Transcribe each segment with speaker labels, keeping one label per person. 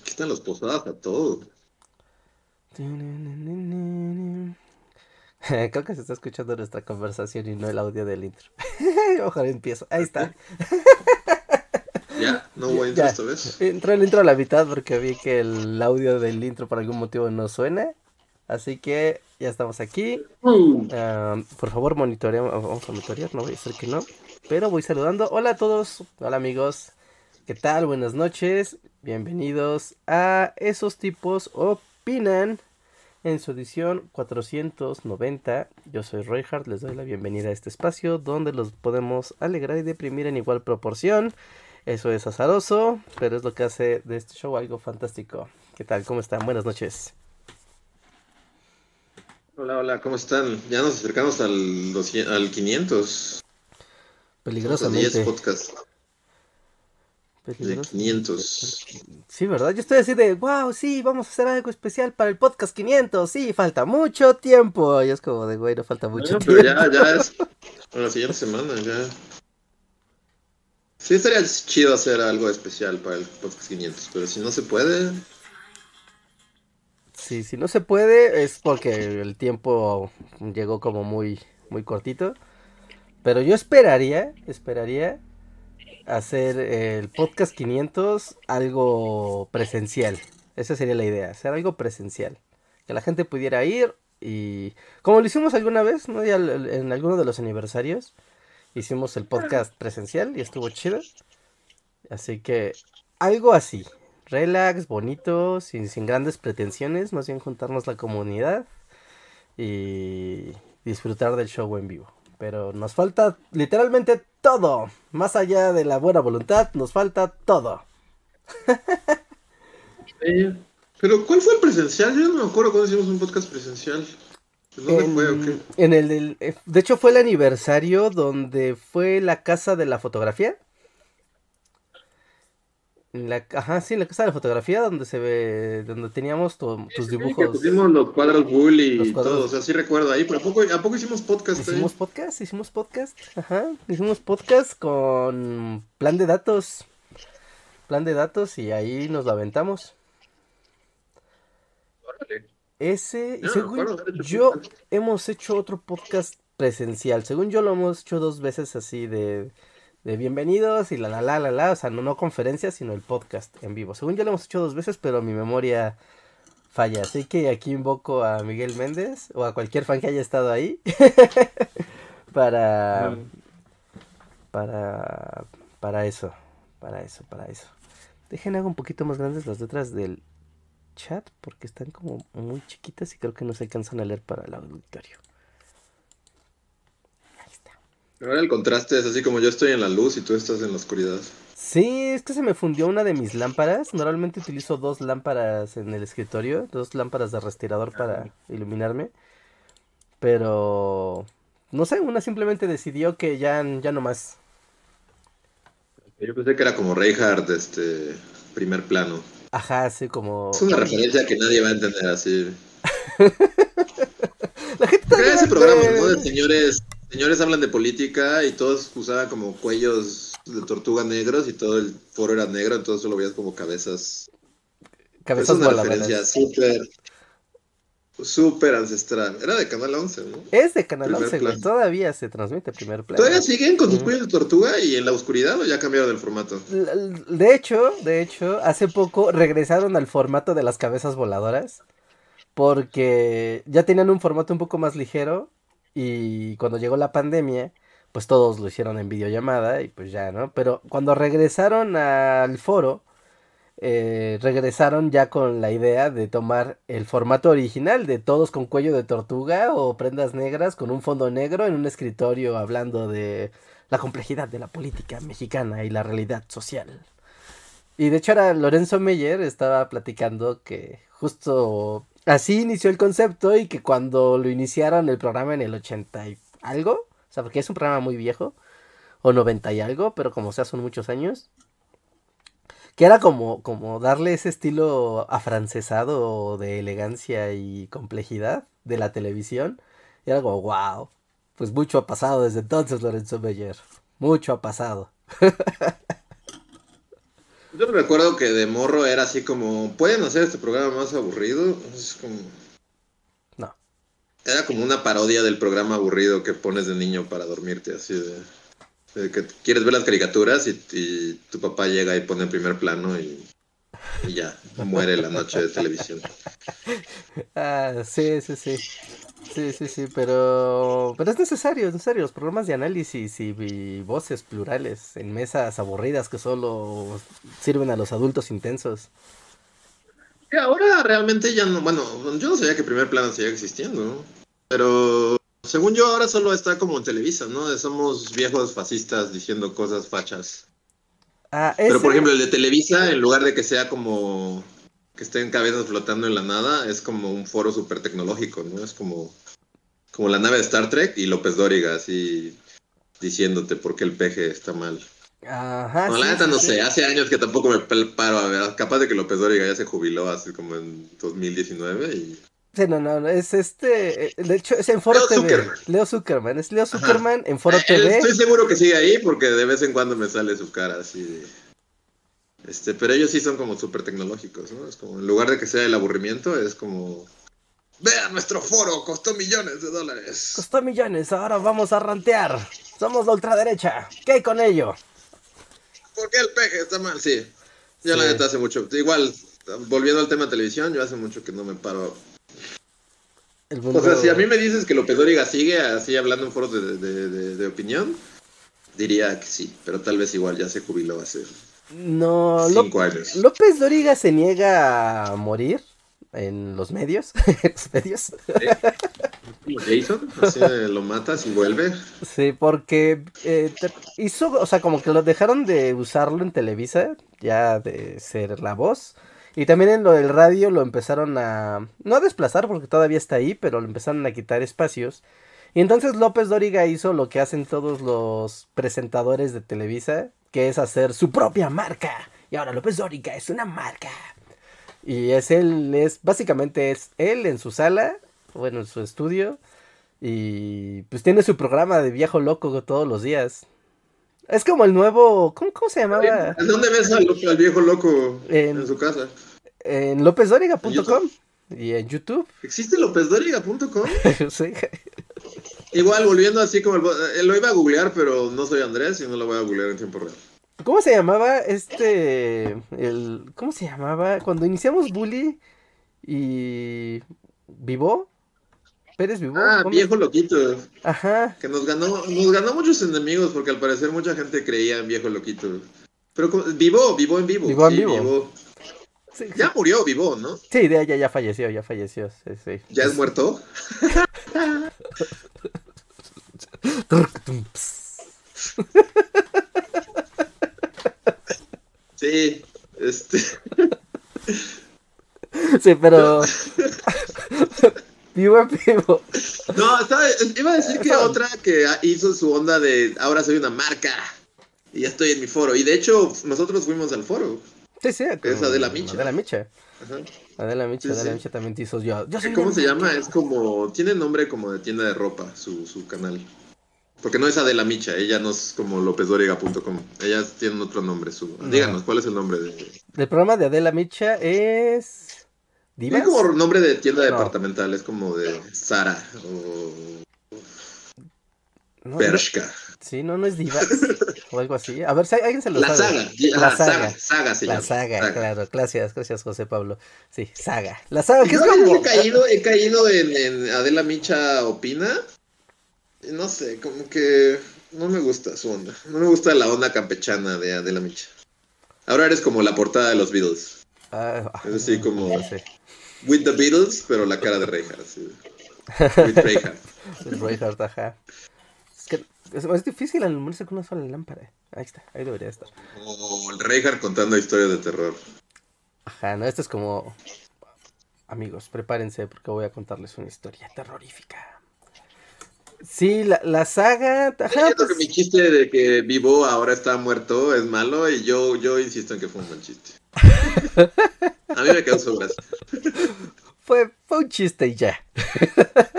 Speaker 1: Aquí están los posadas a todo.
Speaker 2: Creo que se está escuchando nuestra conversación y no el audio del intro. Ojalá empiezo. Ahí está.
Speaker 1: Ya, no voy a entrar esta vez.
Speaker 2: Entró el intro a la mitad porque vi que el audio del intro por algún motivo no suena. Así que ya estamos aquí. Ah, por favor, monitoreamos. Vamos a monitorear, no voy a ser que no. Pero voy saludando. Hola a todos. Hola amigos. ¿Qué tal? Buenas noches. Bienvenidos a Esos tipos opinan en su edición 490. Yo soy Roy Hart, les doy la bienvenida a este espacio donde los podemos alegrar y deprimir en igual proporción. Eso es azaroso, pero es lo que hace de este show algo fantástico. ¿Qué tal? ¿Cómo están? Buenas noches.
Speaker 1: Hola, hola, ¿cómo están? Ya nos acercamos al, al 500.
Speaker 2: Peligrosamente.
Speaker 1: 10 podcasts. De 500.
Speaker 2: Sí, ¿verdad? Yo estoy así de, wow, sí, vamos a hacer algo especial para el podcast 500. Sí, falta mucho tiempo. Y es como de, güey, no falta mucho tiempo.
Speaker 1: Pero ya, ya es. Bueno, la siguiente semana, ya. Sí, estaría chido hacer algo especial para el podcast 500. Pero si no se puede.
Speaker 2: Sí, si no se puede es porque el tiempo llegó como muy, muy cortito. Pero yo esperaría, esperaría hacer el podcast 500 algo presencial. Esa sería la idea, hacer algo presencial. Que la gente pudiera ir y... Como lo hicimos alguna vez, ¿no? Ya en alguno de los aniversarios hicimos el podcast presencial y estuvo chido. Así que algo así. Relax, bonito, sin, sin grandes pretensiones, más bien juntarnos la comunidad y disfrutar del show en vivo. Pero nos falta literalmente todo. Más allá de la buena voluntad, nos falta todo.
Speaker 1: pero ¿cuál fue el presencial? Yo no me acuerdo cuando hicimos un podcast presencial. ¿Dónde
Speaker 2: en,
Speaker 1: fue o qué?
Speaker 2: En el, eh, de hecho fue el aniversario donde fue la casa de la fotografía. La, ajá, sí, en la casa de la fotografía donde se ve, donde teníamos tu, tus dibujos.
Speaker 1: pusimos los cuadros bully
Speaker 2: Los
Speaker 1: y todo, o sea, sí recuerdo ahí, pero ¿a poco, ¿a poco hicimos podcast? ahí?
Speaker 2: Hicimos podcast, hicimos podcast, ajá, hicimos podcast con plan de datos, plan de datos y ahí nos lo aventamos.
Speaker 1: Órale.
Speaker 2: Ese,
Speaker 1: no
Speaker 2: según yo, hemos hecho otro podcast presencial. Según yo lo hemos hecho dos veces así de, de bienvenidos y la la la la la. O sea, no, no conferencias, sino el podcast en vivo. Según yo lo hemos hecho dos veces, pero mi memoria falla. Así que aquí invoco a Miguel Méndez o a cualquier fan que haya estado ahí para, para, para eso, para eso, para eso. Dejen hago un poquito más grandes las letras del chat porque están como muy chiquitas y creo que no se alcanzan a leer para el auditorio.
Speaker 1: Ahora el contraste es así como yo estoy en la luz y tú estás en la oscuridad.
Speaker 2: Sí, es que se me fundió una de mis lámparas. Normalmente utilizo dos lámparas en el escritorio, dos lámparas de respirador para iluminarme. Pero no sé, una simplemente decidió que ya, ya no más.
Speaker 1: Yo pensé que era como Reinhardt, este, primer plano.
Speaker 2: Ajá, así como
Speaker 1: Es una referencia que nadie va a entender así.
Speaker 2: la gente todavía
Speaker 1: ese programa. ¿no? De señores, señores hablan de política y todos usaban como cuellos de tortuga negros y todo el foro era negro, entonces solo veías como cabezas.
Speaker 2: Cabezas
Speaker 1: es una referencia súper, súper ancestral. Era de Canal 11, ¿no?
Speaker 2: Es de Canal
Speaker 1: Primer
Speaker 2: 11, güey.
Speaker 1: plano.
Speaker 2: Todavía se transmite primer plano.
Speaker 1: ¿Todavía siguen con sus cuellos de tortuga y en la oscuridad o ya cambiaron el formato?
Speaker 2: De hecho, de hecho, hace poco regresaron al formato de las cabezas voladoras. Porque ya tenían un formato un poco más ligero. Y cuando llegó la pandemia, pues todos lo hicieron en videollamada. Y pues ya, ¿no? Pero cuando regresaron al foro, eh, regresaron ya con la idea de tomar el formato original de todos con cuello de tortuga o prendas negras con un fondo negro en un escritorio hablando de la complejidad de la política mexicana y la realidad social. Y de hecho era Lorenzo Meyer estaba platicando que justo así inició el concepto y que cuando lo iniciaron el programa en el 80 y algo, o sea, porque es un programa muy viejo, o 90 y algo, pero como sea son muchos años, que era como, como darle ese estilo afrancesado de elegancia y complejidad de la televisión. Y era como, wow. Pues mucho ha pasado desde entonces, Lorenzo Meyer. Mucho ha pasado.
Speaker 1: Yo recuerdo que de morro era así como, ¿pueden hacer este programa más aburrido? Es como...
Speaker 2: No.
Speaker 1: Era como una parodia del programa aburrido que pones de niño para dormirte, así de, de que quieres ver las caricaturas y, y tu papá llega y pone en primer plano y, y ya, muere la noche de televisión.
Speaker 2: Ah, sí, sí, sí. Sí, sí, sí, pero, pero es necesario, es necesario. Los programas de análisis y, y voces plurales en mesas aburridas que solo sirven a los adultos intensos.
Speaker 1: Y ahora realmente ya no, bueno, yo no sabía que primer plano seguía existiendo, ¿no? pero según yo ahora solo está como en Televisa, ¿no? Somos viejos fascistas diciendo cosas fachas.
Speaker 2: Ah,
Speaker 1: Pero por
Speaker 2: ese-
Speaker 1: ejemplo el de Televisa, en lugar de que sea como que estén cabezas flotando en la nada, es como un foro súper tecnológico, ¿no? Es como, como la nave de Star Trek y López Dóriga así diciéndote por qué el peje está mal.
Speaker 2: Ajá.
Speaker 1: no,
Speaker 2: sí,
Speaker 1: la neta
Speaker 2: sí,
Speaker 1: no
Speaker 2: sí.
Speaker 1: sé, hace años que tampoco me paro a ver, capaz de que López Dóriga ya se jubiló así como en 2019 y...
Speaker 2: Sí, no, no, es este, eh, de hecho es en Foro
Speaker 1: Leo
Speaker 2: TV.
Speaker 1: Zuckerman.
Speaker 2: Leo Zuckerman, es Leo Zuckerman en Foro
Speaker 1: Eh,
Speaker 2: TV.
Speaker 1: Estoy seguro que sigue ahí porque de vez en cuando me sale su cara así de... Este, pero ellos sí son como súper tecnológicos, ¿no? Es como, en lugar de que sea el aburrimiento, es como... Vean nuestro foro, costó millones de dólares.
Speaker 2: Costó millones, ahora vamos a rantear. Somos la ultraderecha. ¿Qué hay con ello?
Speaker 1: ¿Por qué el peje está mal? Sí. Yo la
Speaker 2: Sí.
Speaker 1: neta hace mucho. Igual, volviendo al tema de televisión, yo hace mucho que no me paro.
Speaker 2: El
Speaker 1: O sea, si a mí me dices que López Dóriga sigue así hablando en foros de, de- de- de opinión, diría que sí, pero tal vez igual ya se jubiló hace
Speaker 2: No, Ló-
Speaker 1: cinco años.
Speaker 2: López Dóriga se niega a morir en los medios. en los medios.
Speaker 1: Jason, así lo matas y vuelve.
Speaker 2: Sí, porque eh, hizo, o sea, como que lo dejaron de usarlo en Televisa, ya de ser la voz. Y también en lo del radio lo empezaron a, no a desplazar porque todavía está ahí, pero lo empezaron a quitar espacios. Y entonces López Dóriga hizo lo que hacen todos los presentadores de Televisa, que es hacer su propia marca. Y ahora López Dóriga es una marca. Y es él, es, básicamente es él en su sala, bueno, en su estudio. Y pues tiene su programa de viejo loco todos los días. Es como el nuevo, ¿cómo, cómo se llamaba?
Speaker 1: ¿En dónde ves al, al viejo loco
Speaker 2: En-
Speaker 1: en su casa?
Speaker 2: En lopezdoriga.com
Speaker 1: YouTube?
Speaker 2: y en YouTube.
Speaker 1: ¿Existe lopezdóriga.com?
Speaker 2: Sí.
Speaker 1: Igual, volviendo así como el... eh, Lo iba a googlear, pero no soy Andrés y no lo voy a googlear en tiempo real.
Speaker 2: ¿Cómo se llamaba este, el, cómo se llamaba? Cuando iniciamos Bully y Vivo, Pérez Vivo.
Speaker 1: Ah,
Speaker 2: ¿cómo?
Speaker 1: viejo loquito.
Speaker 2: Ajá.
Speaker 1: Que nos ganó, nos ganó muchos enemigos porque al parecer mucha gente creía en viejo loquito. Pero vivo, vivo en vivo.
Speaker 2: Vivo en
Speaker 1: sí,
Speaker 2: vivo. Sí, sí.
Speaker 1: Ya murió vivo, ¿no?
Speaker 2: Sí, ya, ya, ya falleció, ya falleció. Sí, sí.
Speaker 1: ¿Ya es muerto? Sí, este.
Speaker 2: Sí, pero. vivo vivo.
Speaker 1: No, estaba- iba a decir que otra que hizo su onda de ahora soy una marca y ya estoy en mi foro. Y de hecho, nosotros fuimos al foro.
Speaker 2: Sí, sí.
Speaker 1: Es
Speaker 2: con
Speaker 1: Adela Micha.
Speaker 2: Adela Micha.
Speaker 1: Ajá.
Speaker 2: Adela Micha,
Speaker 1: Sí,
Speaker 2: Adela
Speaker 1: sí.
Speaker 2: Micha también te hizo yo. yo soy
Speaker 1: ¿Cómo se llama? Es como. Tiene nombre como de tienda de ropa, su, su canal. Porque no es Adela Micha, ella no es como lopezdoriga.com. Ella tiene otro nombre. Su...
Speaker 2: No.
Speaker 1: Díganos, ¿cuál es el nombre de.?
Speaker 2: El programa de Adela Micha es.
Speaker 1: Tiene
Speaker 2: ¿Divas?
Speaker 1: como nombre de tienda
Speaker 2: No.
Speaker 1: departamental, es como de Sara o
Speaker 2: No, no-
Speaker 1: Bershka.
Speaker 2: sí, no, no es Divas. o algo así. A ver si alguien se lo
Speaker 1: La
Speaker 2: sabe.
Speaker 1: saga.
Speaker 2: La
Speaker 1: Ajá,
Speaker 2: saga.
Speaker 1: saga. Saga se
Speaker 2: La
Speaker 1: llama.
Speaker 2: saga, claro. Gracias, gracias, José Pablo. Sí, saga. La saga, que es como.
Speaker 1: he caído, he caído en, en Adela Micha opina. No sé, como que no me gusta su onda. No me gusta la onda campechana de Adela Micha. Ahora eres como la portada de los Beatles.
Speaker 2: Ah,
Speaker 1: Es así como-
Speaker 2: no sé.
Speaker 1: With the Beatles, pero la cara de Reinhardt. así. With Reinhardt.
Speaker 2: Reinhardt, ajá. Es que es, es difícil alumbrarse con una sola lámpara. Ahí está, ahí debería estar.
Speaker 1: O el Reinhardt contando historias de terror.
Speaker 2: Ajá, no, esto es como. Amigos, prepárense porque voy a contarles una historia terrorífica. Sí, la, la saga. Ajá,
Speaker 1: Siento
Speaker 2: pues,
Speaker 1: que mi chiste de que Vivo ahora está muerto es malo y yo, yo insisto en que fue un buen chiste. A mí me causó gracia.
Speaker 2: fue, fue un chiste y ya.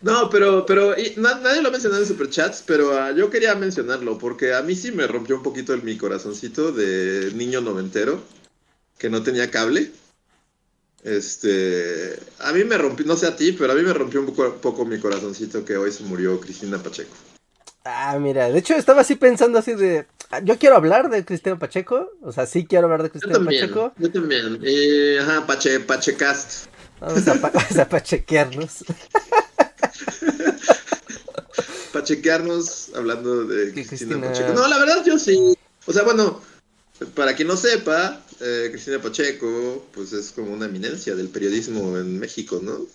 Speaker 1: No, pero, pero nadie lo ha mencionado en Superchats, pero uh, yo quería mencionarlo porque a mí sí me rompió un poquito el, mi corazoncito de niño noventero que no tenía cable. Este, a mí me rompió, no sé a ti, pero a mí me rompió un poco, poco mi corazoncito que hoy se murió Cristina Pacheco.
Speaker 2: Ah, mira, de hecho estaba así pensando así de, ah, yo quiero hablar de Cristina Pacheco, o sea, sí quiero hablar de Cristina Pacheco.
Speaker 1: Yo también, eh, ajá, Pache, Pachecast.
Speaker 2: Vamos a, vamos a pachequearnos.
Speaker 1: pachequearnos hablando de Cristina, Pacheco. No, la verdad yo sí. O sea, bueno, para quien no sepa, eh, Cristina Pacheco, pues es como una eminencia del periodismo en México, ¿no?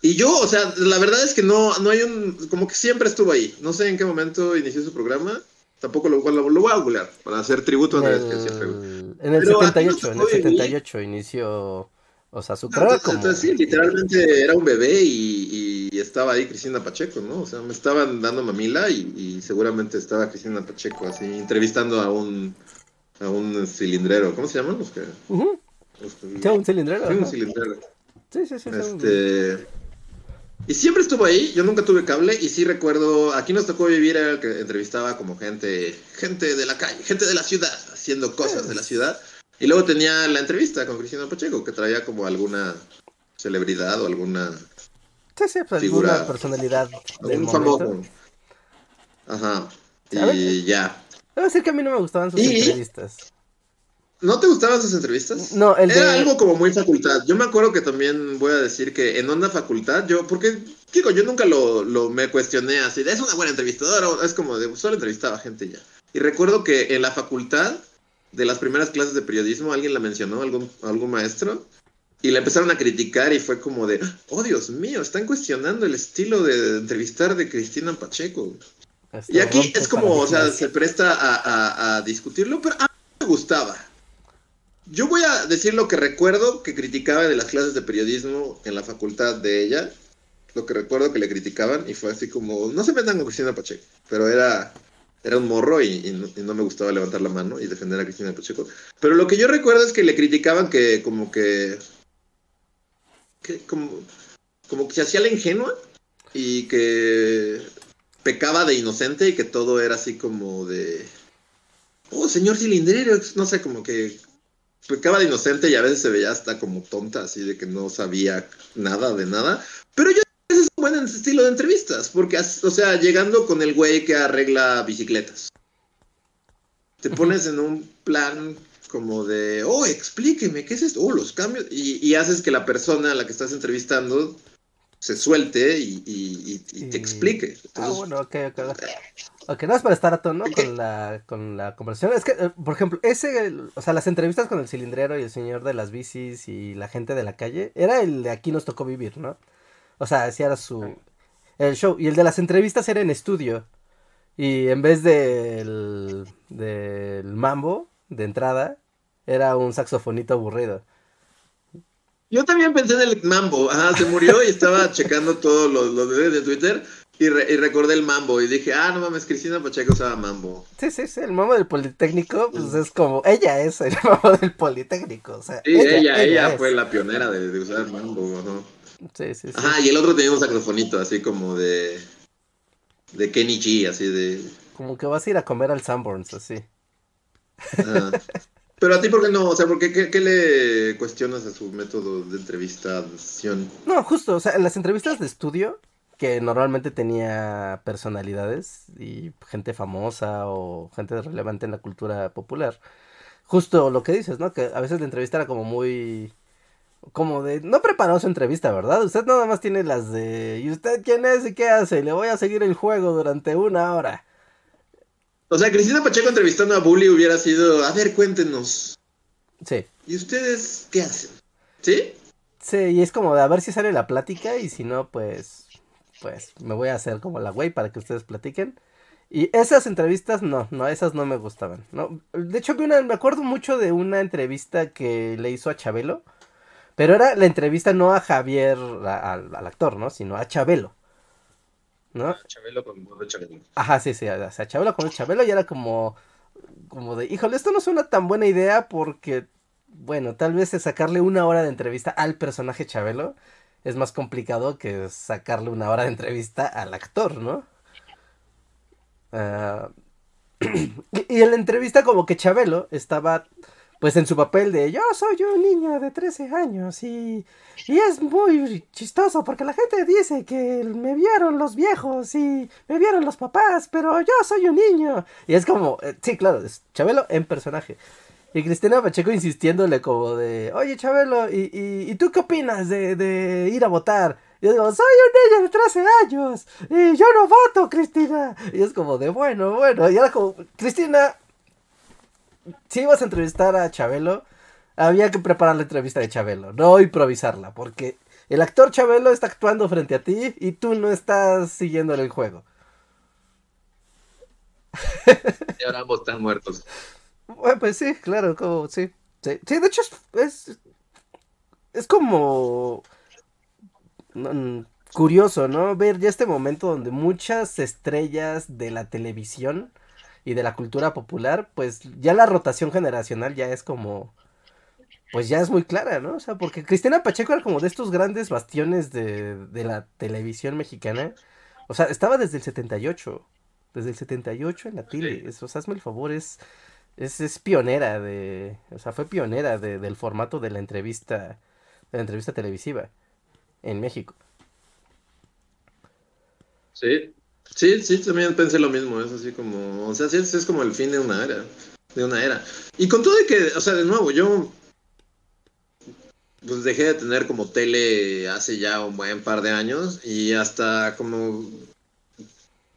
Speaker 1: Y yo, o sea, la verdad es que no, no hay un, como que siempre estuvo ahí. No sé en qué momento inició su programa. Tampoco lo, lo, lo voy a googlear para hacer tributo a
Speaker 2: en el, En el 78, en el 78 inició, o sea, su carrera
Speaker 1: como... Entonces, sí, literalmente era un bebé y, y, estaba ahí Cristina Pacheco, ¿no? O sea, me estaban dando mamila y, y seguramente estaba Cristina Pacheco así, entrevistando a un, a un cilindrero. ¿Cómo se llaman los que?
Speaker 2: Uh un cilindrero.
Speaker 1: Sí, un cilindrero.
Speaker 2: Sí, sí, sí.
Speaker 1: Este... Y siempre estuvo ahí, yo nunca tuve cable y sí recuerdo, aquí nos tocó vivir, era el que entrevistaba como gente, gente de la calle, gente de la ciudad, haciendo cosas de la ciudad. Y luego tenía la entrevista con Cristina Pacheco, que traía como alguna celebridad o alguna
Speaker 2: sí, sí, pues, figura, alguna personalidad.
Speaker 1: Un famoso. Ajá. Y ya.
Speaker 2: Debo decir que a mí no me gustaban sus entrevistas.
Speaker 1: ¿No te gustaban sus entrevistas?
Speaker 2: No, el
Speaker 1: Era algo como muy facultad. Yo me acuerdo que también voy a decir que en onda facultad, yo, porque, digo, yo nunca lo, lo me cuestioné así, es una buena entrevistadora, es como de, solo entrevistaba gente ya. Y recuerdo que en la facultad, de las primeras clases de periodismo, alguien la mencionó, algún, algún maestro, y la empezaron a criticar y fue como de, oh Dios mío, están cuestionando el estilo de entrevistar de Cristina Pacheco. Y aquí es como, o sea, se presta a, a discutirlo, pero a mí me gustaba yo voy a decir lo que recuerdo que criticaba de las clases de periodismo en la facultad de ella. Lo que recuerdo que le criticaban y fue así como, no se metan con Cristina Pacheco, pero era, era un morro y, no, me gustaba levantar la mano y defender a Cristina Pacheco. Pero lo que yo recuerdo es que le criticaban que como que, que como, como que se hacía la ingenua y que pecaba de inocente y que todo era así como de, oh, señor cilindrero, no sé, como que pecaba de inocente y a veces se veía hasta como tonta, así de que no sabía nada de nada. Pero yo es un buen estilo de entrevistas, porque, o sea, llegando con el güey que arregla bicicletas. Te pones en un plan como de, oh, explíqueme, ¿qué es esto? Oh, los cambios. Y, haces que la persona a la que estás entrevistando se suelte y, te explique.
Speaker 2: ah, bueno, ok, ok. Ok, no es para estar a tono con la, con la conversación. Es que, eh, por ejemplo, ese, o sea, las entrevistas con el cilindrero y el señor de las bicis y la gente de la calle, era el de aquí nos tocó vivir, ¿no? O sea, ese era su, el show. Y el de las entrevistas era en estudio. Y en vez del, del mambo de entrada, era un saxofonito aburrido.
Speaker 1: Yo también pensé en el mambo. Ajá, se murió y estaba checando todos los, los de Twitter. Y, recordé el mambo y dije, ah, no mames, Cristina Pacheco usaba mambo.
Speaker 2: Sí, sí, sí, el mambo del Politécnico, pues es como, ella es el mambo del Politécnico, o sea.
Speaker 1: Sí, ella, ella, fue la pionera de, usar mambo, ¿no?
Speaker 2: Sí, sí, sí.
Speaker 1: Ajá, y el otro tenía un saxofonito así como de, de Kenny G, así de...
Speaker 2: Como que vas a ir a comer al Sanborns, así.
Speaker 1: Pero a ti, ¿por qué no? O sea, ¿por qué, le cuestionas a su método de entrevistación?
Speaker 2: No, justo, o sea, en las entrevistas de estudio, que normalmente tenía personalidades y gente famosa o gente relevante en la cultura popular, justo lo que dices, ¿no? Que a veces la entrevista era como muy... Como de, no preparó su entrevista, ¿verdad? Usted nada más tiene las de, ¿y usted quién es y qué hace? Le voy a seguir el juego durante una hora.
Speaker 1: O sea, Cristina Pacheco entrevistando a Bully hubiera sido, a ver, cuéntenos.
Speaker 2: Sí.
Speaker 1: ¿Y ustedes qué hacen? ¿Sí?
Speaker 2: Sí, y es como de a ver si sale la plática y si no, pues, pues me voy a hacer como la güey para que ustedes platiquen. Y esas entrevistas no, no, esas no me gustaban. No, de hecho, una, me acuerdo mucho de una entrevista que le hizo a Chabelo, pero era la entrevista no a Javier, al actor, ¿no? Sino a Chabelo. ¿No?
Speaker 1: Chabelo con voz de Chabelo.
Speaker 2: Ajá, sí, sí, o sea, Chabelo con Chabelo y era como, como de, híjole, esto no es una tan buena idea porque, bueno, tal vez es sacarle una hora de entrevista al personaje Chabelo es más complicado que sacarle una hora de entrevista al actor, ¿no? Ah, y en la entrevista como que Chabelo estaba pues en su papel de yo soy un niño de 13 años y, y es muy chistoso porque la gente dice que me vieron los viejos y me vieron los papás, pero yo soy un niño. Y es como, eh, sí, claro, es Chabelo en personaje. Y Cristina Pacheco insistiéndole como de, oye Chabelo, ¿y, y, tú qué opinas de, de ir a votar? Y yo digo, soy un niño de 13 años y yo no voto, Cristina. Y es como de, bueno, bueno. Y ahora como, Cristina, si ibas a entrevistar a Chabelo, había que preparar la entrevista de Chabelo, no improvisarla, porque el actor Chabelo está actuando frente a ti y tú no estás siguiendo el juego.
Speaker 1: Y ahora ambos están muertos.
Speaker 2: Bueno, pues sí, claro, como, sí, sí. de hecho es, es, como curioso, ¿no? Ver ya este momento donde muchas estrellas de la televisión y de la cultura popular, pues ya la rotación generacional ya es como, pues ya es muy clara, ¿no? O sea, porque Cristina Pacheco era como de estos grandes bastiones de, de la televisión mexicana. O sea, estaba desde el 78, desde el 78 en la tele. Eso, o sea, hazme el favor, es, es, pionera de, o sea, fue pionera de, del formato de la entrevista, de la entrevista televisiva en México.
Speaker 1: Sí, Sí, sí, también pensé lo mismo, es así como, o sea, sí, es, como el fin de una era, de una era. Y con todo de que, o sea, de nuevo, yo pues dejé de tener como tele hace ya un buen par de años y hasta como,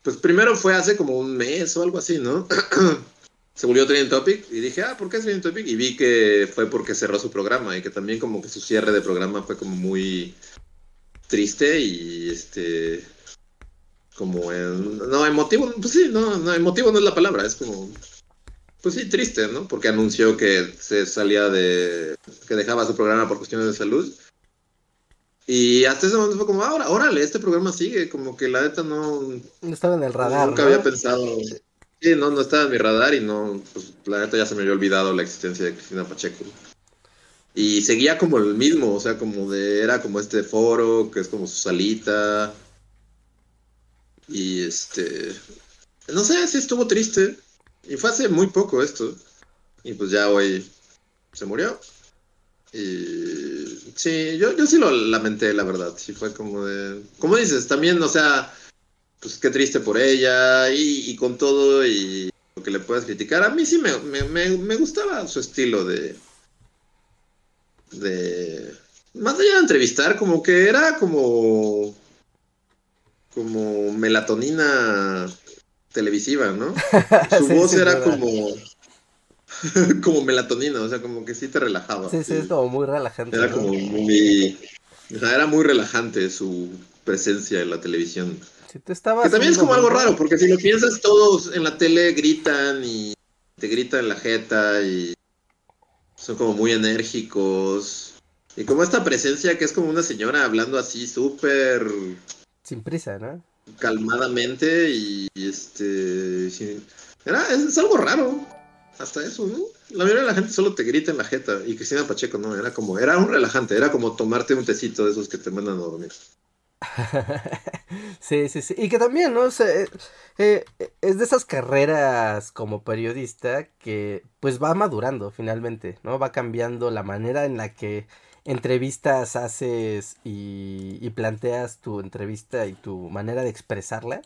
Speaker 1: pues primero fue hace como un mes o algo así, ¿no? Se volvió Trending Topic y dije, ah, ¿por qué es Trending Topic? Y vi que fue porque cerró su programa y que también como que su cierre de programa fue como muy triste y este como en, no emotivo pues sí no, no emotivo no es la palabra es como pues sí triste no porque anunció que se salía de que dejaba su programa por cuestiones de salud. Y hasta ese momento fue como ahora órale este programa sigue como que la neta no
Speaker 2: no estaba en el radar
Speaker 1: nunca había pensado sí no no estaba en mi radar y no pues la neta ya se me había olvidado la existencia de Cristina Pacheco. Y seguía como el mismo o sea como de era como este foro que es como su salita y este. No sé, sí estuvo triste. Y fue hace muy poco esto. Y pues ya hoy se murió. Y sí, yo, yo sí lo lamenté, la verdad. Sí fue como de. Como dices, también, o sea, pues qué triste por ella. Y, con todo y lo que le puedas criticar. A mí sí me, me gustaba su estilo de. De. Más allá de entrevistar, como que era como como melatonina televisiva, ¿no? Su voz era como como melatonina, o sea, como que sí te relajaba.
Speaker 2: Sí, sí, es como muy relajante.
Speaker 1: Era como muy era muy relajante su presencia en la televisión.
Speaker 2: Sí, te
Speaker 1: que también es como algo raro, porque si lo piensas, todos en la tele gritan y te gritan en la jeta y son como muy enérgicos. Y como esta presencia que es como una señora hablando así súper
Speaker 2: sin prisa, ¿no?
Speaker 1: Calmadamente y, este. Era, es, algo raro. Hasta eso, ¿no? La mayoría de la gente solo te grita en la jeta. Y Cristina Pacheco, no, era como. Era un relajante, era como tomarte un tecito de esos que te mandan a dormir.
Speaker 2: sí, sí, sí. Y que también, ¿no? O eh, eh, es de esas carreras como periodista que pues va madurando finalmente, ¿no? Va cambiando la manera en la que entrevistas haces y, planteas tu entrevista y tu manera de expresarla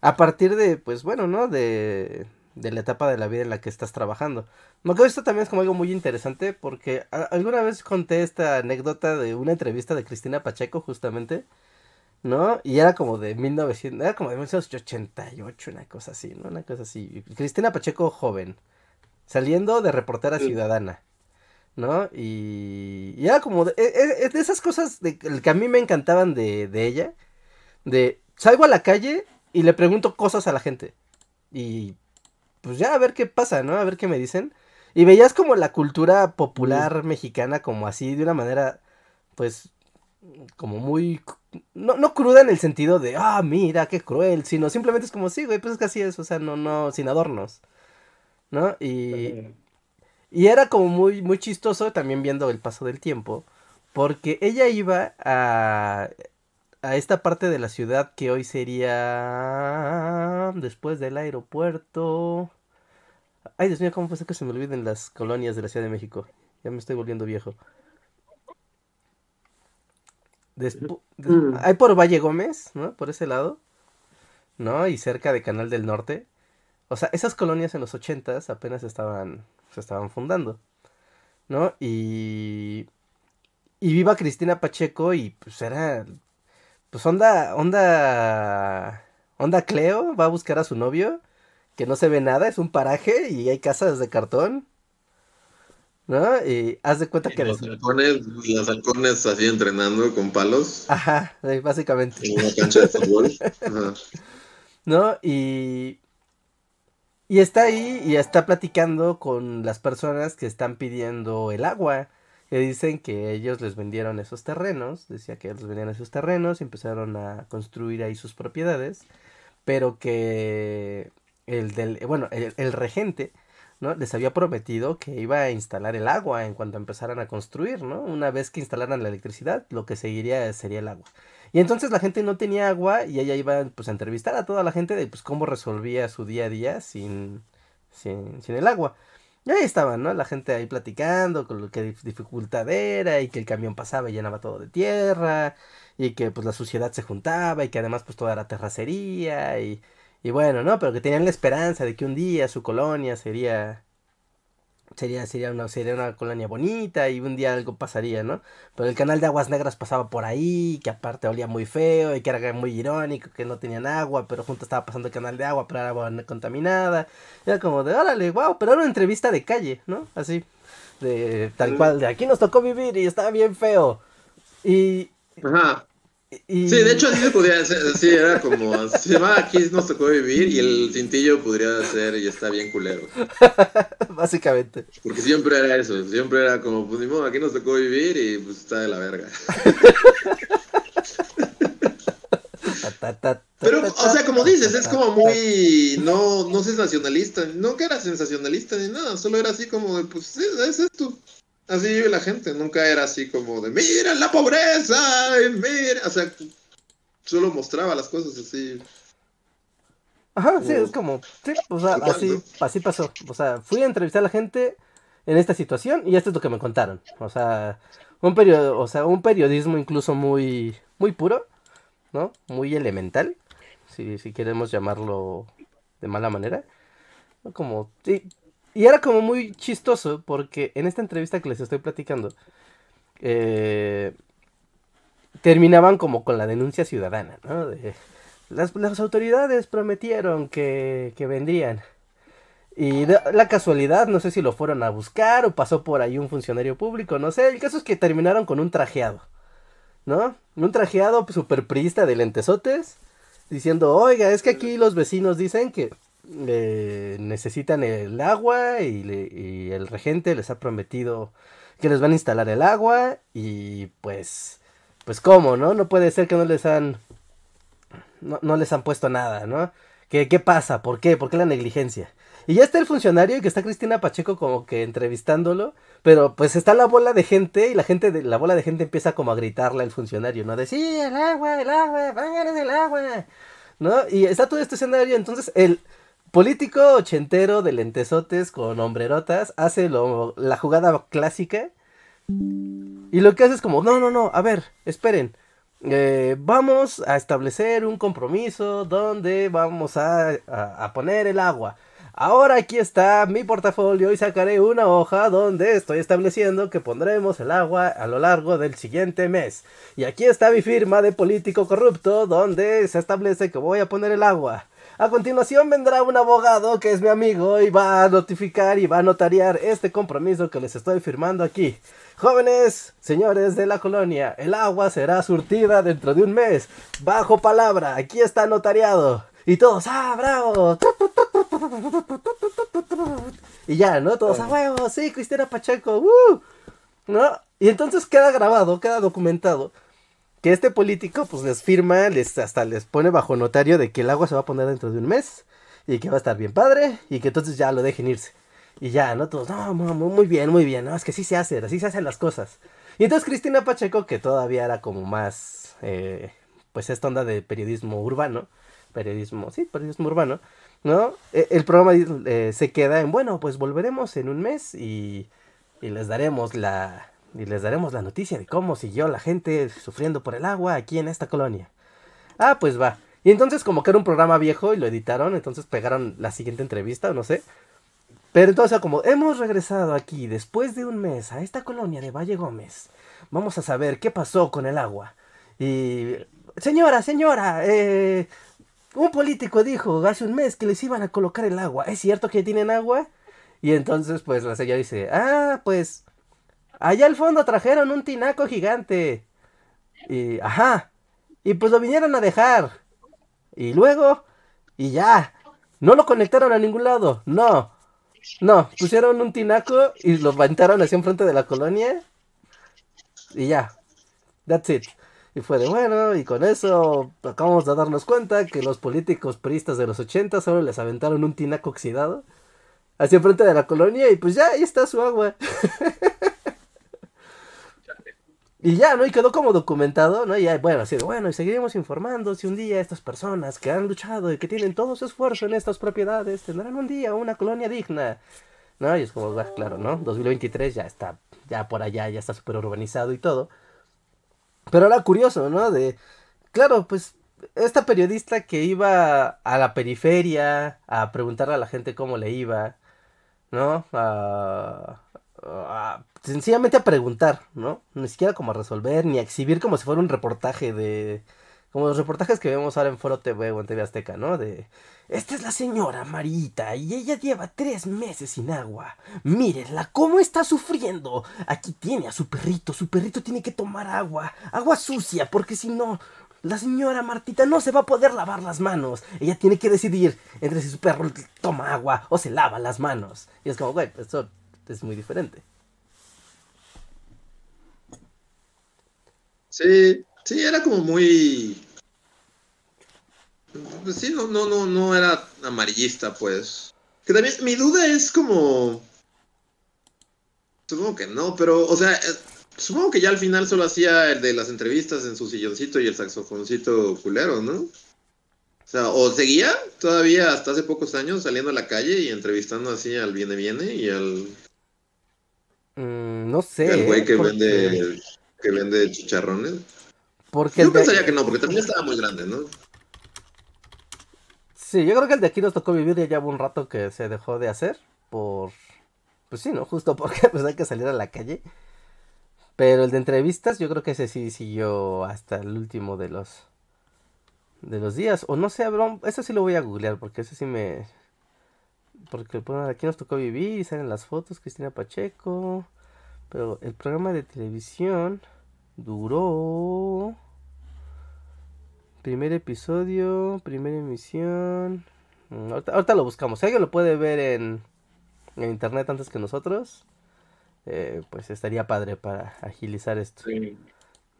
Speaker 2: a partir de, pues bueno, ¿no? De, de la etapa de la vida en la que estás trabajando. Me acuerdo esto también es como algo muy interesante porque alguna vez conté esta anécdota de una entrevista de Cristina Pacheco justamente, ¿no? Y era como de 1900, era como de 1988, una cosa así, ¿no? Una cosa así. Cristina Pacheco joven, saliendo de reportera ciudadana. ¿No? Y, ya como de, e, e, de, esas cosas de, que a mí me encantaban de, de ella, de salgo a la calle y le pregunto cosas a la gente. Y pues ya a ver qué pasa, ¿no? A ver qué me dicen. Y veías como la cultura popular mexicana como así, de una manera, pues, como muy, no, no cruda en el sentido de, ah, mira, qué cruel, sino simplemente es como, sí, güey, pues es que así es, o sea, no, no, sin adornos, ¿no? Y, y era como muy, muy chistoso también viendo el paso del tiempo, Porque ella iba a, a esta parte de la ciudad que hoy sería después del aeropuerto. Ay, Dios mío, ¿cómo pasa que se me olviden las colonias de la Ciudad de México? Ya me estoy volviendo viejo. Despu- des-
Speaker 1: Mm.
Speaker 2: Hay por Valle Gómez, ¿no? Por ese lado. ¿No? Y cerca de Canal del Norte. O sea, esas colonias en los ochentas apenas estaban, se estaban fundando. ¿No? Y... Y viva Cristina Pacheco y pues era... Pues onda, onda... Onda Cleo va a buscar a su novio, que no se ve nada, es un paraje y hay casas de cartón. ¿No? Y haz de cuenta
Speaker 1: Y
Speaker 2: que...
Speaker 1: los halcones, los halcones así entrenando con palos
Speaker 2: Ajá, básicamente.
Speaker 1: en una cancha de fútbol. Ajá.
Speaker 2: ¿no? Y, y está ahí y está platicando con las personas que están pidiendo el agua. Que dicen que ellos les vendieron esos terrenos. Decía que ellos les vendían esos terrenos y empezaron a construir ahí sus propiedades. Pero que el del, bueno, el, el regente, ¿no? Les había prometido que iba a instalar el agua en cuanto empezaran a construir, ¿no? Una vez que instalaran la electricidad, lo que seguiría sería el agua. Y entonces la gente no tenía agua y ella iba pues a entrevistar a toda la gente de pues cómo resolvía su día a día sin, sin, sin el agua. Y ahí estaban, ¿no? La gente ahí platicando con lo que dif- dificultad era y que el camión pasaba y llenaba todo de tierra y que pues la suciedad se juntaba y que además pues toda era terracería y, y bueno, ¿no? Pero que tenían la esperanza de que un día su colonia sería sería sería una sería una colonia bonita y un día algo pasaría, ¿no? Pero el canal de aguas negras pasaba por ahí, que aparte olía muy feo y que era muy irónico, que no tenían agua, pero junto estaba pasando el canal de agua, pero era agua contaminada. Era como de, órale, wow, pero era una entrevista de calle, ¿no? Así, de tal cual, de aquí nos tocó vivir y estaba bien feo. Y...
Speaker 1: Ajá.
Speaker 2: Y-
Speaker 1: Sí, de hecho así se podría hacer, sí, era como, se llama Aquí nos tocó vivir y el cintillo podría ser y está bien culero.
Speaker 2: Básicamente.
Speaker 1: Porque siempre era eso, siempre era como, pues ni modo, aquí nos tocó vivir y pues está de la verga. Pero, o sea, como dices, es como muy, no, no sensacionalista, no que era sensacionalista ni nada, solo era así como de, pues es, es esto. Así vive la gente, nunca era así como de, mira la pobreza, mira, o sea, solo mostraba las cosas así.
Speaker 2: Ajá, sí, es como, sí, o sea, así, así pasó. O sea, fui a entrevistar a la gente en esta situación y esto es lo que me contaron. O sea, un periodo, o sea, un periodismo incluso muy, muy puro, ¿no? Muy elemental, si, si queremos llamarlo de mala manera. Como, sí, y era como muy chistoso porque en esta entrevista que les estoy platicando, eh, terminaban como con la denuncia ciudadana, ¿no? De, las, autoridades prometieron que, que vendrían. Y la casualidad, no sé si lo fueron a buscar o pasó por ahí un funcionario público, no sé. El caso es que terminaron con un trajeado, ¿no? Un trajeado super priista de lentesotes, diciendo, oiga, es que aquí los vecinos dicen que necesitan el agua y, el regente les ha prometido que les van a instalar el agua y pues, pues cómo, ¿no? No puede ser que no les han, no, no les han puesto nada, ¿no? ¿Qué, ¿Qué pasa? ¿Por qué? ¿Por qué la negligencia? Y ya está el funcionario y que está Cristina Pacheco como que entrevistándolo, pero pues está la bola de gente y la gente de la bola de gente empieza como a gritarle al funcionario, ¿no? De sí, el agua, el agua, págales el agua, ¿no? Y está todo este escenario, entonces el político ochentero de lentesotes con hombrerotas hace la jugada clásica y lo que hace es como, no, no, no, a ver, esperen. eh, vamos a establecer un compromiso donde vamos a- a poner el agua. Ahora aquí está mi portafolio y sacaré una hoja donde estoy estableciendo que pondremos el agua a lo largo del siguiente mes. Y aquí está mi firma de político corrupto donde se establece que voy a poner el agua. A continuación vendrá un abogado que es mi amigo y va a notificar y va a notariar este compromiso que les estoy firmando aquí. Jóvenes, señores de la colonia, el agua será surtida dentro de un mes. Bajo palabra, aquí está notariado. Y todos, ¡ah, bravo! Y ya, ¿no? Todos, ¡a huevo! Sí, Cristina Pacheco, ¡uh! ¿No? Y entonces queda grabado, queda documentado que este político pues les firma, les hasta les pone bajo notario de que el agua se va a poner dentro de un mes y que va a estar bien padre y que entonces ya lo dejen irse. Y ya, ¿no? Todos, no, muy bien, muy bien, no, es que sí se hace, así se hacen las cosas. Y entonces Cristina Pacheco, que todavía era como más, eh, pues esta onda de periodismo urbano, periodismo, sí, periodismo urbano, ¿no? E, el programa eh, se queda en, bueno, pues volveremos en un mes y les daremos la, y les daremos la noticia de cómo siguió la gente sufriendo por el agua aquí en esta colonia. Ah, pues va. Y entonces como que era un programa viejo y lo editaron, entonces pegaron la siguiente entrevista, no sé. Pero entonces como hemos regresado aquí después de un mes a esta colonia de Valle Gómez, vamos a saber qué pasó con el agua. Y... Señora, señora, eh, un político dijo hace un mes que les iban a colocar el agua. ¿Es cierto que tienen agua? Y entonces pues la señora dice, ah, pues Allá al fondo trajeron un tinaco gigante. Y, ajá. Y pues lo vinieron a dejar. Y luego, y ya. No lo conectaron a ningún lado. No. No, pusieron un tinaco y lo aventaron hacia enfrente de la colonia. Y ya. That's it. Y fue de bueno, y con eso acabamos de darnos cuenta que los políticos peristas de los 80 solo les aventaron un tinaco oxidado hacia enfrente de la colonia y pues ya ahí está su agua. Y ya, ¿no? Y quedó como documentado, ¿no? Y ya, bueno, así de, bueno, y seguiremos informando si un día estas personas que han luchado y que tienen todo su esfuerzo en estas propiedades tendrán un día una colonia digna. ¿No? Y es como, bueno, claro, ¿no? 2023 ya está, ya por allá, ya está súper urbanizado y todo. Pero era curioso, ¿no? De, claro, pues esta periodista que iba a la periferia a preguntarle a la gente cómo le iba, ¿no? A, sencillamente a preguntar, ¿no? Ni siquiera como a resolver, ni a exhibir como si fuera un reportaje de... Como los reportajes que vemos ahora en Foro TV o en TV Azteca, ¿no? De... Esta es la señora Marita y ella lleva tres meses sin agua. Mírenla, cómo está sufriendo. Aquí tiene a su perrito, su perrito tiene que tomar agua, agua sucia, porque si no, la señora Martita no se va a poder lavar las manos. Ella tiene que decidir entre si su perro toma agua o se lava las manos. Y es como, güey, eso es muy diferente.
Speaker 1: Sí, sí, era como muy. Pues sí, no, no, no, no era amarillista, pues. Que también mi duda es como. Supongo que no, pero, o sea, eh, supongo que ya al final solo hacía el de las entrevistas en su silloncito y el saxofoncito culero, ¿no? O sea, o seguía todavía hasta hace pocos años saliendo a la calle y entrevistando así al Viene Viene y al
Speaker 2: Mm, no sé.
Speaker 1: El güey que vende que vende chicharrones. Porque yo pensaría que no, porque también estaba muy grande, ¿no?
Speaker 2: Sí, yo creo que el de aquí nos tocó vivir ya lleva un rato que se dejó de hacer por pues sí, ¿no? Justo porque pues hay que salir a la calle. Pero el de entrevistas, yo creo que ese sí siguió hasta el último de los de los días. O no sé, eso sí lo voy a googlear porque ese sí me porque bueno, aquí nos tocó vivir y salen las fotos, Cristina Pacheco. Pero el programa de televisión duró... Primer episodio, primera emisión. Mm, ahorita, lo buscamos. Si alguien lo puede ver en, en internet antes que nosotros, eh, pues estaría padre para agilizar esto. Sí.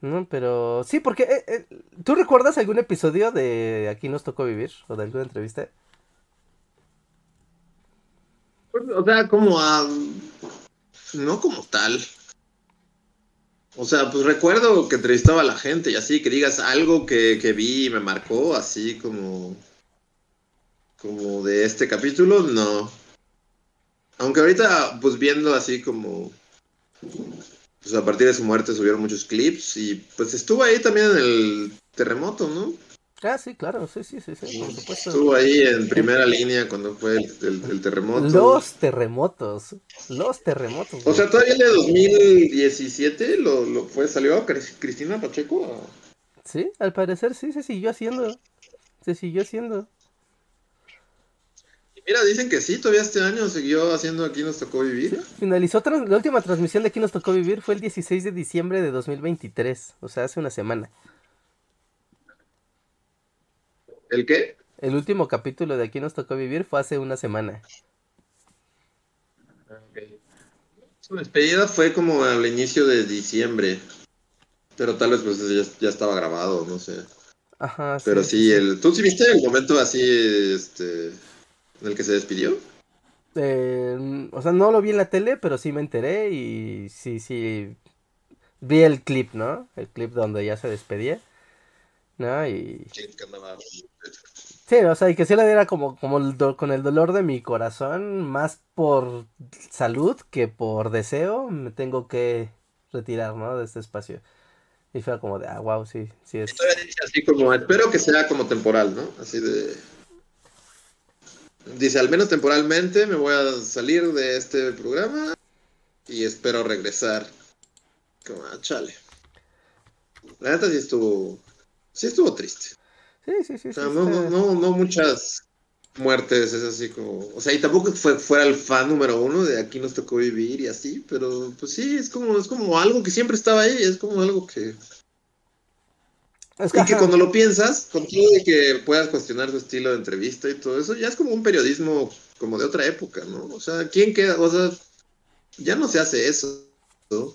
Speaker 2: No, pero sí, porque eh, eh, ¿tú recuerdas algún episodio de Aquí nos tocó vivir o de alguna entrevista?
Speaker 1: O sea, como a... No como tal. O sea, pues recuerdo que entrevistaba a la gente y así, que digas algo que, que vi y me marcó, así como... Como de este capítulo, no. Aunque ahorita, pues viendo así como... Pues a partir de su muerte subieron muchos clips y pues estuvo ahí también en el terremoto, ¿no?
Speaker 2: Ah, sí, claro, sí, sí, sí, sí, por supuesto.
Speaker 1: Estuvo ahí en primera línea cuando fue el, terremoto.
Speaker 2: Los terremotos, los terremotos.
Speaker 1: O sea, todavía el de 2017 lo, lo fue, salió Cristina Pacheco.
Speaker 2: Sí, al parecer sí, se siguió haciendo, se siguió haciendo.
Speaker 1: Mira, dicen que sí, todavía este año siguió haciendo Aquí nos tocó vivir.
Speaker 2: finalizó, la última transmisión de Aquí nos tocó vivir fue el 16 de diciembre de 2023, o sea, hace una semana.
Speaker 1: ¿El qué?
Speaker 2: El último capítulo de Aquí nos tocó vivir fue hace una semana.
Speaker 1: Su despedida fue como al inicio de diciembre. Pero tal vez pues ya, estaba grabado, no sé.
Speaker 2: Ajá,
Speaker 1: Pero sí, el, ¿tú sí viste el momento así este, en el que se despidió?
Speaker 2: Eh, o sea, no lo vi en la tele, pero sí me enteré y sí, sí. vi el clip, ¿no? El clip donde ya se despedía, ¿no? Y... Sí, o sea, y que sí le diera como, como con el dolor de mi corazón, más por salud que por deseo, me tengo que retirar, ¿no? De este espacio. Y fue como de, ah, wow, sí, sí es.
Speaker 1: así como, espero que sea como temporal, ¿no? Así de... Dice, al menos temporalmente me voy a salir de este programa y espero regresar. Como, ah, chale. La neta sí estuvo, sí estuvo triste.
Speaker 2: Sí, sí, sí.
Speaker 1: O sea, no, no, no, no muchas muertes, es así como, o sea, y tampoco fue fuera el fan número uno de aquí nos tocó vivir y así, pero pues sí, es como, es como algo que siempre estaba ahí, es como algo que... Es que, y que cuando lo piensas, con todo de que puedas cuestionar su estilo de entrevista y todo eso, ya es como un periodismo como de otra época, ¿no? O sea, ¿quién queda? O sea, ya no se hace eso, ¿no?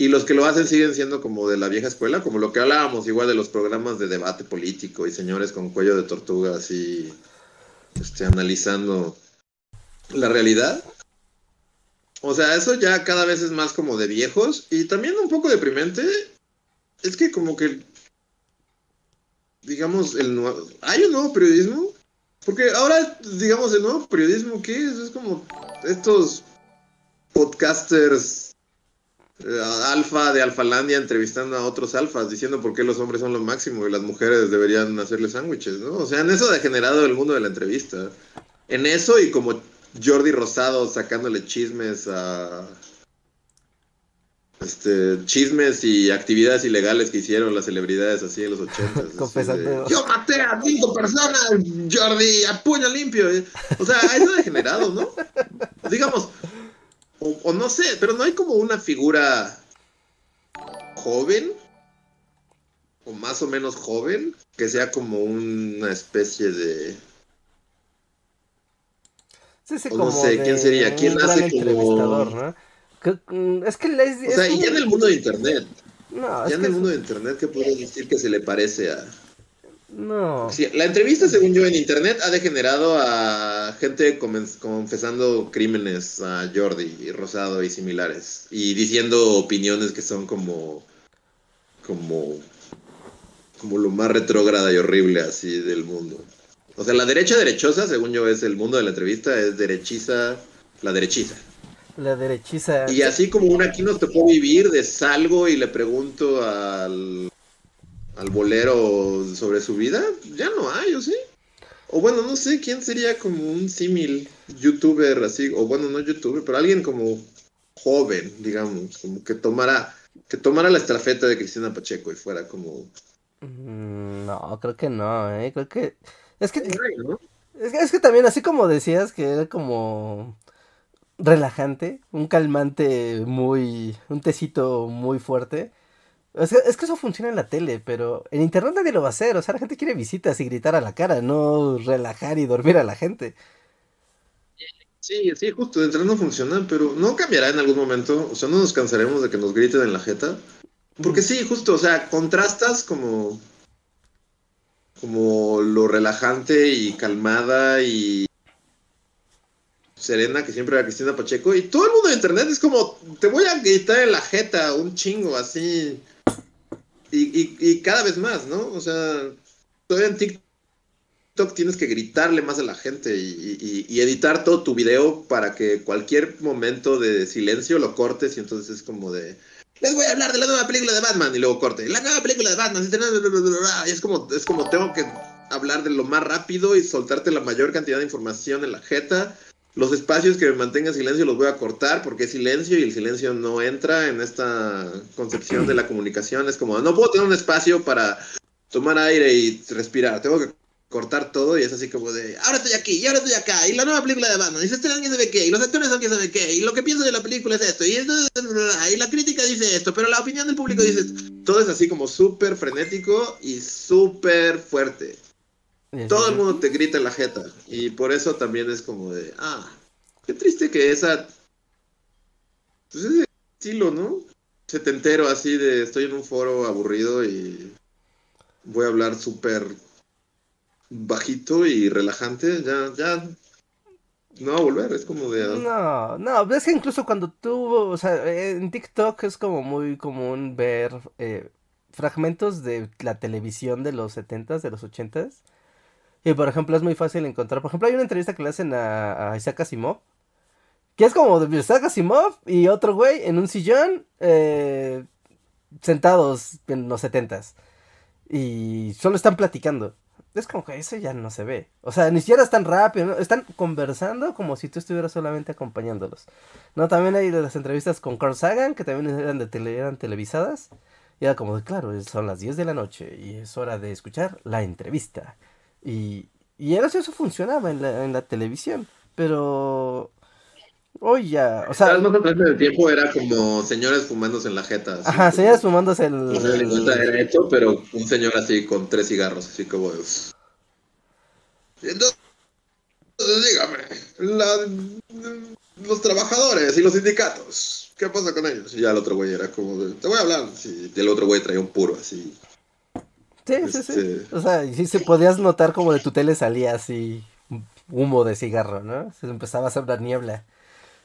Speaker 1: Y los que lo hacen siguen siendo como de la vieja escuela, como lo que hablábamos igual de los programas de debate político y señores con cuello de tortuga así este, analizando la realidad. O sea, eso ya cada vez es más como de viejos y también un poco deprimente. Es que como que, digamos, el hay un nuevo periodismo. Porque ahora, digamos, el nuevo periodismo, ¿qué es? Es como estos podcasters alfa de Alfalandia entrevistando a otros alfas, diciendo por qué los hombres son lo máximo y las mujeres deberían hacerle sándwiches, ¿no? O sea, en eso ha degenerado el mundo de la entrevista. En eso y como Jordi Rosado sacándole chismes a... Este, chismes y actividades ilegales que hicieron las celebridades así en los 80. Confesando. Yo maté a cinco personas, Jordi, a puño limpio. O sea, eso ha degenerado, ¿no? Digamos, o, no sé, pero no hay como una figura joven o más o menos joven que sea como una especie de
Speaker 2: sí, sí, no sé quién sería quién hace como ¿no? Mm, es que
Speaker 1: o sea y ya en el mundo de internet no, ya en el mundo de internet qué puedes decir que se le parece a
Speaker 2: no.
Speaker 1: Sí, la entrevista, según yo, en internet ha degenerado a gente confesando crímenes a Jordi, Rosado y similares. Y diciendo opiniones que son como. como. como lo más retrógrada y horrible así del mundo. O sea, la derecha derechosa, según yo, es el mundo de la entrevista, es derechiza. La derechiza.
Speaker 2: La derechiza.
Speaker 1: Y así como una aquí nos tocó vivir, de salgo y le pregunto al al bolero sobre su vida, ya no hay, ¿o sí? O bueno, no sé quién sería como un símil youtuber así, o bueno, no youtuber, pero alguien como joven, digamos, como que tomara, que tomara la estrafeta de Cristina Pacheco y fuera como...
Speaker 2: Mm, no, creo que no, ¿eh? Creo que... Es que... Es que, es que también, así como decías, que era como relajante, un calmante muy, un tecito muy fuerte. Es que, eso funciona en la tele, pero en internet nadie lo va a hacer. O sea, la gente quiere visitas y gritar a la cara, no relajar y dormir a la gente.
Speaker 1: Sí, sí, justo, de internet no funciona, pero no cambiará en algún momento. O sea, no nos cansaremos de que nos griten en la jeta. Porque sí, justo, o sea, contrastas como. como lo relajante y calmada y serena que siempre era Cristina Pacheco. Y todo el mundo de internet es como, te voy a gritar en la jeta un chingo así. Y, y, cada vez más, ¿no? O sea, todavía en TikTok tienes que gritarle más a la gente y, y, editar todo tu video para que cualquier momento de silencio lo cortes y entonces es como de... Les voy a hablar de la nueva película de Batman y luego corte. La nueva película de Batman. Y es como, es como tengo que hablar de lo más rápido y soltarte la mayor cantidad de información en la jeta los espacios que me mantengan silencio los voy a cortar porque es silencio y el silencio no entra en esta concepción de la comunicación. Es como, no puedo tener un espacio para tomar aire y respirar. Tengo que cortar todo y es así como de, ahora estoy aquí y ahora estoy acá y la nueva película de Batman y se estrenan quién sabe qué y los actores son quién sabe qué y lo que pienso de la película es esto y, y la crítica dice esto pero la opinión del público dice esto. todo es así como súper frenético y súper fuerte todo el mundo te grita en la jeta. Y por eso también es como de, ah, qué triste que esa. Pues ese estilo, ¿no? Setentero así de estoy en un foro aburrido y voy a hablar súper bajito y relajante. Ya, ya. no va a volver, es como de...
Speaker 2: No, no, es que incluso cuando tú, o sea, en TikTok es como muy común ver eh, fragmentos de la televisión de los 70s, de los 80s. Y por ejemplo es muy fácil encontrar, por ejemplo hay una entrevista que le hacen a, a Isaac Asimov, que es como Isaac Asimov y otro güey en un sillón eh, sentados en los 70s. Y solo están platicando es como que eso ya no se ve. O sea, ni siquiera están rápido, están conversando como si tú estuvieras solamente acompañándolos. No, también hay las entrevistas con Carl Sagan, que también eran, de eran televisadas. Y era como de, claro, son las 10 de la noche y es hora de escuchar la entrevista. Y, y era eso funcionaba en la, en la televisión. Pero Hoy ya, o sea.
Speaker 1: más atrás del tiempo era como señores fumándose en la jeta.
Speaker 2: Ajá, señores fumándose el.
Speaker 1: era esto, pero un señor así con tres cigarros, así como. Entonces, dígame, los trabajadores y los sindicatos, ¿qué pasa con ellos? Y ya el otro güey era como, te voy a hablar. y el otro güey traía un puro así.
Speaker 2: Sí, sí, sí. Este o sea, sí se podías notar como de tu tele salía así humo de cigarro, ¿no? Se empezaba a hacer una niebla.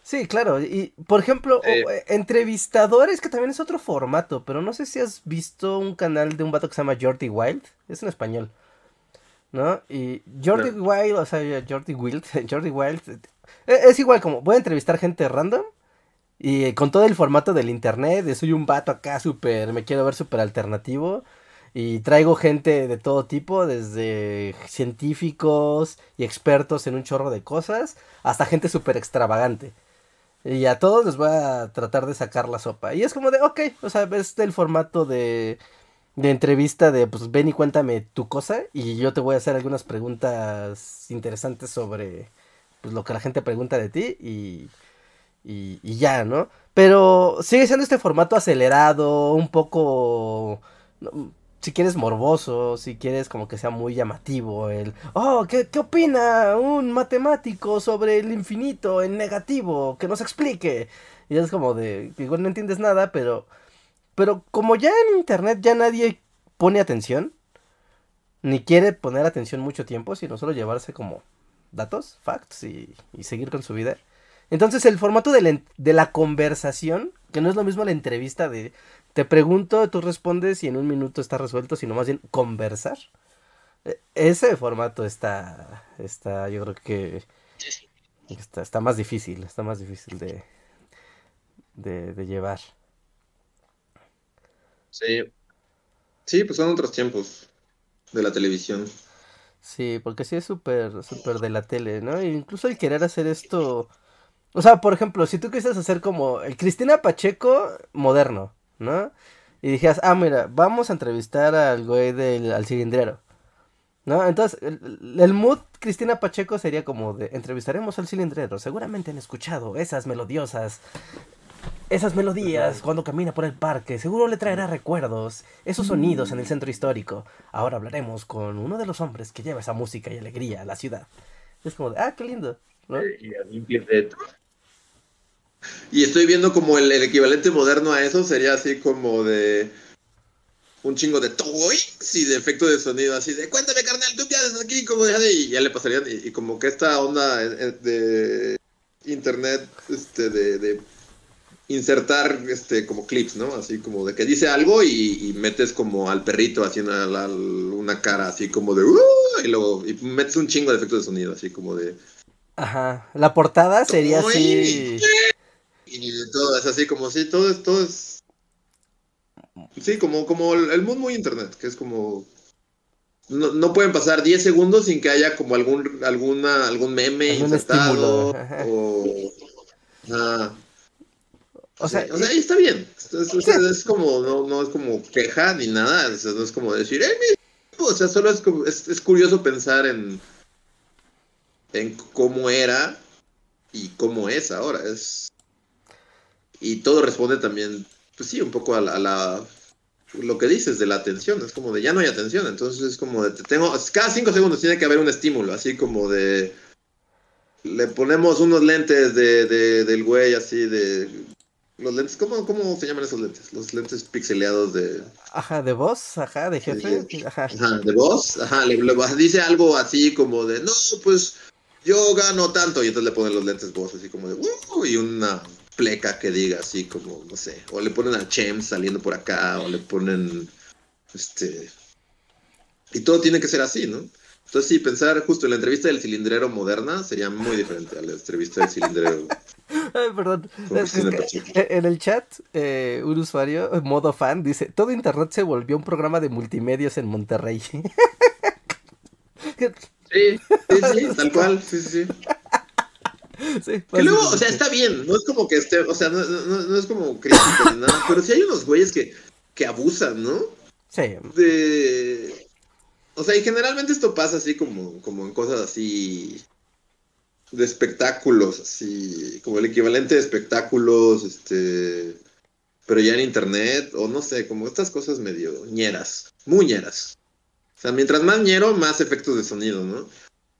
Speaker 2: Sí, claro. Y, por ejemplo, eh, entrevistadores, que también es otro formato, pero no sé si has visto un canal de un vato que se llama Jordi Wild. Es en español. ¿No? Y Jordi Wild, o sea, Jordi Wild, Jordi Wild, e, es igual como, voy a entrevistar gente random. Y con todo el formato del internet, de soy un vato acá súper, me quiero ver súper alternativo. Y traigo gente de todo tipo, desde científicos y expertos en un chorro de cosas, hasta gente súper extravagante. Y a todos les voy a tratar de sacar la sopa. Y es como de, ok, o sea, es el formato de, de entrevista de, pues ven y cuéntame tu cosa y yo te voy a hacer algunas preguntas interesantes sobre pues, lo que la gente pregunta de ti y, y, y ya, ¿no? Pero sigue siendo este formato acelerado, un poco si quieres morboso, si quieres como que sea muy llamativo, el, oh, ¿qué, ¿qué, opina un matemático sobre el infinito en negativo? Que nos explique. Y es como de, igual no entiendes nada, pero, pero como ya en internet ya nadie pone atención, ni quiere poner atención mucho tiempo, sino solo llevarse como datos, facts y, y seguir con su vida. Entonces el formato de la, de la conversación, que no es lo mismo la entrevista de te pregunto, tú respondes y en un minuto está resuelto, sino más bien conversar. E, ese formato está, está, yo creo que está, está más difícil, está más difícil de, de, llevar.
Speaker 1: Sí. Sí, pues son otros tiempos de la televisión.
Speaker 2: Sí, porque sí es súper, súper de la tele, ¿no? E incluso el querer hacer esto... O sea, por ejemplo, si tú quisieras hacer como el Cristina Pacheco moderno, ¿no? Y dijeras, ah, mira, vamos a entrevistar al güey del al cilindrero. ¿No? Entonces, el, mood Cristina Pacheco sería como de entrevistaremos al cilindrero. Seguramente han escuchado esas melodiosas, esas melodías cuando camina por el parque. Seguro le traerá recuerdos, esos sonidos en el centro histórico. Ahora hablaremos con uno de los hombres que lleva esa música y alegría a la ciudad. Es como de, ah, qué lindo. ¿no? Y a
Speaker 1: y estoy viendo como el, equivalente moderno a eso sería así como de un chingo de toys y de efecto de sonido, así de cuéntame carnal, ¿tú qué haces aquí? Como de, y ya le pasarían, y, como que esta onda de internet, este, de, insertar este como clips, ¿no? Así como de que dice algo y, metes como al perrito haciendo una, cara así como de uh", y luego y metes un chingo de efectos de sonido, así como de
Speaker 2: Ajá, la portada sería así
Speaker 1: y todo es así como sí, todo es, todo es sí, como, como el, mundo muy internet, que es como no, no, pueden pasar 10 segundos sin que haya como algún alguna algún meme insertado o o sea, o sea, ahí está bien. Es, como, no, no es como queja ni nada. Es, no es como decir, o sea, solo es, como, es, es, curioso pensar en, en cómo era y cómo es ahora. Es, y todo responde también, pues sí, un poco a la, lo que dices de la atención, es como de ya no hay atención, entonces es como de, tengo, cada cinco segundos tiene que haber un estímulo, así como de, le ponemos unos lentes de, de del güey así de, los lentes, ¿cómo, ¿cómo se llaman esos lentes? Los lentes pixeleados de...
Speaker 2: Ajá, de voz, ajá, de jefe.
Speaker 1: ajá. de voz, ajá, le, le, dice algo así como de, no, pues yo gano tanto, y entonces le ponen los lentes voz así como de, "Uh", y una pleca que diga así como, no sé, o le ponen a Chem saliendo por acá, o le ponen, este, y todo tiene que ser así, ¿no? Entonces sí, pensar justo en la entrevista del cilindrero moderna sería muy diferente a la entrevista del cilindrero.
Speaker 2: Ay, perdón. Es que
Speaker 1: Pacheco.
Speaker 2: en el chat, eh, un usuario, modo fan, dice: Todo internet se volvió un programa de multimedios en Monterrey.
Speaker 1: Sí, sí, sí, tal cual, sí, sí, sí. Que luego, o sea, está bien, no es como que esté, o sea, no, no- no es como crítico ni nada, pero sí hay unos güeyes que, que abusan, ¿no?
Speaker 2: Sí,
Speaker 1: de... O sea, y generalmente esto pasa así como, como en cosas así de espectáculos, así como el equivalente de espectáculos, este, pero ya en internet, o no sé, como estas cosas medio ñeras, muy ñeras. O sea, mientras más ñero, más efectos de sonido, ¿no?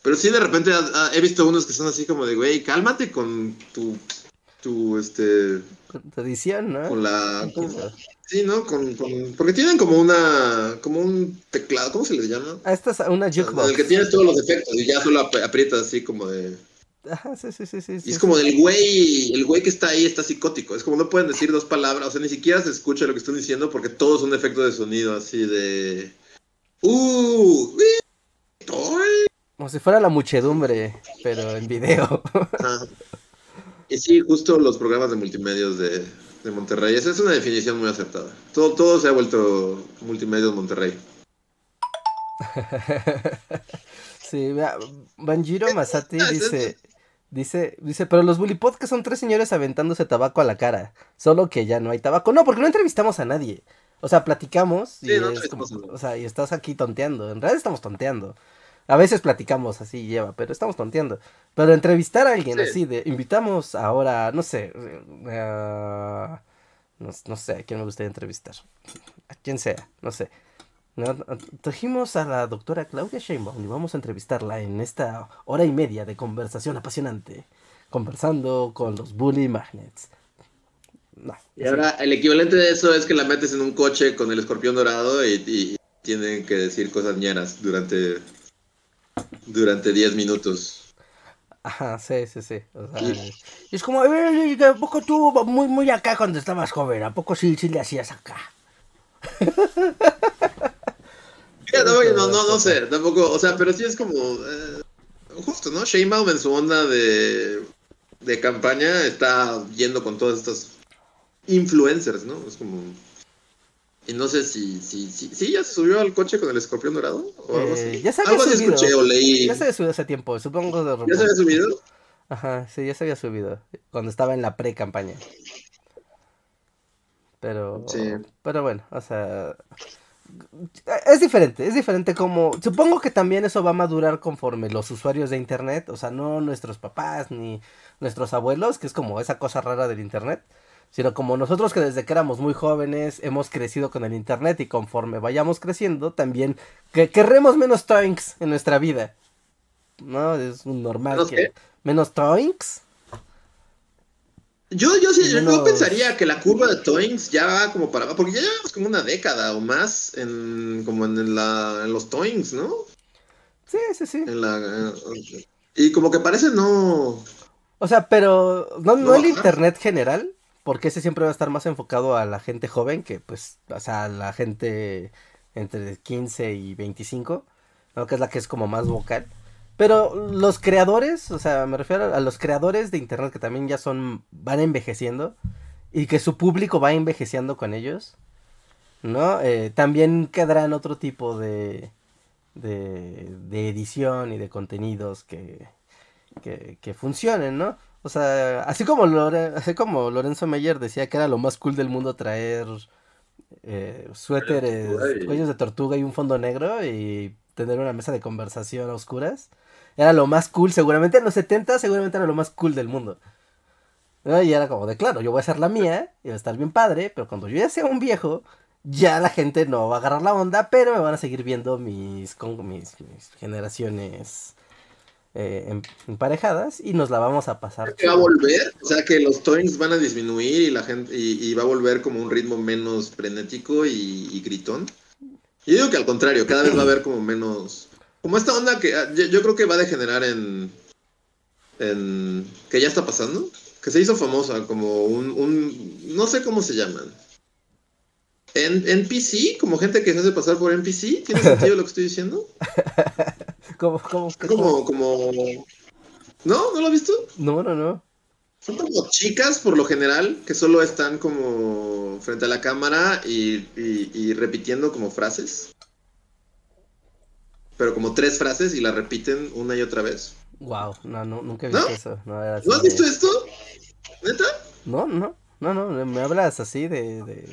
Speaker 1: Pero sí de repente ah, ah, he visto unos que son así como de, güey, cálmate con tu, tu, este,
Speaker 2: tradición, ¿no?
Speaker 1: con la... Sí, ¿no? Con, con- porque tienen como una, como un teclado, ¿cómo se les llama?
Speaker 2: Ah, esta es una
Speaker 1: En
Speaker 2: jukebox.
Speaker 1: el que tienes todos los efectos y ya solo ap- aprietas así como de...
Speaker 2: Ajá, sí, sí, sí, sí.
Speaker 1: Y
Speaker 2: sí,
Speaker 1: es
Speaker 2: sí.
Speaker 1: como del güey, el güey que está ahí está psicótico. Es como no pueden decir dos palabras, o sea, ni siquiera se escucha lo que están diciendo porque todos son efectos de sonido así de... ¡Uh!
Speaker 2: Como si fuera la muchedumbre, pero en video.
Speaker 1: Y sí, justo los programas de multimedios de, de Monterrey. Esa es una definición muy acertada. Todo, todo se ha vuelto multimedios Monterrey.
Speaker 2: sí, vea, Banjiro Masati dice, dice, dice, pero los Bully Podcast son tres señores aventándose tabaco a la cara, solo que ya no hay tabaco. No, porque no entrevistamos a nadie. O sea, platicamos y
Speaker 1: Sí, no
Speaker 2: es como, o sea, y estás aquí tonteando. En realidad estamos tonteando. A veces platicamos así lleva, pero estamos tonteando. Pero entrevistar a alguien
Speaker 1: Sí.
Speaker 2: así de, invitamos ahora, no sé, eh, no, no sé, a quién me gustaría entrevistar. A quien sea, no sé. No, Trajimos a la doctora Claudia Sheinbaum y vamos a entrevistarla en esta hora y media de conversación apasionante, conversando con los Bully Magnets. No,
Speaker 1: Y ahora el equivalente de eso es que la metes en un coche con el escorpión dorado y, y tienen que decir cosas ñeras durante durante 10 minutos.
Speaker 2: Ajá, sí, sí, sí. O sea,
Speaker 1: Y-
Speaker 2: es como, "Eh, ¿a poco tú muy, muy acá cuando estabas joven? ¿A poco sí, sí le hacías acá?
Speaker 1: No, no, no, no sé, tampoco, o sea, pero sí es como eh, justo, ¿no? Sheinbaum en su onda de, de campaña está yendo con todos estos influencers, ¿no? Es como y no sé si si si, si ya se subió al coche con el escorpión dorado o algo
Speaker 2: Eh,
Speaker 1: así.
Speaker 2: ya se había
Speaker 1: algo así
Speaker 2: subido.
Speaker 1: escuché o leí.
Speaker 2: Ya se había subido hace tiempo, supongo de
Speaker 1: ¿Ya se había subido?
Speaker 2: Ajá, sí, ya se había subido cuando estaba en la pre-campaña. Pero,
Speaker 1: Sí.
Speaker 2: pero bueno, o sea, es diferente, es diferente como, supongo que también eso va a madurar conforme los usuarios de internet, o sea, no nuestros papás ni nuestros abuelos, que es como esa cosa rara del internet, sino como nosotros que desde que éramos muy jóvenes hemos crecido con el internet y conforme vayamos creciendo también que querremos menos toinks en nuestra vida. No, es un normal
Speaker 1: ¿Menos
Speaker 2: que
Speaker 1: qué?
Speaker 2: menos toinks.
Speaker 1: Yo, yo sí, yo
Speaker 2: Menos-
Speaker 1: pensaría que la curva de Toings ya va como para abajo, porque ya llevamos como una década o más en como en, la, en los Toings, ¿no?
Speaker 2: Sí, sí, sí.
Speaker 1: En la, y como que parece no...
Speaker 2: O sea, pero no, no
Speaker 1: No,
Speaker 2: el internet general, porque ese siempre va a estar más enfocado a la gente joven que, pues, o sea, la gente entre 15 y 25, ¿no? Que es la que es como más vocal. Pero los creadores, o sea, me refiero a los creadores de internet que también ya son, van envejeciendo y que su público va envejeciendo con ellos, ¿no? Eh, también quedarán otro tipo de, de, de edición y de contenidos que, que, que funcionen, ¿no? O sea, así como, Lore- así como Lorenzo Meyer decía que era lo más cool del mundo traer eh, suéteres,
Speaker 1: Ay.
Speaker 2: cuellos de tortuga y un fondo negro y tener una mesa de conversación a oscuras, era lo más cool, seguramente en los 70 seguramente era lo más cool del mundo. ¿no? Y era como de, claro, yo voy a hacer la mía y va a estar bien padre, pero cuando yo ya sea un viejo, ya la gente no va a agarrar la onda, pero me van a seguir viendo mis, con, mis, mis generaciones eh, em- emparejadas y nos la vamos a pasar.
Speaker 1: que va a volver, o sea que los Toings van a disminuir y la gente y, y va a volver como un ritmo menos frenético y, y gritón. Yo digo que al contrario, cada vez va a haber como menos, como esta onda que ah, yo, yo creo que va a degenerar en, en, que ya está pasando, que se hizo famosa como un, un no sé cómo se llaman. En, NPC, como gente que se hace pasar por NPC, ¿tiene sentido lo que estoy diciendo?
Speaker 2: ¿Cómo, cómo,
Speaker 1: Como, como... ¿No? ¿No lo has visto?
Speaker 2: No, no, no.
Speaker 1: Son como chicas, por lo general, que solo están como frente a la cámara y, y- y repitiendo como frases. Pero como tres frases y la repiten una y otra vez.
Speaker 2: Wow, no, no, nunca he
Speaker 1: ¿No?
Speaker 2: visto eso. No, era así
Speaker 1: ¿No has
Speaker 2: de-
Speaker 1: visto esto? ¿Neta?
Speaker 2: No, no, no, no, me hablas así de, de...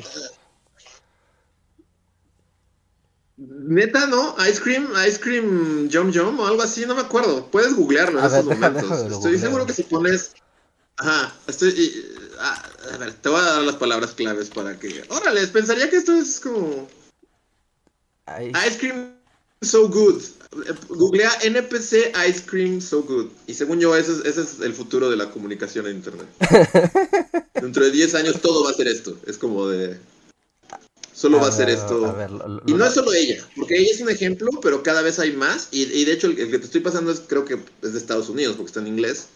Speaker 1: Neta, ¿no? Ice Cream, Ice Cream Jump Jump o algo así, no me acuerdo. Puedes googlearlo en
Speaker 2: A ver,
Speaker 1: estos
Speaker 2: deja-
Speaker 1: momentos. estoy seguro que si pones. Ajá, estoy. y- ah, a ver, te voy a dar las palabras claves para que. Órale, pensaría que esto es como. Ice Cream So Good. Eh, Googlea NPC Ice Cream So Good. Y según yo, ese es, ese es el futuro de la comunicación en Internet. Dentro de 10 años todo va a ser esto. Es como de. Solo va a ser esto.
Speaker 2: a ver, lo- lo-
Speaker 1: Y no es solo ella, porque ella es un ejemplo, pero cada vez hay más. Y, y de hecho, el, el que te estoy pasando es, creo que es de Estados Unidos, porque está en inglés.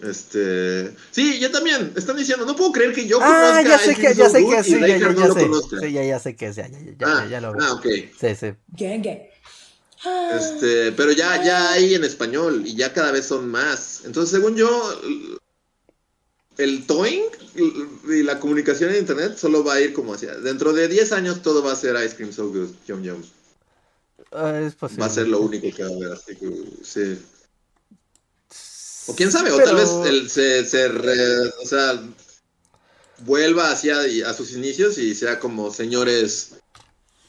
Speaker 1: Este. Sí, yo también. Están diciendo, no puedo creer que yo
Speaker 2: Ah,
Speaker 1: conozca
Speaker 2: ya
Speaker 1: a
Speaker 2: sé que, ya sé que, sí, ya, ya,
Speaker 1: no
Speaker 2: ya
Speaker 1: lo
Speaker 2: sé.
Speaker 1: conozca.
Speaker 2: Sí, ya, ya sé que es, ya, ya, ya, ya,
Speaker 1: ah,
Speaker 2: ya lo veo.
Speaker 1: ah, ok.
Speaker 2: Sí, sí.
Speaker 3: Gang, gang.
Speaker 1: Este, pero ya, ya hay en español y ya cada vez son más. Entonces, según yo, el towing y la comunicación en internet solo va a ir como hacia. Dentro de 10 años todo va a ser Ice Cream So Good, Yum Yum.
Speaker 2: Ah, es posible.
Speaker 1: Va a ser lo único que va a haber, así que sí. O quién sabe, o
Speaker 2: Pero-
Speaker 1: tal vez él se, se re- o sea, vuelva hacia a sus inicios y sea como señores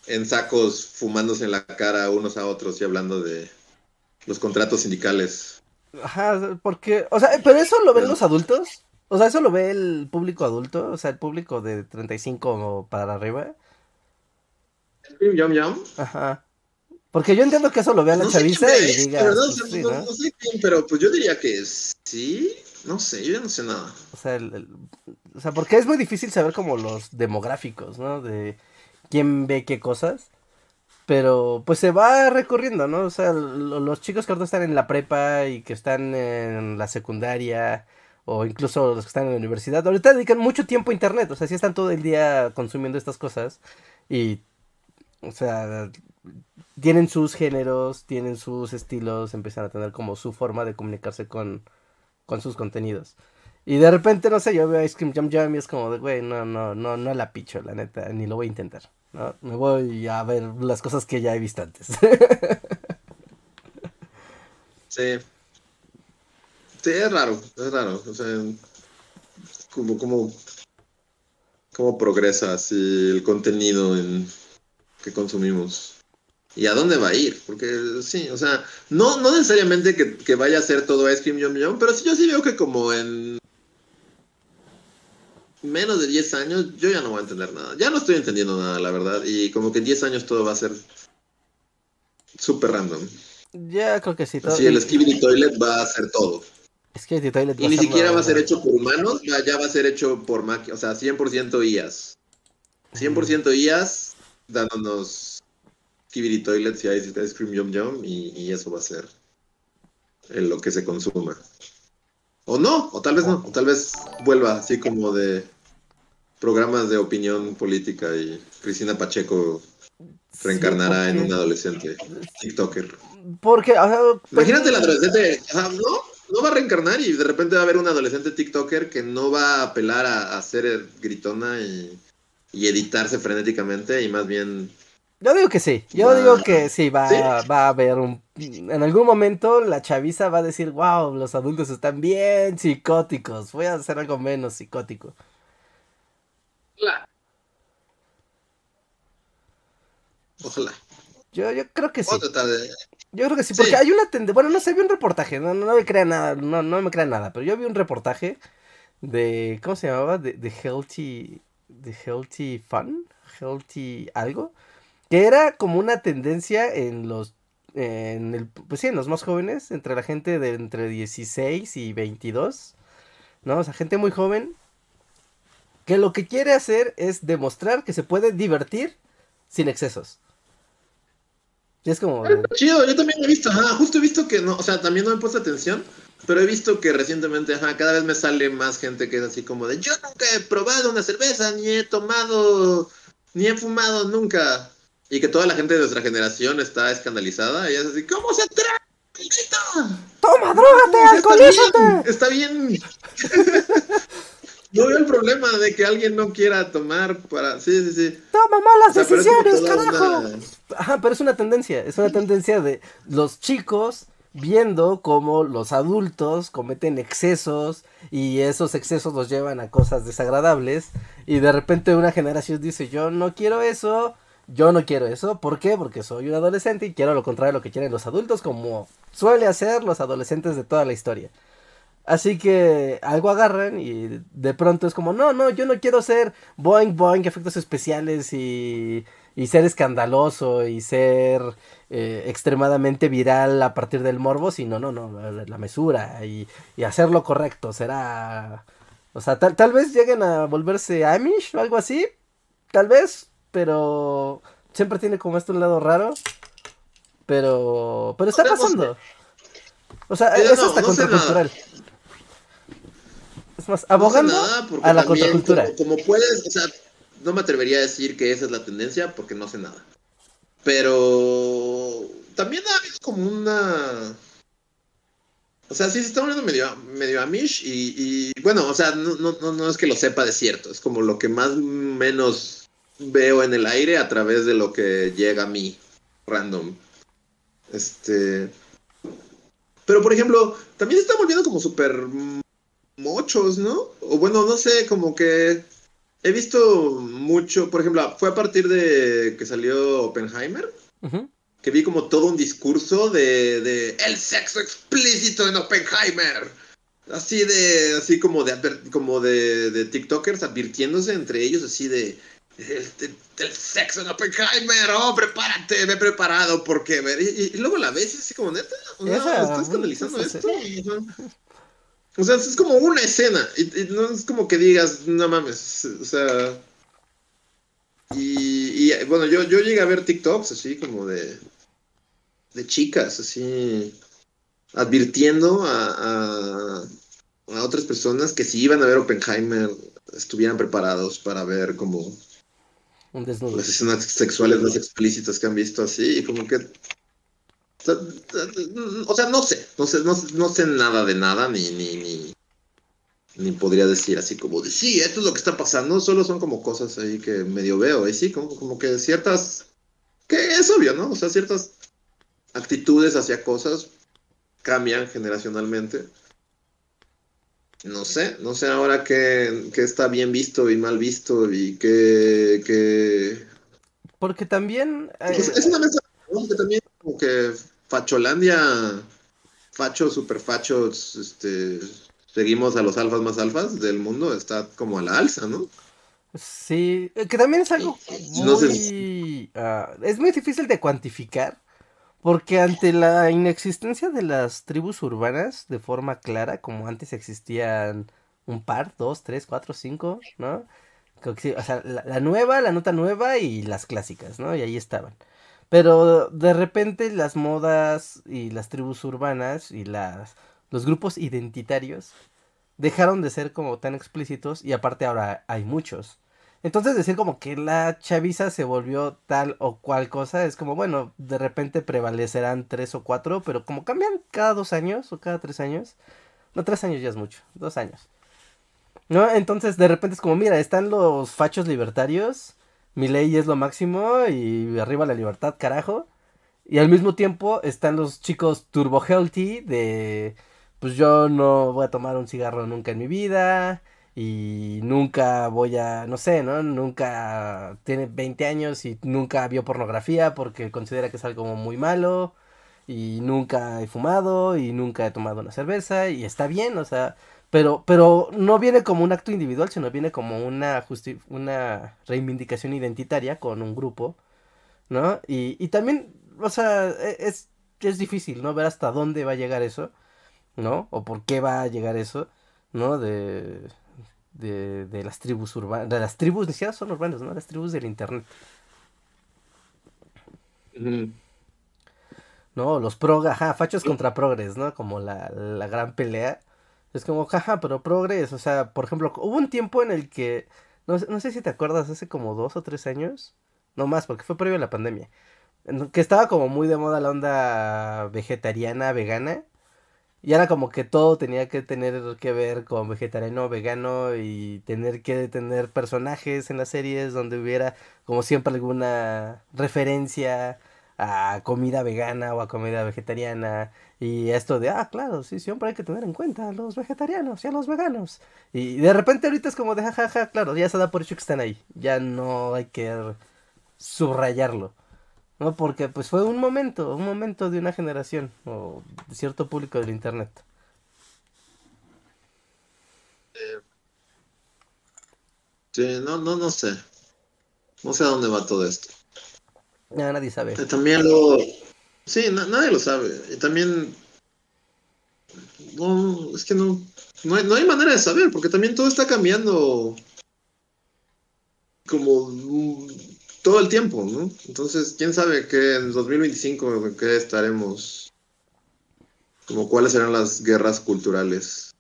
Speaker 1: en sacos fumándose en la cara unos a otros y hablando de los contratos sindicales.
Speaker 2: Ajá, porque, o sea, pero eso lo ven los adultos. O sea, eso lo ve el público adulto, o sea, el público de 35 o para arriba.
Speaker 1: Yum Yum.
Speaker 2: Ajá. Porque yo entiendo que eso lo vea la
Speaker 1: No
Speaker 2: chaviza y diga,
Speaker 1: ¿verdad? O
Speaker 2: pues, sí,
Speaker 1: no,
Speaker 2: ¿no?
Speaker 1: no sé quién, pero pues yo diría que sí. No sé, yo ya no sé nada.
Speaker 2: O sea, el- el- o sea, porque es muy difícil saber como los demográficos, ¿no? De quién ve qué cosas. Pero pues se va recorriendo, ¿no? O sea, lo- los chicos que ahorita están en la prepa y que están en la secundaria o incluso los que están en la universidad, ahorita dedican mucho tiempo a internet, o sea, sí están todo el día consumiendo estas cosas y, o sea, tienen sus géneros, tienen sus estilos, empiezan a tener como su forma de comunicarse con, con sus contenidos. Y de repente, no sé, yo veo Ice Cream Jam Jam y es como de, güey, no, no, no, no la picho, la neta, ni lo voy a intentar, ¿no? Me voy a ver las cosas que ya he visto antes.
Speaker 1: Sí. Sí, es raro, es raro. O sea, como, como, cómo progresa así el contenido en, que consumimos. ¿Y a dónde va a ir? Porque sí, o sea, no, no necesariamente que, que vaya a ser todo Ice Cream Yum Yum, pero sí, yo sí veo que como en menos de 10 años yo ya no voy a entender nada. Ya no estoy entendiendo nada, la verdad. Y como que en 10 años todo va a ser súper random.
Speaker 2: ya creo que sí. todo-
Speaker 1: Así el Skibidi Toilet va a hacer todo.
Speaker 2: Es que
Speaker 1: Y ni siquiera
Speaker 2: la-
Speaker 1: va a ser hecho por humanos, ya va a ser hecho por máquinas, o sea, 100% IAS. 100% IAS dándonos Skibidi Toilets y Ice, Cream Yum Yum y, y eso va a ser en lo que se consuma. O no, o tal vez no, o tal vez vuelva así como de programas de opinión política y Cristina Pacheco reencarnará en
Speaker 2: porque-
Speaker 1: un adolescente TikToker.
Speaker 2: Porque, o sea, pues,
Speaker 1: Imagínate el adolescente, no, no va a reencarnar y de repente va a haber un adolescente TikToker que no va a apelar a, a ser gritona y, y editarse frenéticamente y más bien
Speaker 2: Yo digo que sí, yo
Speaker 1: Va-
Speaker 2: digo que sí, va,
Speaker 1: ¿Sí?
Speaker 2: va a haber un... En algún momento la chaviza va a decir, wow, los adultos están bien psicóticos, voy a hacer algo menos psicótico.
Speaker 1: ojalá.
Speaker 2: Yo, yo creo que sí,
Speaker 1: Voy a tratar de-
Speaker 2: yo creo que sí,
Speaker 1: Sí.
Speaker 2: porque hay una tendencia, bueno, no sé, vi un reportaje, no, no me crean nada, no, no me crean nada, pero yo vi un reportaje de, ¿cómo se llamaba? De, de Healthy, de Healthy Fun, Healthy algo, que era como una tendencia en los, en el, pues sí, en los más jóvenes, entre la gente de entre 16 y 22, ¿no? O sea, gente muy joven, que lo que quiere hacer es demostrar que se puede divertir sin excesos. Y es como...
Speaker 1: Chido, yo también he visto, ajá, justo he visto que no, o sea, también no he puesto atención, Pero he visto que recientemente, ajá, cada vez me sale más gente que es así como de, yo nunca he probado una cerveza, ni he tomado, ni he fumado nunca. Y que toda la gente de nuestra generación está escandalizada y es así, ¿cómo se atreve?
Speaker 2: ¡Toma, drogate, alcoholízate!
Speaker 1: Está bien. no veo el problema de que alguien no quiera tomar para... Sí, sí, sí.
Speaker 2: Toma malas decisiones, carajo. Ajá, pero es una tendencia, es una tendencia de los chicos viendo cómo los adultos cometen excesos y esos excesos los llevan a cosas desagradables y de repente una generación dice yo no quiero eso, yo no quiero eso, ¿por qué? Porque soy un adolescente y quiero lo contrario de lo que quieren los adultos como suele hacer los adolescentes de toda la historia. Así que algo agarran y de pronto es como, no, no, yo no quiero ser boing boing, efectos especiales y, y ser escandaloso y ser eh, extremadamente viral a partir del morbo, sino, no, no, la, mesura y, y, hacerlo correcto. Será. O sea, tal, tal vez lleguen a volverse Amish o algo así. Tal vez, pero siempre tiene como esto un lado raro. Pero. Pero está pasando. O sea, eso está contracultural. Es más, abogando a la contracultura.
Speaker 1: como, puedes, o sea, no me atrevería a decir que esa es la tendencia porque no sé nada. Pero también ha habido como una... O sea, sí se está volviendo medio, medio amish y, y bueno, o sea, no, no, no, es que lo sepa de cierto, es como lo que más menos veo en el aire a través de lo que llega a mí, random. Este... Pero, por ejemplo, también se está volviendo como súper mochos, ¿no? O bueno, no sé, como que He visto mucho, por ejemplo, fue a partir de que salió Oppenheimer, que vi como todo un discurso de, de, el sexo explícito en Oppenheimer. Así de, así como de, como de, de TikTokers advirtiéndose entre ellos, así de, el, sexo en Oppenheimer, oh, prepárate, me he preparado porque... Y, y, luego la ves así como, neta, ¿estás escandalizando esto? O sea, es como una escena. Y, no es como que digas, no mames. O sea. Y, y, bueno, yo, yo llegué a ver TikToks así como de. de chicas, así. advirtiendo a, a, a otras personas que si iban a ver Oppenheimer estuvieran preparados para ver como. Las escenas sexuales más explícitas que han visto así. Y como que o sea, no sé, no sé, no, sé nada de nada, ni, ni, ni, ni, podría decir así como de, sí, esto es lo que está pasando, solo son como cosas ahí que medio veo, y sí, como, como que ciertas, que es obvio, ¿no? O sea, ciertas actitudes hacia cosas cambian generacionalmente. No sé, no sé ahora qué, está bien visto y mal visto y qué...
Speaker 2: Porque también...
Speaker 1: Pues, es una mesa que también como que Facholandia, facho, super fachos, este, seguimos a los alfas más alfas del mundo, está como a la alza, ¿no?
Speaker 2: Sí, eh, que también es algo muy... Ah, es muy difícil de cuantificar, porque ante la inexistencia de las tribus urbanas de forma clara, como antes existían un par, dos, tres, cuatro, cinco, ¿no? O sea, la nueva, la nota nueva y las clásicas, ¿no? Y ahí estaban. Pero de repente las modas y las tribus urbanas y las, los grupos identitarios dejaron de ser como tan explícitos y aparte ahora hay muchos. Entonces decir como que la chaviza se volvió tal o cual cosa es como, bueno, de repente prevalecerán tres o cuatro, pero como cambian cada dos años o cada tres años, no, tres años ya es mucho, dos años. ¿No? Entonces de repente es como, mira, están los fachos libertarios mi ley es lo máximo y arriba la libertad, carajo. Y al mismo tiempo están los chicos turbo healthy de, pues yo no voy a tomar un cigarro nunca en mi vida y nunca voy a, no sé, ¿no? Nunca tiene 20 años y nunca vio pornografía porque considera que es algo muy malo y nunca he fumado y nunca he tomado una cerveza y está bien, o sea, pero, pero no viene como un acto individual, sino viene como una, una reivindicación identitaria con un grupo, ¿no? Y, y también, o sea, e, es, es difícil, ¿no? Ver hasta dónde va a llegar eso, ¿no? O por qué va a llegar eso, ¿no? De, de, de las tribus urbanas, de las tribus, ni siquiera son urbanas, ¿no? Las tribus del internet. ¿no? Los pro, ajá, fachos contra progres, ¿no? Como la, la gran pelea. Es como, jaja, pero progres, o sea, por ejemplo, hubo un tiempo en el que, no, no sé si te acuerdas, hace como dos o tres años, no más, porque fue previo a la pandemia, que estaba como muy de moda la onda vegetariana, vegana, y era como que todo tenía que tener que ver con vegetariano, vegano y tener que tener personajes en las series donde hubiera como siempre alguna referencia a comida vegana o a comida vegetariana y esto de, ah, claro, sí, siempre hay que tener en cuenta a los vegetarianos y a los veganos. Y de repente ahorita es como de, jajaja, claro, ya se da por hecho que están ahí, ya no hay que subrayarlo. ¿no? Porque pues fue un momento, un momento de una generación o de cierto público del internet.
Speaker 1: Sí, no, no, no sé. No sé a dónde va todo esto.
Speaker 2: Ya, nadie sabe.
Speaker 1: Eh, también lo... Sí, nadie lo sabe. Y también... No, es que no... No hay, no hay manera de saber, porque también todo está cambiando como todo el tiempo, ¿no? Entonces, quién sabe qué en 2025 qué estaremos, como cuáles serán las guerras culturales.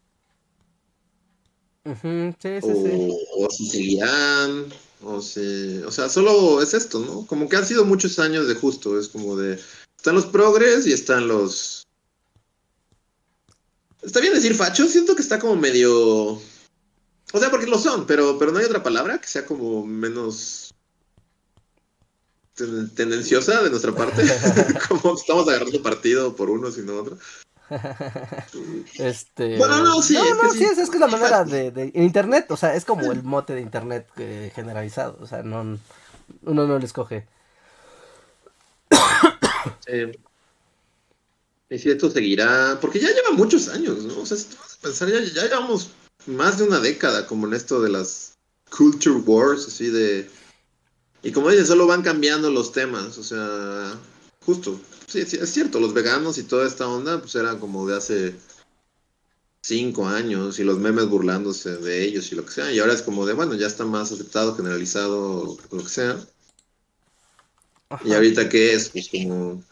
Speaker 2: sí, sí, o,
Speaker 1: o, si seguirán, o si, o sea, solo es esto, ¿no? Como que han sido muchos años de justo, es como de, están los progres y están los... Está bien decir facho, siento que está como medio... O sea, porque lo son, pero, pero no hay otra palabra que sea como menos tendenciosa de nuestra parte, como estamos agarrando partido por uno sino otro.
Speaker 2: Este...
Speaker 1: Bueno, no, sí.
Speaker 2: No, no, sí, es, es que la manera de, de, Internet, o sea, es como el mote de Internet eh, generalizado, o sea, no, uno no le escoge.
Speaker 1: Eh, y si esto seguirá, porque ya lleva muchos años, ¿no? O sea, si tú vas a pensar, ya, ya llevamos más de una década como en esto de las culture wars, así de y como dices, solo van cambiando los temas, o sea, justo, sí, es cierto, los veganos y toda esta onda, pues era como de hace cinco años y los memes burlándose de ellos y lo que sea, y ahora es como de, bueno, ya está más aceptado, generalizado, lo que sea. Y ahorita qué es, pues como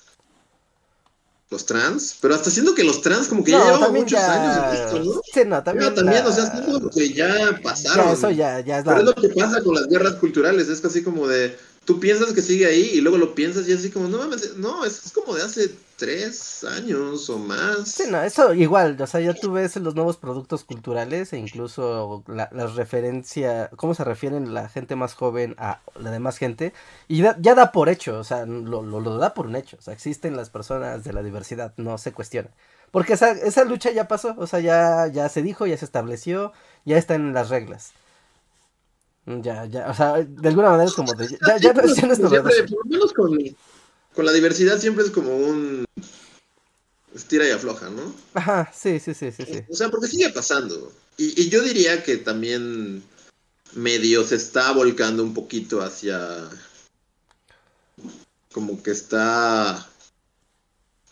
Speaker 1: los trans, pero hasta siento que los trans como que ya llevan muchos años en esto, ¿no?
Speaker 2: Sí, no, también.
Speaker 1: también, o sea, es como que ya pasaron.
Speaker 2: Ya, eso ya, ya
Speaker 1: es Pero es lo que pasa con las guerras culturales, es casi como de, tú piensas que sigue ahí y luego lo piensas y así como, no mames, no, es, como de hace tres años o más.
Speaker 2: Sí, no, eso igual, o sea, ya tú ves los nuevos productos culturales e incluso la, las referencias, cómo se refieren la gente más joven a la demás gente, y ya da por hecho, o sea, lo, da por un hecho, o sea, existen las personas de la diversidad, no se cuestiona. Porque esa, esa lucha ya pasó, o sea, ya, ya se dijo, ya se estableció, ya está en las reglas. Ya, ya, o sea, de alguna manera es como de, ya, ya, no,
Speaker 1: ya no es siempre, por lo menos con, con la diversidad siempre es como un estira y afloja, ¿no?
Speaker 2: Ajá, sí, sí, sí, sí, sí.
Speaker 1: O sea, porque sigue pasando. Y, y, yo diría que también medio se está volcando un poquito hacia como que está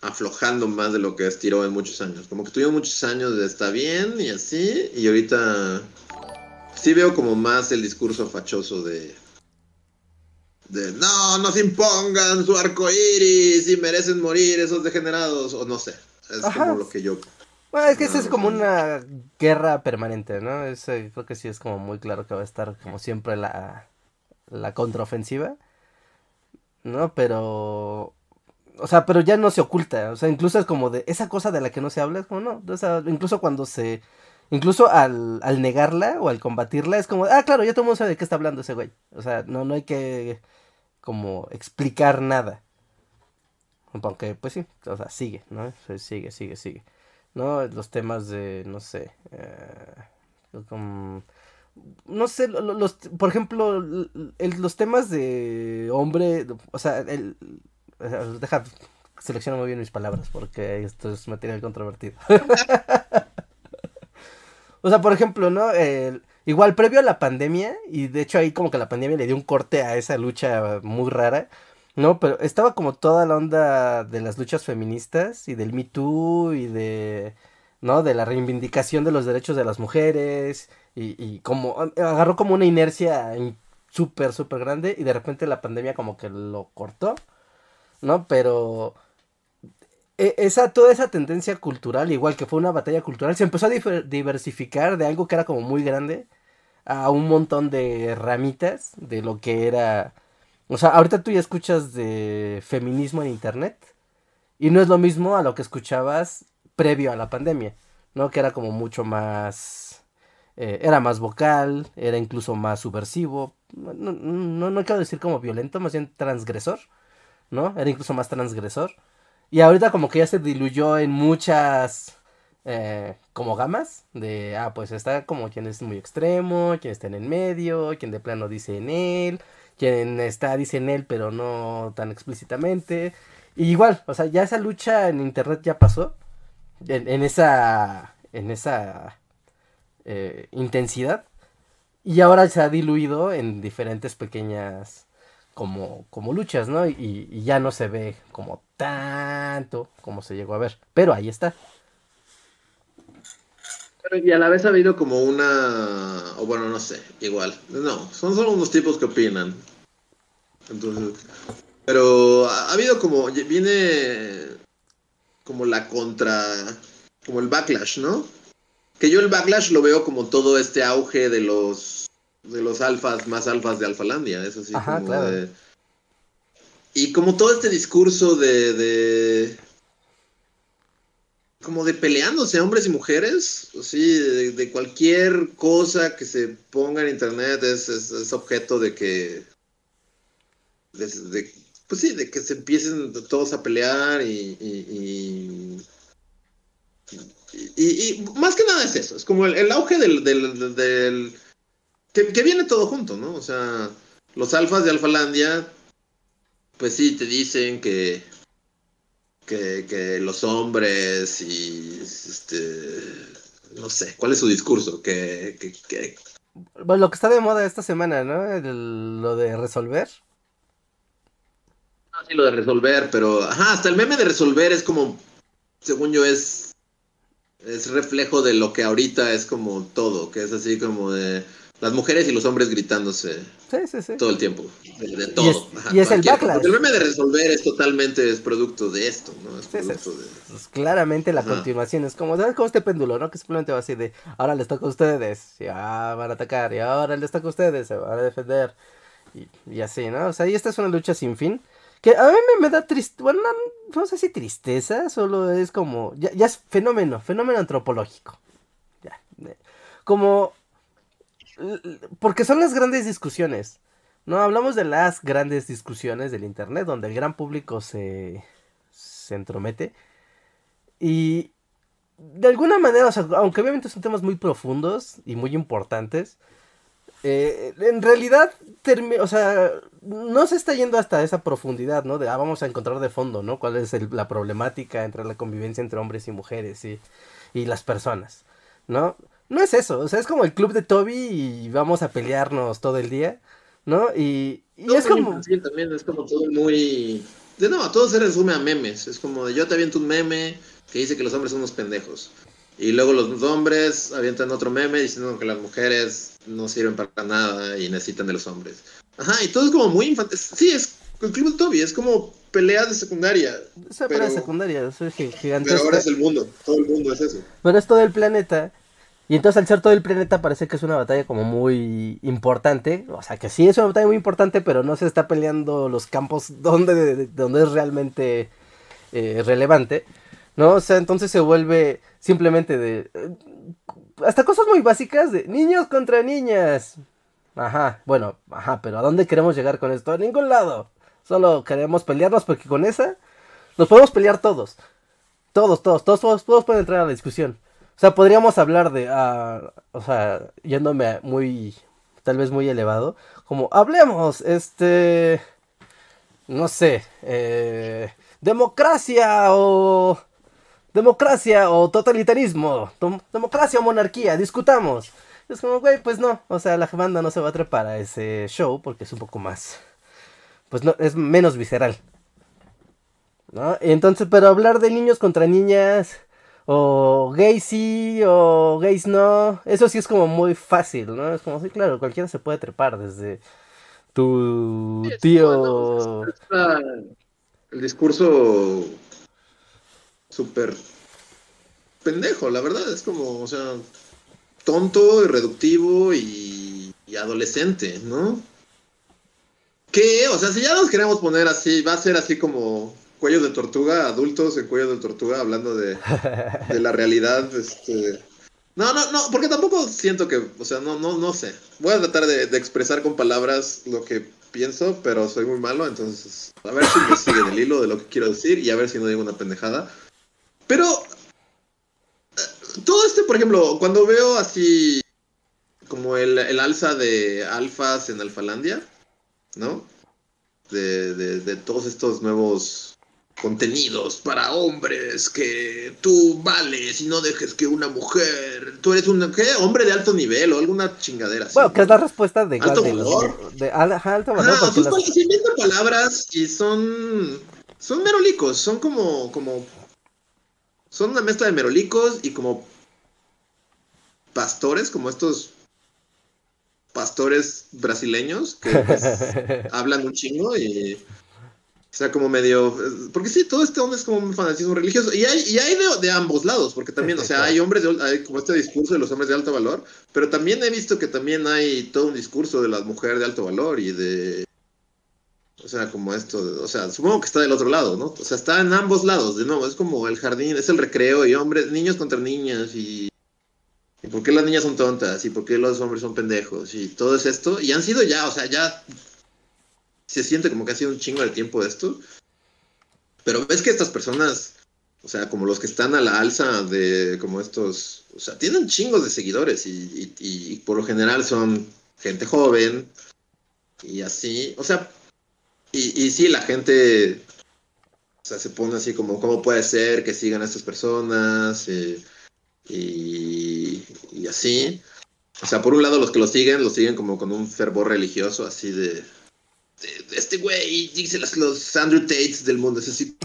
Speaker 1: aflojando más de lo que estiró en muchos años. Como que tuvimos muchos años de está bien y así, y ahorita sí veo como más el discurso fachoso de de no, no se impongan su arco iris y merecen morir esos degenerados, o no sé. Es como lo que yo.
Speaker 2: Bueno, es que eso es como una guerra permanente, ¿no? Es, creo que sí es como muy claro que va a estar como siempre la, la contraofensiva, ¿no? Pero. O sea, pero ya no se oculta, o sea, incluso es como de esa cosa de la que no se habla, es como no, o sea, incluso cuando se. Incluso al, al negarla o al combatirla, es como, ah, claro, ya todo el mundo sabe de qué está hablando ese güey. O sea, no, no hay que como explicar nada. Aunque, pues sí, o sea, sigue, ¿no? Sigue, sigue, sigue. ¿No? Los temas de, no sé, eh, como, no sé, los, por ejemplo, los temas de hombre, o sea, el, deja, selecciono muy bien mis palabras porque esto es material controvertido. o sea, por ejemplo, ¿no? Igual previo a la pandemia, y de hecho ahí como que la pandemia le dio un corte a esa lucha muy rara, ¿no? Pero estaba como toda la onda de las luchas feministas y del Me Too y de, ¿no? De la reivindicación de los derechos de las mujeres y, y como agarró como una inercia súper, súper grande y de repente la pandemia como que lo cortó, ¿no? Pero esa, toda esa tendencia cultural, igual que fue una batalla cultural, se empezó a diversificar de algo que era como muy grande a un montón de ramitas de lo que era... O sea, ahorita tú ya escuchas de feminismo en internet y no es lo mismo a lo que escuchabas previo a la pandemia, ¿no? Que era como mucho más... Eh, era más vocal, era incluso más subversivo, no, no, no quiero decir como violento, más bien transgresor, ¿no? Era incluso más transgresor. Y ahorita como que ya se diluyó en muchas eh, como gamas de, ah, pues está como quien es muy extremo, quien está en el medio, quien de plano dice en él, quien está dice en él pero no tan explícitamente. Y igual, o sea, ya esa lucha en internet ya pasó, en, esa, en esa eh, intensidad, y ahora se ha diluido en diferentes pequeñas como, como luchas, ¿no? Y, ya no se ve como tanto como se llegó a ver. Pero ahí está.
Speaker 1: Pero y a la vez ha habido como una. O bueno, no sé, igual. No, son solo unos tipos que opinan. Entonces. Pero ha habido como. Viene. Como la contra. Como el backlash, ¿no? Que yo el backlash lo veo como todo este auge de los de los alfas más alfas de Alfalandia, eso sí. como Y como todo este discurso de, de, como de peleándose hombres y mujeres, sí, de, cualquier cosa que se ponga en internet es, es, objeto de que, de, pues sí, de que se empiecen todos a pelear y, y, y, más que nada es eso, es como el, auge del, del que, viene todo junto, ¿no? O sea, los alfas de Alfalandia, pues sí, te dicen que, que, los hombres y, este, no sé, ¿cuál es su discurso? Que, que,
Speaker 2: Bueno, lo que está de moda esta semana, ¿no? lo de resolver.
Speaker 1: Ah, sí, lo de resolver, pero, ajá, hasta el meme de resolver es como, según yo, es, es reflejo de lo que ahorita es como todo, que es así como de las mujeres y los hombres gritándose todo el tiempo. De, todo.
Speaker 2: Y es, el backlash.
Speaker 1: el meme de resolver es totalmente es producto de esto, ¿no? Es producto de...
Speaker 2: Pues claramente la continuación es como, ¿sabes? Como este péndulo, ¿no? Que simplemente va así de, ahora les toca a ustedes, ya van a atacar, y ahora les toca a ustedes, se van a defender. Y, así, ¿no? O sea, y esta es una lucha sin fin. Que a mí me, da tristeza, bueno, no, sé si tristeza, solo es como, ya, ya es fenómeno, fenómeno antropológico. Ya. Como porque son las grandes discusiones. No hablamos de las grandes discusiones del internet donde el gran público se, se entromete. Y de alguna manera, aunque obviamente son temas muy profundos y muy importantes, eh, en realidad, o sea, no se está yendo hasta esa profundidad, ¿no? De, ah, vamos a encontrar de fondo, ¿no? Cuál es la problemática entre la convivencia entre hombres y mujeres y, y las personas, ¿no? No es eso, o sea, es como el club de Toby y vamos a pelearnos todo el día, ¿no? Y, es como...
Speaker 1: Sí, también es como todo muy... De no, todo se resume a memes, es como de yo te aviento un meme que dice que los hombres son unos pendejos. Y luego los hombres avientan otro meme diciendo que las mujeres no sirven para nada y necesitan de los hombres. Ajá, y todo es como muy infantil. Sí, es el club de Toby, es como peleas de secundaria.
Speaker 2: Es pelea de secundaria, es gigantesco.
Speaker 1: Pero ahora es el mundo, todo el mundo es eso.
Speaker 2: Pero es todo el planeta y entonces al ser todo el planeta parece que es una batalla como muy importante. O sea, que sí es una batalla muy importante, pero no se está peleando los campos donde, donde es realmente eh, relevante. ¿No? O sea, entonces se vuelve simplemente de... Eh, hasta cosas muy básicas de niños contra niñas. Ajá, bueno, ajá, pero ¿a dónde queremos llegar con esto? A ningún lado. Solo queremos pelearnos porque con esa nos podemos pelear todos. Todos, todos, todos, todos, todos pueden entrar a la discusión. O sea, podríamos hablar de, ah, o sea, yéndome muy, tal vez muy elevado, como, hablemos, este, no sé, eh, democracia o, democracia o totalitarismo, democracia o monarquía, discutamos. Es como, güey, pues no, o sea, la banda no se va a trepar a ese show porque es un poco más, pues no, es menos visceral. ¿No? Entonces, pero hablar de niños contra niñas o gays sí, o gays no. Eso sí es como muy fácil, ¿no? Es como, sí, claro, cualquiera se puede trepar desde tu tío.
Speaker 1: el discurso súper pendejo, la verdad. Es como, o sea, tonto, irreductivo y, y adolescente, ¿no? ¿Qué? O sea, si ya nos queremos poner así, va a ser así como cuello de tortuga, adultos en cuello de tortuga, hablando de, la realidad, este... No, no, no, porque tampoco siento que, o sea, no, no, no sé. Voy a tratar de, expresar con palabras lo que pienso, pero soy muy malo, entonces a ver si me sigue el hilo de lo que quiero decir y a ver si no digo una pendejada. Pero eh, todo este, por ejemplo, cuando veo así como el, el alza de alfas en Alfalandia, ¿no? De, de, de todos estos nuevos contenidos para hombres que tú vales y no dejes que una mujer, tú eres un ¿qué? hombre de alto nivel o alguna chingadera. así,
Speaker 2: Bueno, que es la respuesta de
Speaker 1: Alto
Speaker 2: de los-
Speaker 1: valor.
Speaker 2: de- al- ajá, alto valor.
Speaker 1: Pues,
Speaker 2: las-
Speaker 1: palabras y son son merolicos, son como como son una mezcla de merolicos y como pastores, como estos pastores brasileños que pues, hablan un chingo y o sea como medio porque sí todo este hombre es como un fanatismo religioso y hay y hay de, de ambos lados porque también o sea hay hombres de, hay como este discurso de los hombres de alto valor pero también he visto que también hay todo un discurso de las mujeres de alto valor y de o sea como esto o sea supongo que está del otro lado no o sea está en ambos lados de nuevo es como el jardín es el recreo y hombres niños contra niñas y ¿Y por qué las niñas son tontas? ¿Y por qué los hombres son pendejos? Y todo es esto. Y han sido ya, o sea, ya se siente como que ha sido un chingo de tiempo esto. Pero ves que estas personas, o sea, como los que están a la alza de como estos, o sea, tienen chingos de seguidores y, y- y por lo general son gente joven y así. O sea, y, y sí, la gente, o sea, se pone así como, ¿cómo puede ser que sigan a estas personas? Eh, y, y así. O sea, por un lado los que lo siguen, lo siguen como con un fervor religioso, así de... este güey dice las, los Andrew Tates del mundo, es así,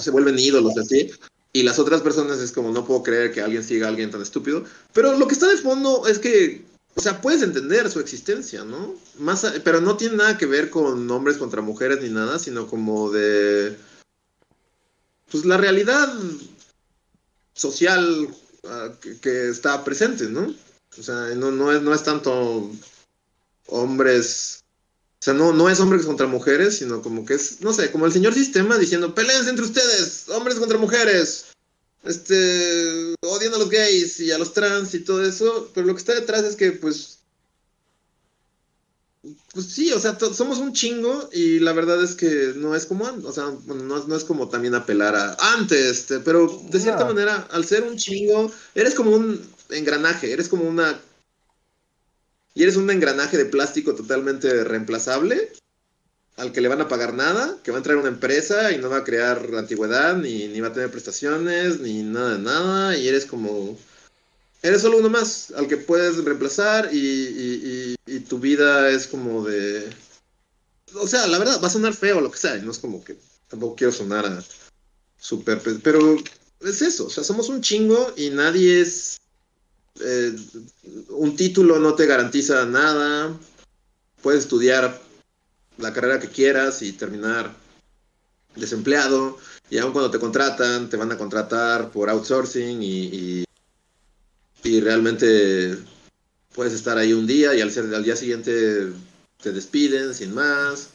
Speaker 1: se vuelven ídolos, así. Y las otras personas es como, no puedo creer que alguien siga a alguien tan estúpido. Pero lo que está de fondo es que, o sea, puedes entender su existencia, ¿no? Más, pero no tiene nada que ver con hombres contra mujeres ni nada, sino como de... Pues la realidad social ah, que, que está presente, ¿no? O sea, no, no, es, no es tanto hombres, o sea, no, no es hombres contra mujeres, sino como que es, no sé, como el señor sistema diciendo, peleense entre ustedes, hombres contra mujeres, este, odian a los gays y a los trans y todo eso, pero lo que está detrás es que, pues, pues sí, o sea, somos un chingo y la verdad es que no es como, o sea, bueno, no, es- no es como también apelar a antes, este, pero de cierta
Speaker 2: No.
Speaker 1: manera, al ser un chingo, eres como un engranaje, eres como una... Y eres un engranaje de plástico totalmente reemplazable, al que le van a pagar nada, que va a entrar una empresa y no va a crear antigüedad, ni, ni va a tener prestaciones, ni nada de nada, y eres como... Eres solo uno más al que puedes reemplazar y, y- y- y tu vida es como de... O sea, la verdad, va a sonar feo lo que sea, y no es como que tampoco quiero sonar a super... pe- Pero es eso, o sea, somos un chingo y nadie es... eh, un título no te garantiza nada, puedes estudiar la carrera que quieras y terminar desempleado, y aun cuando te contratan, te van a contratar por outsourcing y, y, realmente puedes estar ahí un día y al, ser, al día siguiente te despiden sin más.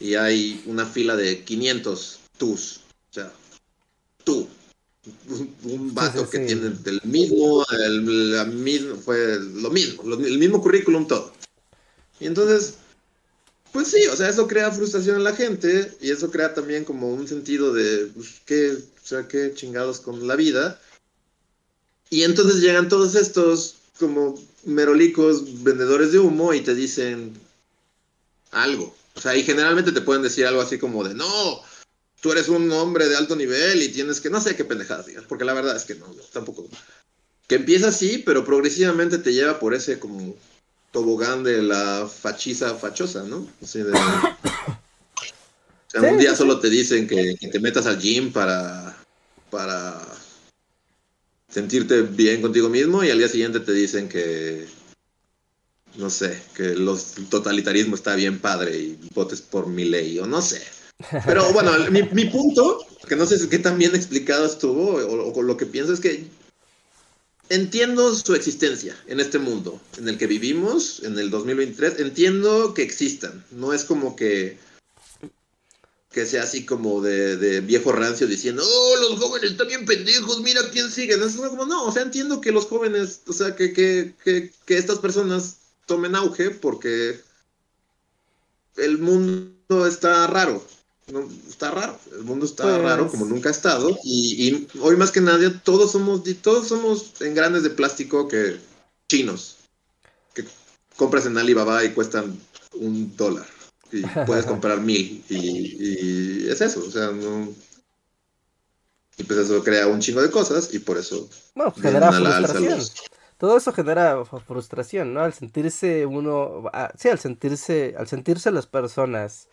Speaker 1: Y hay una fila de 500 tus, o sea, tú, un, vato
Speaker 2: sí,
Speaker 1: que
Speaker 2: sí.
Speaker 1: tiene el mismo, el, la mismo, fue lo mismo, lo- el mismo currículum, todo. Y entonces, pues sí, o sea, eso crea frustración en la gente y eso crea también como un sentido de, pues, qué, o sea, qué chingados con la vida. Y entonces llegan todos estos como merolicos vendedores de humo y te dicen algo. O sea, y generalmente te pueden decir algo así como de, no, tú eres un hombre de alto nivel y tienes que, no sé qué pendejadas digas, porque la verdad es que no, no, tampoco. Que empieza así, pero progresivamente te lleva por ese como tobogán de la fachiza fachosa, ¿no? Así de... O sea,
Speaker 2: Sí,
Speaker 1: un día solo te dicen que, que te metas al gym para, para sentirte bien contigo mismo y al día siguiente te dicen que, no sé, que los, el totalitarismo está bien padre y votes por mi ley o no sé. Pero bueno, mi, punto, que no sé qué tan bien explicado estuvo, o, o, lo que pienso es que entiendo su existencia en este mundo en el que vivimos, en el 2023, entiendo que existan, no es como que que sea así como de, de, viejo rancio diciendo, oh, los jóvenes están bien pendejos, mira quién sigue. No, o sea, entiendo que los jóvenes, o sea, que, que, que estas personas tomen auge porque el mundo está raro. No, está raro, el mundo está pues... raro como nunca ha estado y, y, hoy más que nadie todos somos todos somos en grandes de plástico que chinos que compras en Alibaba y cuestan un dólar y puedes comprar mil. Y, y, es eso, o sea, no. Y pues eso crea un chingo de cosas y por eso.
Speaker 2: Bueno, genera frustración. Los... Todo eso genera frustración, ¿no? Al sentirse uno. sí, al sentirse. Al sentirse las personas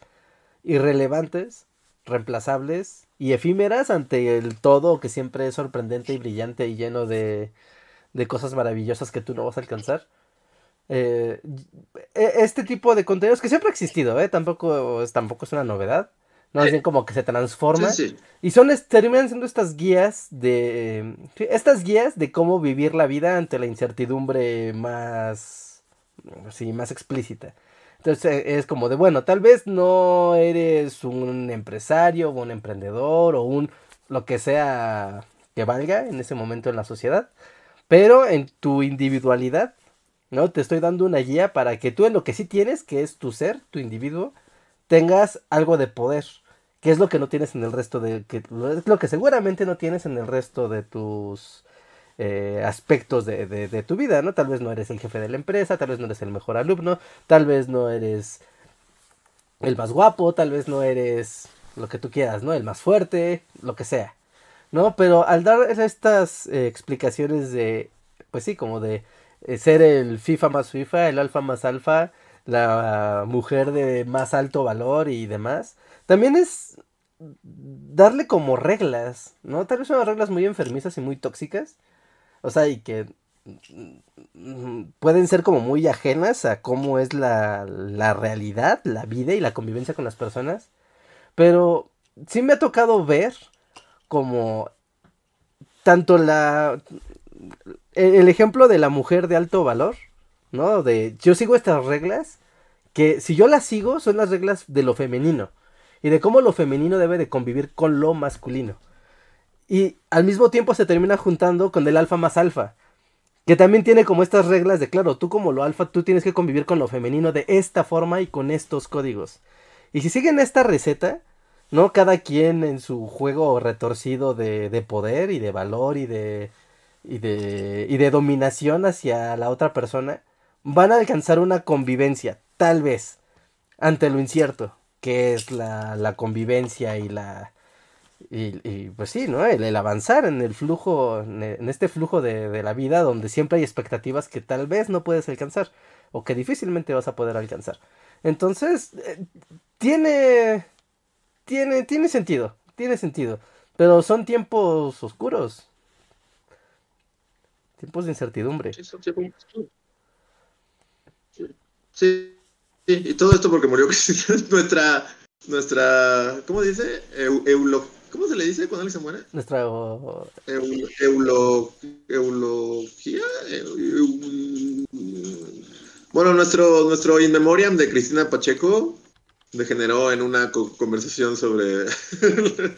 Speaker 2: irrelevantes, reemplazables y efímeras ante el todo que siempre es sorprendente y brillante y lleno de, de cosas maravillosas que tú no vas a alcanzar eh, e, este tipo de contenidos que siempre ha existido, ¿eh? Tampoco, tampoco es una novedad. No es bien como que se transforma. Sí, sí. Y son, terminan siendo estas guías de. Estas guías de cómo vivir la vida ante la incertidumbre más. Sí, más explícita. Entonces e, es como de, bueno, tal vez no eres un empresario o un emprendedor o un. lo que sea que valga en ese momento en la sociedad. Pero en tu individualidad ¿no? Te estoy dando una guía para que tú en lo que sí tienes, que es tu ser, tu individuo, tengas algo de poder, que es lo que no tienes en el resto de, que es lo que seguramente no tienes en el resto de tus eh, aspectos de, tu vida, ¿no? Tal vez no eres el jefe de la empresa, tal vez no eres el mejor alumno, tal vez no eres el más guapo, tal vez no eres lo que tú quieras, ¿no? El más fuerte, lo que sea, ¿no? Pero al dar estas eh, explicaciones de, pues sí, como de eh, ser el FIFA más FIFA, el alfa más alfa, la mujer de más alto valor y demás. También es darle como reglas, ¿no? Tal vez son reglas muy enfermizas y muy tóxicas. O sea, y que mm, pueden ser como muy ajenas a cómo es la, la realidad, la vida y la convivencia con las personas. Pero sí me ha tocado ver como tanto la el ejemplo de la mujer de alto valor, ¿no? De yo sigo estas reglas que si yo las sigo son las reglas de lo femenino y de cómo lo femenino debe de convivir con lo masculino. Y al mismo tiempo se termina juntando con el alfa más alfa, que también tiene como estas reglas de, claro, tú como lo alfa, tú tienes que convivir con lo femenino de esta forma y con estos códigos. Y si siguen esta receta, ¿no? Cada quien en su juego retorcido de, de poder y de valor y de y de, y de dominación hacia la otra persona, van a alcanzar una convivencia, tal vez, ante lo incierto, que es la, la convivencia y la... Y, y, pues sí, ¿no? El, el, avanzar en el flujo, en este flujo de, de la vida donde siempre hay expectativas que tal vez no puedes alcanzar o que difícilmente vas a poder alcanzar. Entonces, eh, tiene, tiene, tiene sentido, tiene sentido, pero son tiempos oscuros, Tiempos de incertidumbre.
Speaker 1: Sí, sí, y todo esto porque murió nuestra, nuestra, ¿cómo dice? eulo, ¿Cómo se le dice cuando alguien se muere?
Speaker 2: Nuestra...
Speaker 1: eulo, eulogía. bueno, nuestro, nuestro In Memoriam de Cristina Pacheco degeneró en una conversación sobre,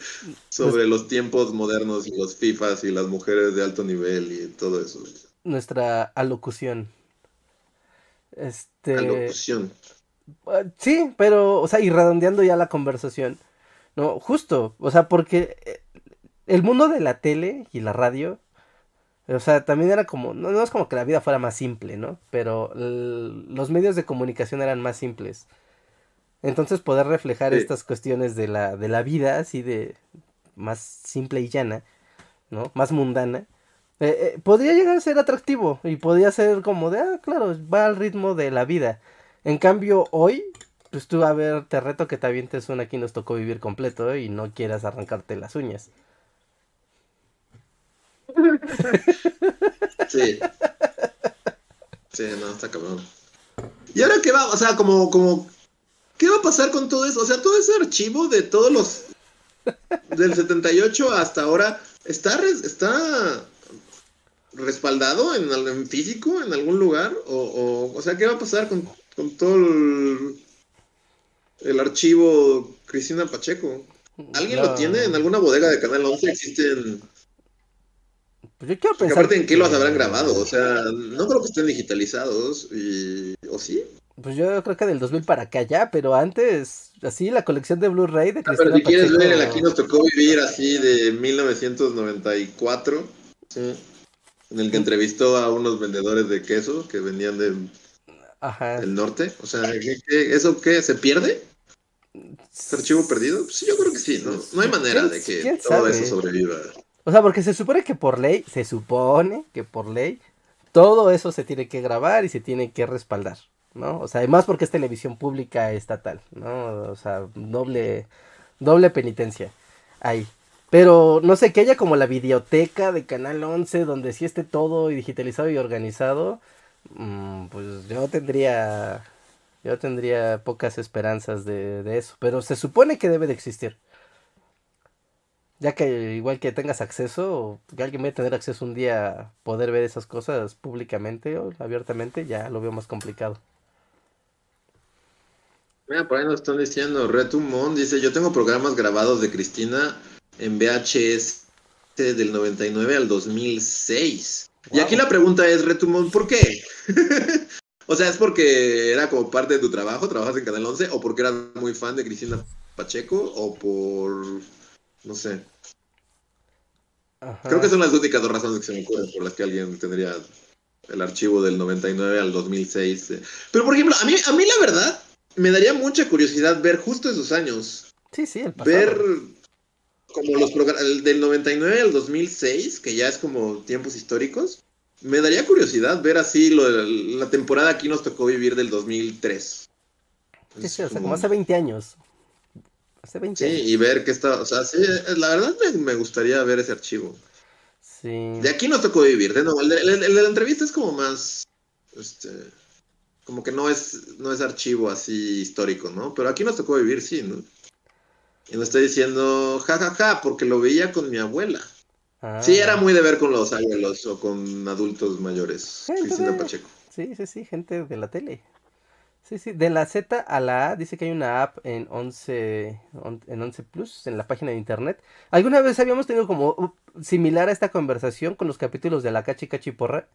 Speaker 1: sobre los tiempos modernos y los FIFAs y las mujeres de alto nivel y todo eso.
Speaker 2: Nuestra alocución. Este...
Speaker 1: Alocución.
Speaker 2: Ah, sí, pero, o sea, y redondeando ya la conversación. No, justo, o sea, porque eh, el mundo de la tele y la radio, o sea, también era como, no, no es como que la vida fuera más simple, ¿no? Pero los medios de comunicación eran más simples. Entonces poder reflejar sí. estas cuestiones de la, de la vida así de más simple y llana, ¿no? Más mundana. Eh, eh, podría llegar a ser atractivo y podría ser como de, ah, claro, va al ritmo de la vida. En cambio, hoy, pues tú a ver, te reto que te avientes una aquí nos tocó vivir completo ¿eh? y no quieras arrancarte las uñas.
Speaker 1: Sí. Sí, no, está cabrón. ¿Y ahora qué va? O sea, como, como ¿qué va a pasar con todo eso? O sea, todo ese archivo de todos los del 78 hasta ahora está está respaldado en, en físico en algún lugar o, o, o sea, ¿qué va a pasar con, con todo el, el archivo Cristina Pacheco? ¿Alguien lo tiene en alguna bodega de Canal 11? Existen
Speaker 2: pues yo quiero pensar.
Speaker 1: aparte, ¿en qué los habrán grabado? O sea, no creo que estén digitalizados. Y... ¿O sí?
Speaker 2: Pues yo creo que del 2000 para acá ya, pero antes, así la colección de Blu-ray de
Speaker 1: Cristina ah, Pero si quieres ver, el aquí nos tocó vivir así de 1994, ¿sí? en el que entrevistó a unos vendedores de queso que venían de
Speaker 2: Ajá.
Speaker 1: del norte. O sea, eso qué? ¿Se pierde? ¿Es archivo perdido? Sí, yo creo que sí, ¿no? No hay manera de que todo eso sobreviva.
Speaker 2: O sea, porque se supone que por ley, se supone que por ley, todo eso se tiene que grabar y se tiene que respaldar, ¿no? O sea, además porque es televisión pública estatal, ¿no? O sea, doble, doble penitencia ahí. Pero no sé, que haya como la videoteca de Canal 11 donde sí esté todo digitalizado y organizado, mm, pues yo tendría, yo tendría pocas esperanzas de, de eso. Pero se supone que debe de existir. Ya que igual que tengas acceso, que alguien vaya a tener acceso un día a poder ver esas cosas públicamente o abiertamente, ya lo veo más complicado.
Speaker 1: Mira, por ahí nos están diciendo, Retumon dice, yo tengo programas grabados de Cristina en VHS del 99 al 2006. Y aquí la pregunta es, Retumon, ¿por qué? o sea, ¿es porque era como parte de tu trabajo, trabajas en Canal 11, o porque eras muy fan de Cristina Pacheco, o por... no sé. Creo que son las únicas dos razones que se me ocurren por las que alguien tendría el archivo del 99 al 2006. Eh. Pero, por ejemplo, a mí, a mí la verdad me daría mucha curiosidad ver justo esos años.
Speaker 2: Sí, sí, el
Speaker 1: pasado. Ver como los programas del 99 al 2006, que ya es como tiempos históricos. Me daría curiosidad ver así lo la temporada aquí nos tocó vivir del 2003.
Speaker 2: Sí, sí, o sea, como hace 20 años. Hace 20
Speaker 1: sí, y ver qué está, o sea, sí, la verdad me, gustaría ver ese archivo.
Speaker 2: Sí.
Speaker 1: De aquí nos tocó vivir, de nuevo, el, de la entrevista es como más, este, como que no es, no es archivo así histórico, ¿no? Pero aquí nos tocó vivir, sí, ¿no? Y nos está diciendo, jajaja, ja, ja, porque lo veía con mi abuela. Sí, era ah. muy de ver con los abuelos o con adultos mayores. Cristina Pacheco.
Speaker 2: Sí, sí, sí, gente de la tele. Sí, sí, de la Z a la A dice que hay una app en 11, en 11 Plus, en la página de internet. Alguna vez habíamos tenido como uh, similar a esta conversación con los capítulos de la Cachi Cachiporra,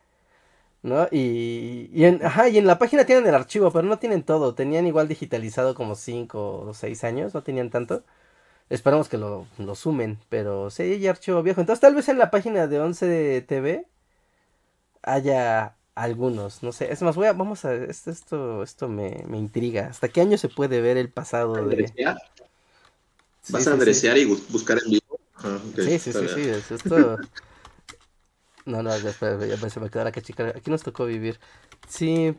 Speaker 2: ¿no? Y, y, en, ajá, y en la página tienen el archivo, pero no tienen todo. Tenían igual digitalizado como 5 o 6 años, no tenían tanto. Esperamos que lo, lo sumen, pero sí hay archivo viejo. Entonces tal vez en la página de 11 TV haya algunos, no sé. Es más, voy a, vamos a, esto, esto, esto me, me intriga. ¿Hasta qué año se puede ver el pasado de...
Speaker 1: ¿Vas a andrecear y buscar en vivo?
Speaker 2: Ah, sí, sí, sí, sí, esto... No, no, ya, espera, ya se me quedó la cachica. Aquí nos tocó vivir. Sí.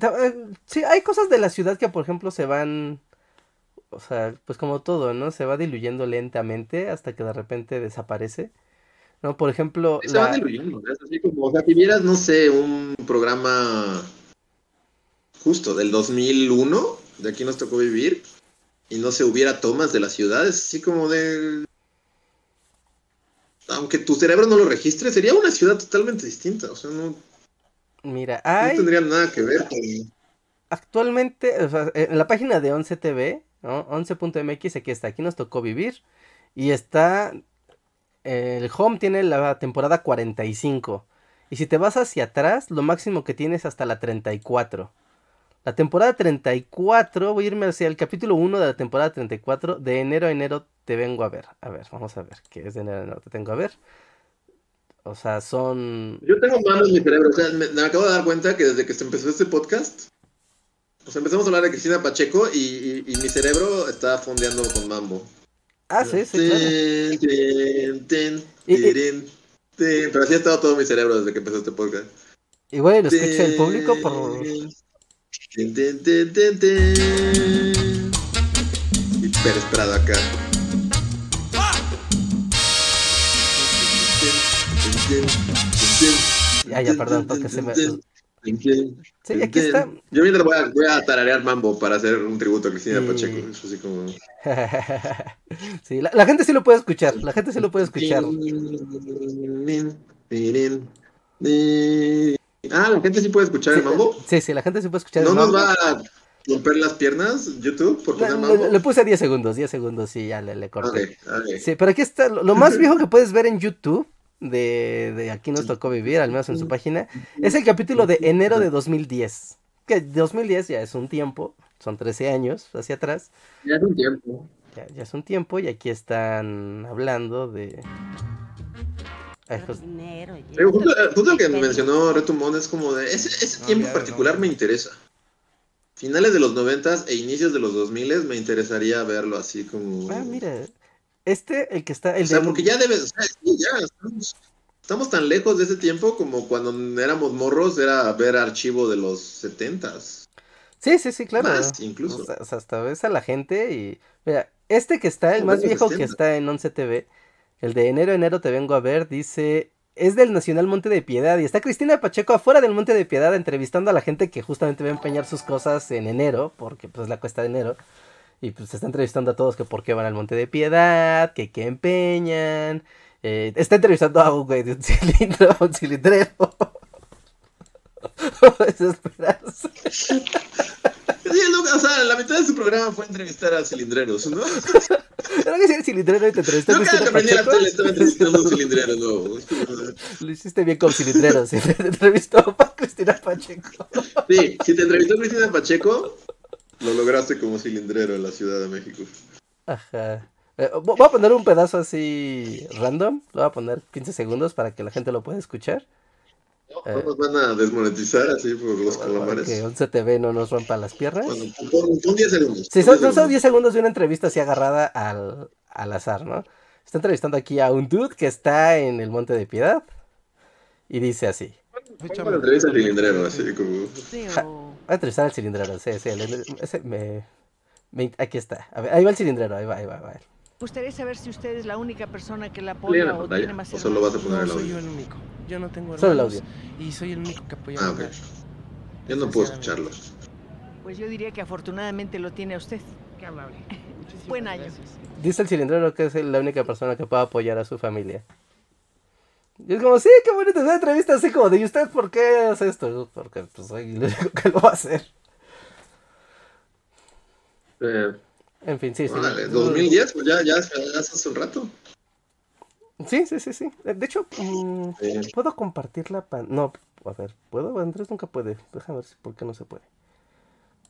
Speaker 2: Eh, sí, hay cosas de la ciudad que, por ejemplo, se van. O sea, pues como todo, ¿no? Se va diluyendo lentamente hasta que de repente desaparece. ¿no? Por ejemplo...
Speaker 1: Se van diluyendo, es así como, o sea, si vieras, no sé, un programa justo del 2001, de aquí nos tocó vivir, y no se hubiera tomas de las ciudades, así como de... Aunque tu cerebro no lo registre, sería una ciudad totalmente distinta, o sea, no...
Speaker 2: Mira, hay...
Speaker 1: No tendría nada que ver con...
Speaker 2: Actualmente, o sea, en la página de 11TV, ¿no? 11.mx, aquí está, aquí nos tocó vivir, y está el home tiene la temporada 45. Y si te vas hacia atrás, lo máximo que tienes hasta la 34. La temporada 34, voy a irme hacia el capítulo 1 de la temporada 34. De enero a enero te vengo a ver. A ver, vamos a ver. ¿Qué es de enero a enero? Te tengo a ver. O sea, son.
Speaker 1: Yo tengo manos en mi cerebro. O sea, me, acabo de dar cuenta que desde que se empezó este podcast. Sea, empezamos a hablar de Cristina Pacheco y, y mi cerebro está fondeando con mambo.
Speaker 2: Ah, sí, sí,
Speaker 1: Pero así ha estado todo mi cerebro desde que empezó este podcast.
Speaker 2: Y bueno, escucha el público por...
Speaker 1: Hiper esperado acá.
Speaker 2: Ya, ya, perdón, porque se me... Sí, aquí está.
Speaker 1: Yo mientras voy a, voy a tararear mambo para hacer un tributo a Cristina Pacheco. Eso así como...
Speaker 2: sí, la, gente sí lo puede escuchar. La gente sí lo puede escuchar.
Speaker 1: Ah, la gente sí puede escuchar el mambo.
Speaker 2: Sí, sí, la gente sí puede escuchar
Speaker 1: ¿No el mambo. ¿No nos va a romper las piernas YouTube por poner mambo?
Speaker 2: Le, puse 10 segundos, 10 segundos, sí, ya le, le corté. Sí, pero aquí está lo más viejo que puedes ver en YouTube de, de Aquí nos tocó vivir, al menos en su página, es el capítulo de enero de 2010. Que 2010 ya es un tiempo, son 13 años hacia atrás.
Speaker 1: Ya es un tiempo.
Speaker 2: Ya, ya es un tiempo y aquí están hablando de...
Speaker 1: Justo, justo, el que mencionó Retumón es como de ese, ese tiempo particular me interesa. Finales de los noventas e inicios de los 2000 me interesaría verlo así como.
Speaker 2: Ah, mira, este, el que está. El
Speaker 1: o sea, porque ya debes. O sea, ya estamos, tan lejos de ese tiempo como cuando éramos morros, era ver archivo de los setentas.
Speaker 2: Sí, sí, sí, claro.
Speaker 1: incluso.
Speaker 2: O sea, hasta ves a la gente y. Mira, este que está, el más viejo que está en 11 TV, el de enero, enero te vengo a ver, dice. Es del Nacional Monte de Piedad y está Cristina Pacheco afuera del Monte de Piedad entrevistando a la gente que justamente va a empeñar sus cosas en enero, porque pues la cuesta de enero. Y pues se está entrevistando a todos que por qué van al Monte de Piedad, que qué empeñan. Eh, está entrevistando a un güey de un cilindro, un cilindrero. Desesperarse.
Speaker 1: Sí, o sea, la mitad de su programa fue entrevistar a cilindreros, ¿no?
Speaker 2: Era que si eres cilindrero y te entrevistaste.
Speaker 1: Cada que aprendí la tele estaba entrevistando a un cilindrero, no.
Speaker 2: Lo hiciste bien con cilindrero, sí. Te entrevistó a Cristina Pacheco.
Speaker 1: Sí, si te entrevistó Cristina Pacheco, lo lograste como cilindrero en la Ciudad de México.
Speaker 2: Ajá. Eh, voy a poner un pedazo así random. Lo voy a poner 15 segundos para que la gente lo pueda escuchar.
Speaker 1: No, eh, nos van a desmonetizar así por los calamares.
Speaker 2: Que un CTV no nos rompa las piernas.
Speaker 1: Bueno, son 10 segundos.
Speaker 2: Sí, son, son 10 segundos de una entrevista así agarrada al, al azar, ¿no? Está entrevistando aquí a un dude que está en el Monte de Piedad. Y dice así.
Speaker 1: Una entrevista al cilindrero, así como.
Speaker 2: Voy a entrevistar al cilindrero, sí, sí. ese me, aquí está. A ver, ahí va el cilindrero, ahí va, ahí va, ahí va.
Speaker 3: Gustaría saber si usted es la única persona que la apoya o tiene más
Speaker 1: ¿O solo vas a poner
Speaker 4: el
Speaker 1: audio?
Speaker 4: soy yo el único. Yo no tengo hermanos.
Speaker 2: Solo el audio.
Speaker 4: Y soy el único que apoya
Speaker 1: ah, ok. Yo no puedo escucharlo.
Speaker 3: Pues yo diría que afortunadamente lo tiene a usted.
Speaker 4: Qué amable.
Speaker 3: Buen año.
Speaker 2: Dice el cilindrero que es la única persona que puede apoyar a su familia. Y es como, sí, qué bonita esa entrevista, así como de, ¿y usted por qué hace esto? Porque pues soy el único que lo va a hacer.
Speaker 1: Eh,
Speaker 2: en fin, sí, sí.
Speaker 1: 2010, pues ya, ya, ya hace un rato.
Speaker 2: Sí, sí, sí, sí. De hecho, mm, ¿puedo compartir la pan... No, a ver, ¿puedo? Andrés nunca puede. Déjame ver si por qué no se puede.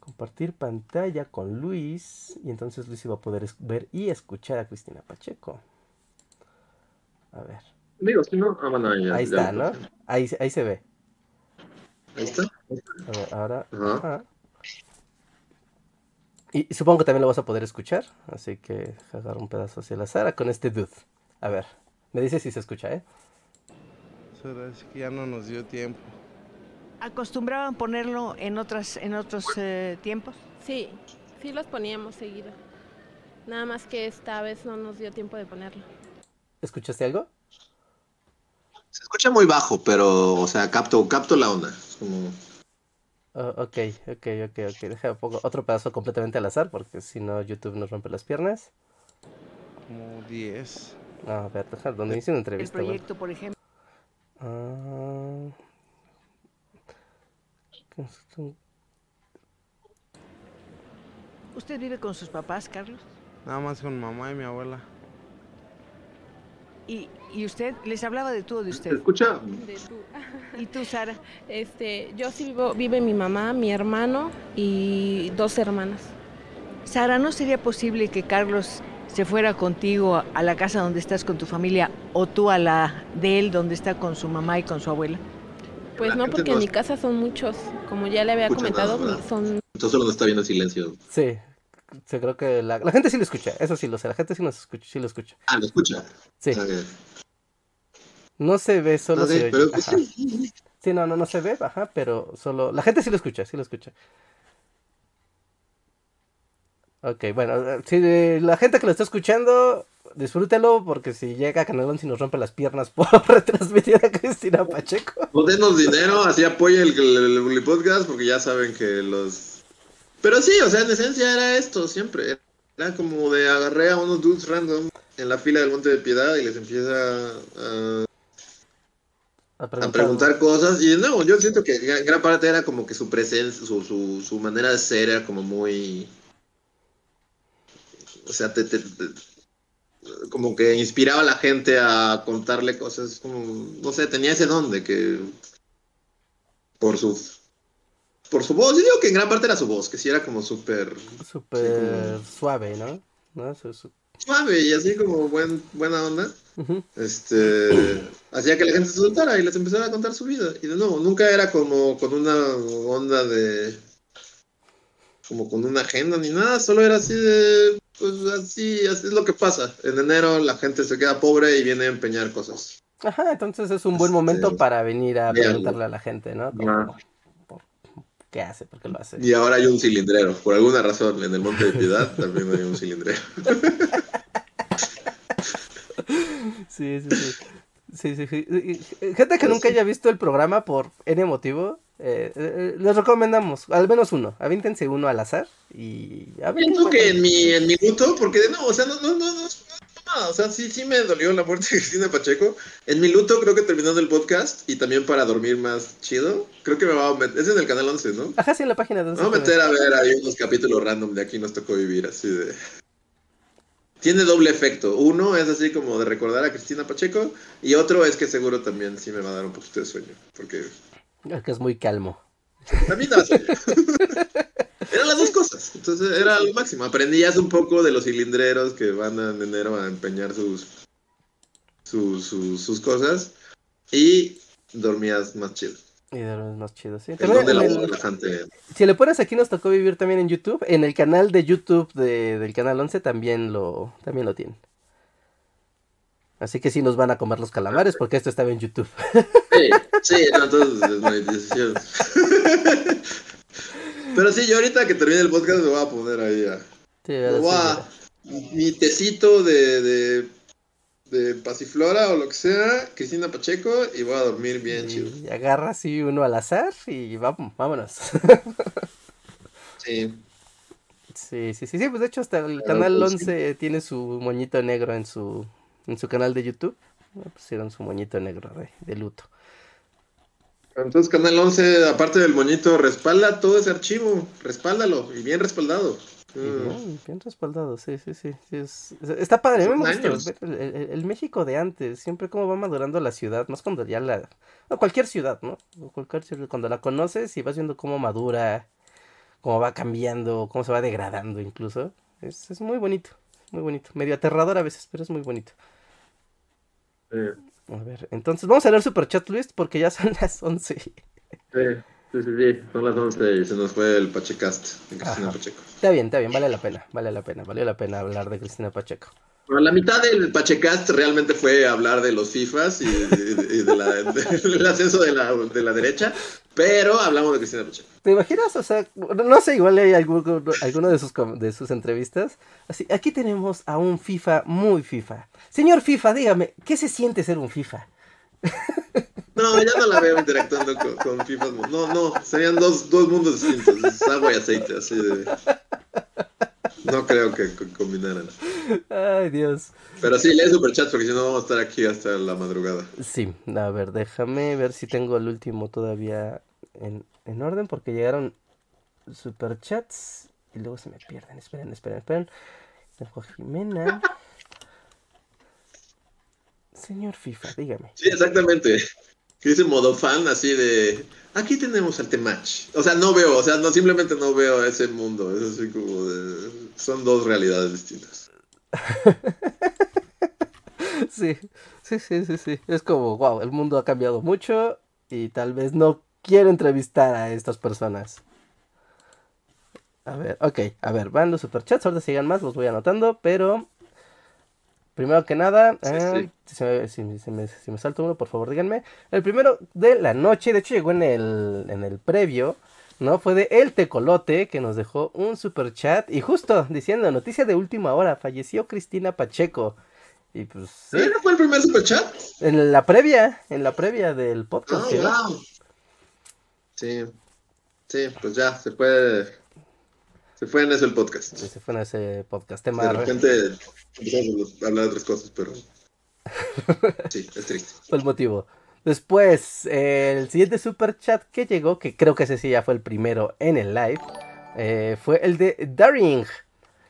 Speaker 2: Compartir pantalla con Luis. Y entonces Luis iba a poder ver y escuchar a Cristina Pacheco. A ver.
Speaker 1: Digo, si no, ah, ya,
Speaker 2: ahí está, ¿no? Ahí, ahí se ve.
Speaker 1: Ahí está.
Speaker 2: A ver, ahora. Ajá. Y supongo que también lo vas a poder escuchar. Así que agarro un pedazo hacia la Sara con este dude. A ver, me dice si se escucha, ¿eh?
Speaker 4: Es que ya no nos dio tiempo.
Speaker 3: ¿Acostumbraban ponerlo en otras en otros eh, tiempos?
Speaker 5: Sí, sí los poníamos seguido. Nada más que esta vez no nos dio tiempo de ponerlo.
Speaker 2: ¿Escuchaste algo?
Speaker 1: Se escucha muy bajo, pero, o sea, capto, capto la onda. Como...
Speaker 2: Oh, ok, ok, ok, ok. Deja pongo otro pedazo completamente al azar, porque si no, YouTube nos rompe las piernas.
Speaker 4: Como 10.
Speaker 2: No, a ver, deja, donde hice una entrevista.
Speaker 3: El proyecto, por ejemplo.
Speaker 2: Ah...
Speaker 3: ¿Usted vive con sus papás, Carlos?
Speaker 4: Nada más con mamá y mi abuela.
Speaker 3: ¿Y, usted les hablaba de tú o de usted?
Speaker 1: escucha?
Speaker 5: De tú.
Speaker 3: ¿Y tú, Sara?
Speaker 5: Este, yo sí vivo, vive mi mamá, mi hermano y dos hermanas.
Speaker 3: Sara, ¿no sería posible que Carlos se fuera contigo a la casa donde estás con tu familia o tú a la de él donde está con su mamá y con su abuela?
Speaker 5: Pues no, porque en mi casa son muchos, como ya le había comentado, son...
Speaker 1: Entonces solo está viendo silencio.
Speaker 2: Sí, Sí, creo que la, la, gente sí lo escucha, eso sí lo sé, la gente sí, nos escucha, sí lo escucha.
Speaker 1: Ah, lo escucha.
Speaker 2: Sí. No se ve, solo se oye.
Speaker 1: Pero...
Speaker 2: Sí, no, no, no se ve, ajá, pero solo... La gente sí lo escucha, sí lo escucha. Ok, bueno, si la gente que lo está escuchando, disfrútelo porque si llega a Canal 11 y nos rompe las piernas por retransmitir a Cristina Pacheco.
Speaker 1: O denos dinero, así apoya el, el, el podcast, porque ya saben que los... Pero sí, o sea, en esencia era esto siempre. Era como de agarré a unos dudes random en la fila del Monte de Piedad y les empieza a,
Speaker 2: A
Speaker 1: a preguntar cosas. Y no, yo siento que en gran parte era como que su presencia, su, su, su manera de ser era como muy... O sea, te, te- te- como que inspiraba a la gente a contarle cosas, como, no sé, tenía ese don de que por su por su voz, yo digo que en gran parte era su voz, que sí era como súper
Speaker 2: Súper suave, ¿no? ¿No? Su- su-
Speaker 1: suave y así como buen, buena onda. Este hacía que la gente se soltara y les empezara a contar su vida y de nuevo nunca era como con una onda de como con una agenda ni nada solo era así de pues así, así es lo que pasa en enero la gente se queda pobre y viene a empeñar cosas
Speaker 2: Ajá, entonces es un buen
Speaker 1: Este,
Speaker 2: momento para venir a preguntarle a la gente, ¿no? Como, ¿Qué hace? ¿Por qué lo hace?
Speaker 1: y ahora hay un cilindrero por alguna razón en el Monte de Piedad también hay un cilindrero
Speaker 2: Sí, sí, sí. Sí, sí, sí. Y- y- Gente que nunca haya visto el programa por N motivo, eh, eh, les recomendamos, al menos uno, avíntense uno al azar y a ver qué
Speaker 1: Pienso que en mi, en mi luto, porque no, o sea, no, no, no, no, no, o sea, sí, sí me dolió la muerte de Cristina Pacheco. En mi luto creo que terminando el podcast y también para dormir más chido, creo que me va a meter, es en el canal 11, ¿no?
Speaker 2: Ajá, sí, en la página de
Speaker 1: Me voy a meter a ver ahí unos capítulos random de aquí nos tocó vivir, así de... Tiene doble efecto. Uno es así como de recordar a Cristina Pacheco y otro es que seguro también sí me va a dar un poquito de sueño, porque
Speaker 2: Que es muy calmo.
Speaker 1: también daba sueño. Eran las dos cosas. Entonces era lo máximo. Aprendías un poco de los cilindreros que van en enero a empeñar sus, sus, sus, sus cosas y dormías más chido.
Speaker 2: Y es más chido, sí.
Speaker 1: El
Speaker 2: También el-
Speaker 1: relajante.
Speaker 2: si le pones aquí nos tocó vivir también en YouTube, en el canal de YouTube de- del canal 11 también lo, también lo tienen. Así que sí nos van a comer los calamares porque esto estaba en YouTube.
Speaker 1: Sí, sí, no, entonces desmonetización. Pero sí, yo ahorita que termine el podcast me voy a poner ahí a...
Speaker 2: Sí,
Speaker 1: me voy a- mi tecito de, de, de pasiflora o lo que sea, Cristina Pacheco, y voy a dormir bien chido.
Speaker 2: Y agarra así uno al azar y vamos, vámonos.
Speaker 1: Sí.
Speaker 2: Sí, sí, sí, sí, pues de hecho hasta el canal
Speaker 1: pues, sí.
Speaker 2: 11 tiene su moñito negro en su en su canal de YouTube. Le Pusieron su moñito negro de, de luto.
Speaker 1: Entonces Canal 11, aparte del moñito, respalda todo ese archivo, respáldalo, y bien respaldado.
Speaker 2: Y
Speaker 1: Mm.
Speaker 2: bien, bien respaldado, sí, sí, sí. sí, es- es- está padre, a mí me gusta el, el- el México de antes, siempre cómo va madurando la ciudad, más cuando ya la... o cualquier ciudad, ¿no? O cualquier ciudad, cuando la conoces y vas viendo cómo madura, cómo va cambiando, cómo se va degradando incluso. Es, es muy bonito, muy bonito. Medio aterrador a veces, pero es muy bonito.
Speaker 1: Sí,
Speaker 2: A ver, entonces vamos a leer Superchat List porque ya son las 11.
Speaker 1: sí, sí, sí, sí, son las 11 y se nos fue el Pachecast de Cristina
Speaker 2: Ajá.
Speaker 1: Pacheco.
Speaker 2: Está bien, está bien, vale la pena, vale la pena, valió la pena hablar de Cristina Pacheco.
Speaker 1: Bueno, la mitad del Pachecast realmente fue hablar de los FIFAs y, y- y de la- del ascenso de la, de la derecha, pero hablamos de Cristina Pacheco.
Speaker 2: ¿Te imaginas? O sea, no sé, igual hay alguno, alguno de, sus, de sus entrevistas. Así, aquí tenemos a un FIFA muy FIFA. Señor FIFA, dígame, ¿qué se siente ser un FIFA?
Speaker 1: No, ya no la veo interactuando con, con FIFAs. No, no, serían dos, dos mundos distintos, es agua y aceite, así de... No creo que co- combinaran.
Speaker 2: Ay, Dios.
Speaker 1: Pero sí, lee superchats porque si no vamos a estar aquí hasta la madrugada.
Speaker 2: Sí, a ver, déjame ver si tengo el último todavía en, en orden porque llegaron superchats y luego se me pierden. Esperen, esperen, esperen. A Jimena. Señor FIFA, dígame.
Speaker 1: Sí, exactamente. Que dice modo fan así de... Aquí tenemos al Temach. O sea, no veo, o sea, no simplemente no veo ese mundo. Es así como de... Son dos realidades distintas.
Speaker 2: Sí, sí, sí, sí, sí. Es como, wow, el mundo ha cambiado mucho y tal vez no quiero entrevistar a estas personas. A ver, ok, a ver, van los superchats, ahorita sigan más, los voy anotando, pero primero que nada,
Speaker 1: Sí,
Speaker 2: ah, Si, me, si me- si me- si me salto uno, por favor díganme. El primero de la noche, de hecho llegó en el, en el previo, No, fue de El Tecolote que nos dejó un super chat y justo diciendo, noticia de última hora, falleció Cristina Pacheco. Y pues sí,
Speaker 1: ¿Eh? ¿No fue el primer superchat?
Speaker 2: en la previa, en la previa del podcast.
Speaker 1: Ah,
Speaker 2: ¿sí, no?
Speaker 1: wow. Sí, sí, pues ya, se fue. Se fue en eso el podcast.
Speaker 2: Ese fue en ese podcast. Tema
Speaker 1: De
Speaker 2: re-
Speaker 1: repente empezamos a hablar de otras cosas, pero. Sí, es triste.
Speaker 2: fue el motivo. Después, eh, el siguiente super chat que llegó, que creo que ese sí ya fue el primero en el live, eh, fue el de Daring,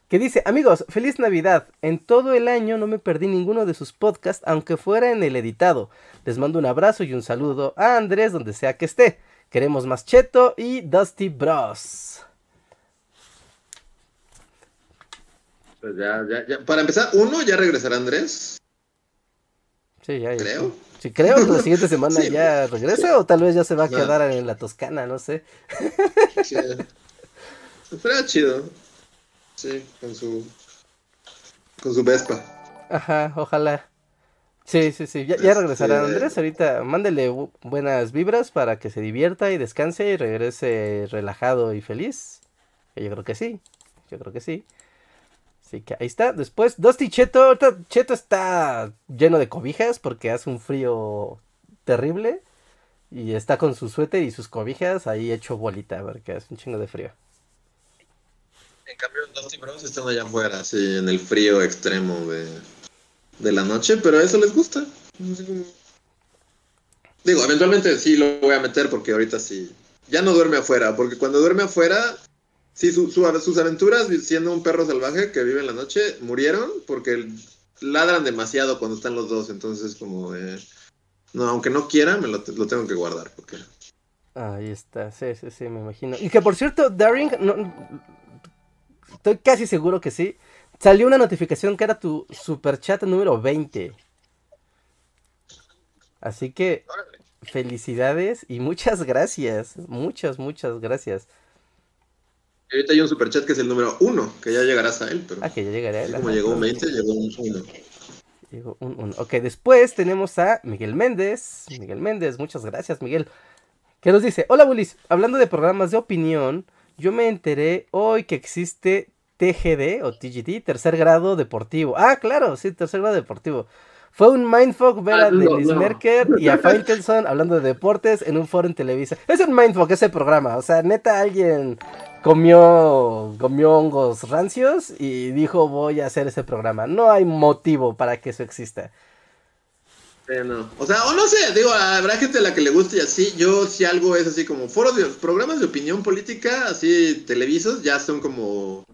Speaker 2: que dice, amigos, feliz Navidad. En todo el año no me perdí ninguno de sus podcasts, aunque fuera en el editado. Les mando un abrazo y un saludo a Andrés, donde sea que esté. Queremos más Cheto y Dusty Bros.
Speaker 1: Pues ya, ya, ya. Para empezar, uno, ya regresará Andrés,
Speaker 2: Sí, ya, ya.
Speaker 1: creo.
Speaker 2: Sí, creo que la siguiente semana
Speaker 1: Sí.
Speaker 2: ya regresa o tal vez ya se va a
Speaker 1: No.
Speaker 2: quedar en la Toscana, no sé.
Speaker 1: Sí. Pero chido. Sí, con su. Con su Vespa.
Speaker 2: Ajá, ojalá. Sí, sí, sí. Ya, ya regresará
Speaker 1: Este-
Speaker 2: Andrés. Ahorita mándele bu- buenas vibras para que se divierta y descanse y regrese relajado y feliz. Yo creo que sí. Yo creo que sí. Así que ahí está. Después, Dusty Cheto. Cheto está lleno de cobijas porque hace un frío terrible. Y está con su suéter y sus cobijas ahí hecho bolita porque hace un chingo de frío.
Speaker 1: En cambio, Dusty Bros están allá afuera, así, en el frío extremo de, de la noche, pero a eso les gusta. Digo, eventualmente sí lo voy a meter porque ahorita sí. Ya no duerme afuera, porque cuando duerme afuera, sí, su- su- sus aventuras siendo un perro salvaje que vive en la noche murieron porque ladran demasiado cuando están los dos, entonces como de... No, aunque no quiera, me lo, lo tengo que guardar porque...
Speaker 2: Ahí está, sí, sí, sí, me imagino. Y que por cierto, Daring, no, estoy casi seguro que sí. Salió una notificación que era tu superchat número 20. Así que felicidades y muchas gracias. Muchas, muchas gracias.
Speaker 1: Y ahorita hay un superchat que es el número uno, que ya llegarás a él, pero...
Speaker 2: Ah, que ya
Speaker 1: así
Speaker 2: él.
Speaker 1: como
Speaker 2: ajá,
Speaker 1: llegó un
Speaker 2: claro.
Speaker 1: 20, llegó un 1.
Speaker 2: Llegó un uno. Ok, después tenemos a Miguel Méndez. Miguel Méndez, muchas gracias, Miguel. Que nos dice: Hola, Bulis. Hablando de programas de opinión, yo me enteré hoy que existe TGD o TGD, tercer grado deportivo. Ah, claro, sí, tercer grado deportivo. Fue un mindfuck ver
Speaker 1: Ah,
Speaker 2: a
Speaker 1: no,
Speaker 2: Dennis
Speaker 1: no.
Speaker 2: Merker y a Faitelson hablando de deportes en un foro en Televisa. Es un mindfuck ese programa. O sea, neta, alguien comió, comió hongos rancios y dijo voy a hacer ese programa. No hay motivo para que eso exista.
Speaker 1: Eh, no. O sea, o no sé, digo, habrá gente a la que le guste y así. Yo, si algo es así como foros de programas de opinión política, así televisos, ya son como,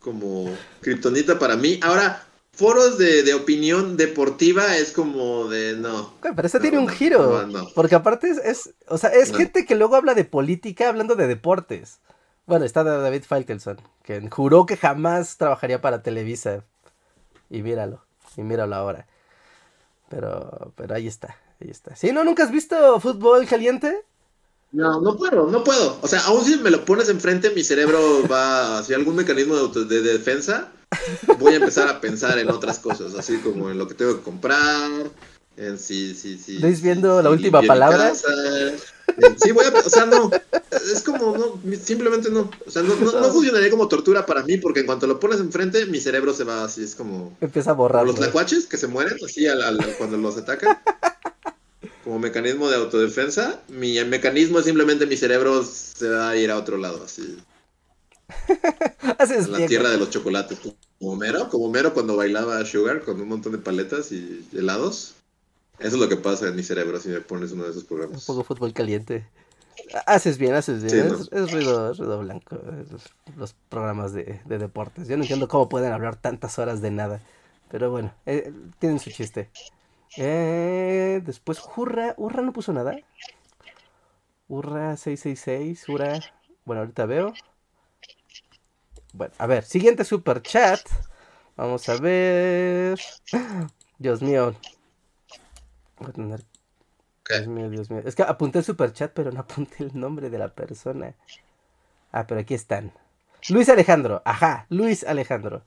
Speaker 1: como kriptonita para mí. Ahora, foros de, de opinión deportiva es como de no.
Speaker 2: Pero este
Speaker 1: No,
Speaker 2: tiene un giro.
Speaker 1: no.
Speaker 2: Porque aparte es, es- o sea, es gente que luego habla de política hablando de deportes. Bueno, está David Faitelson, que juró que jamás trabajaría para Televisa. Y míralo, y míralo ahora. Pero, pero ahí está, ahí está. ¿Sí? ¿No? ¿Nunca has visto fútbol caliente?
Speaker 1: No, no puedo, no puedo. O sea, aún si me lo pones enfrente, mi cerebro va hacia algún mecanismo de, de defensa. Voy a empezar a pensar en otras cosas, así como en lo que tengo que comprar, en si, si, si.
Speaker 2: ¿Luis
Speaker 1: si-
Speaker 2: viendo
Speaker 1: si
Speaker 2: la última palabra?
Speaker 1: En- sí, voy a, o sea, no, es como, no, simplemente no. O sea, no, no, no funcionaría como tortura para mí, porque en cuanto lo pones enfrente, mi cerebro se va así, es como.
Speaker 2: Empieza a borrar.
Speaker 1: los lacuaches que se mueren así al- al- cuando los atacan. Como mecanismo de autodefensa. Mi mecanismo es simplemente mi cerebro se va a ir a otro lado, así.
Speaker 2: Haces
Speaker 1: la
Speaker 2: bien,
Speaker 1: tierra de los chocolates. Como Homero, como Homero cuando bailaba Sugar con un montón de paletas y helados. Eso es lo que pasa en mi cerebro si me pones uno de esos
Speaker 2: Un
Speaker 1: programas.
Speaker 2: poco fútbol caliente. Haces bien, haces bien.
Speaker 1: Sí,
Speaker 2: es, es ruido, es ruido blanco. es- los programas de, de deportes. Yo no entiendo cómo pueden hablar tantas horas de nada. Pero bueno, eh, tienen su chiste. Eh, después, Hurra. Hurra no puso nada. Hurra 666. Hurra. Bueno, ahorita veo. Bueno, a ver, siguiente super chat. Vamos a ver. Dios mío. Voy a tener Dios mío, Dios mío. Es que apunté el superchat, pero no apunté el nombre de la persona. Ah, pero aquí están. Luis Alejandro, ajá, Luis Alejandro.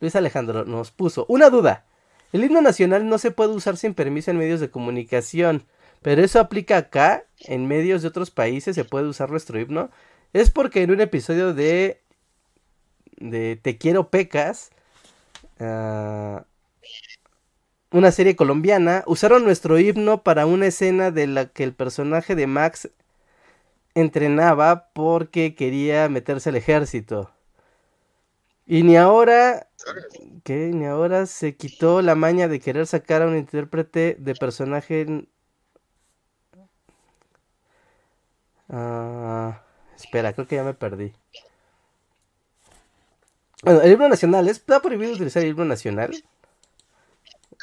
Speaker 2: Luis Alejandro nos puso una duda. El himno nacional no se puede usar sin permiso en medios de comunicación, pero eso aplica acá, en medios de otros países se puede usar nuestro himno. es porque en un episodio de, de Te quiero pecas, ah, una serie colombiana, usaron nuestro himno para una escena de la que el personaje de Max entrenaba porque quería meterse al ejército. Y ni ahora, ¿qué? Ni ahora se quitó la maña de querer sacar a un intérprete de personaje. Ah, espera, creo que ya me perdí. Bueno, el himno nacional, ¿está prohibido utilizar el himno nacional?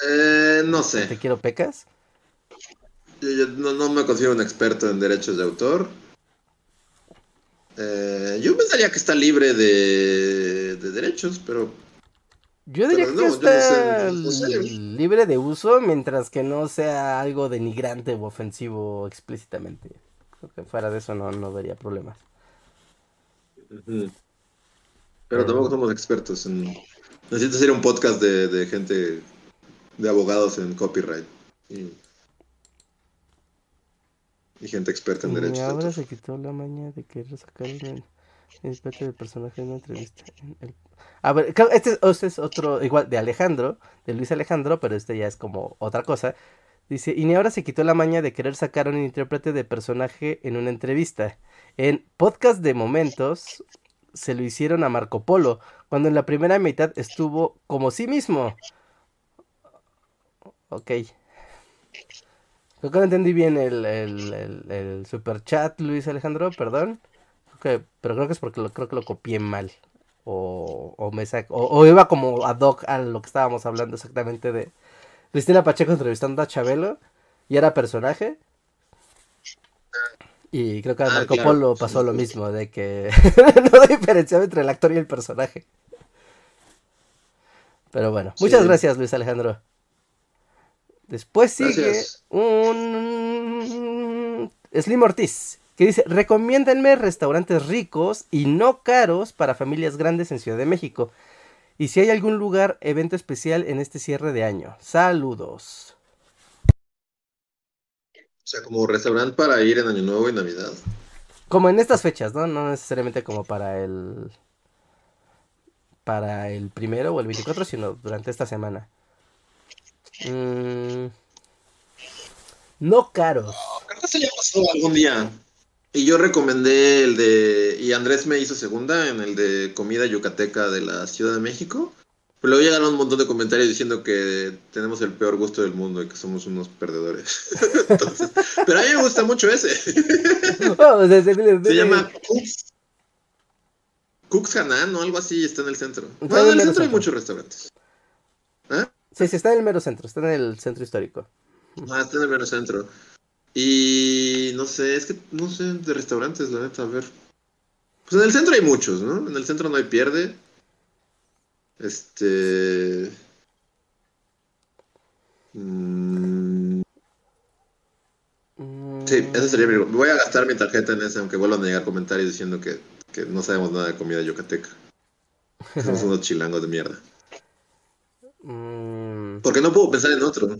Speaker 1: Eh, no
Speaker 2: Te
Speaker 1: sé.
Speaker 2: quiero pecas.
Speaker 1: Yo, yo no, no me considero un experto en derechos de autor. Eh, yo pensaría que está libre de, de derechos, pero
Speaker 2: Yo diría que
Speaker 1: no sé,
Speaker 2: está
Speaker 1: no sé.
Speaker 2: li- libre de uso mientras que no sea algo denigrante o ofensivo explícitamente. Creo que fuera de eso no, no vería problemas.
Speaker 1: Pero tampoco somos expertos en... Necesito hacer un podcast de, de gente, de abogados en copyright. Y, y gente experta en
Speaker 2: Y
Speaker 1: derechos de
Speaker 2: ahora se quitó la maña de querer sacar un intérprete de personaje en una entrevista. en el- A ver, este, este es otro, igual, de Alejandro, de Luis Alejandro, pero este ya es como otra cosa. Dice, y ni ahora se quitó la maña de querer sacar a un intérprete de personaje en una entrevista. En podcast de momentos se lo hicieron a Marco Polo, cuando en la primera mitad estuvo como sí mismo. Ok. Creo que no entendí bien el, el, el, el super chat, Luis Alejandro, perdón. Creo que- pero creo que es porque lo, creo que lo copié mal. O, o me sac- o, o iba como ad hoc a lo que estábamos hablando exactamente de Cristina Pacheco entrevistando a Chabelo y era personaje. Y creo que a
Speaker 1: Ah,
Speaker 2: Marco
Speaker 1: claro.
Speaker 2: Polo pasó lo mismo, de que no diferenciaba entre el actor y el personaje. Pero bueno, muchas
Speaker 1: Sí.
Speaker 2: gracias Luis Alejandro. Después sigue
Speaker 1: Gracias.
Speaker 2: un Slim Ortiz que dice, recomiéndenme restaurantes ricos y no caros para familias grandes en Ciudad de México. Y si hay algún lugar, evento especial en este cierre de año. Saludos.
Speaker 1: O sea, como restaurante para ir en Año Nuevo y Navidad.
Speaker 2: Como en estas fechas, ¿no? No necesariamente como para el... Para el primero o el 24, sino durante esta semana. Mm, No caros.
Speaker 1: Creo que se ya pasó algún día. Y yo recomendé el de. Y Andrés me hizo segunda en el de comida yucateca de la Ciudad de México. Pero luego llegaron un montón de comentarios diciendo que tenemos el peor gusto del mundo y que somos unos perdedores. Entonces, pero a mí me gusta mucho ese.
Speaker 2: Oh, de-
Speaker 1: Se llama Cooks. Cooks Hanan o algo así, está en el centro.
Speaker 2: En el
Speaker 1: centro hay muchos restaurantes.
Speaker 2: Sí, sí, está en el mero centro, está en el centro histórico.
Speaker 1: Ah, está en el mero centro. Y no sé, es que no sé de restaurantes, la neta, a ver. Pues en el centro hay muchos, ¿no? En el centro no hay pierde. Este. mm, sí, ese sería mi. Voy a gastar mi tarjeta en ese, aunque vuelvan a llegar comentarios diciendo que, que no sabemos nada de comida yucateca. Somos unos chilangos de mierda.
Speaker 2: Mm,
Speaker 1: Porque no puedo pensar en otro.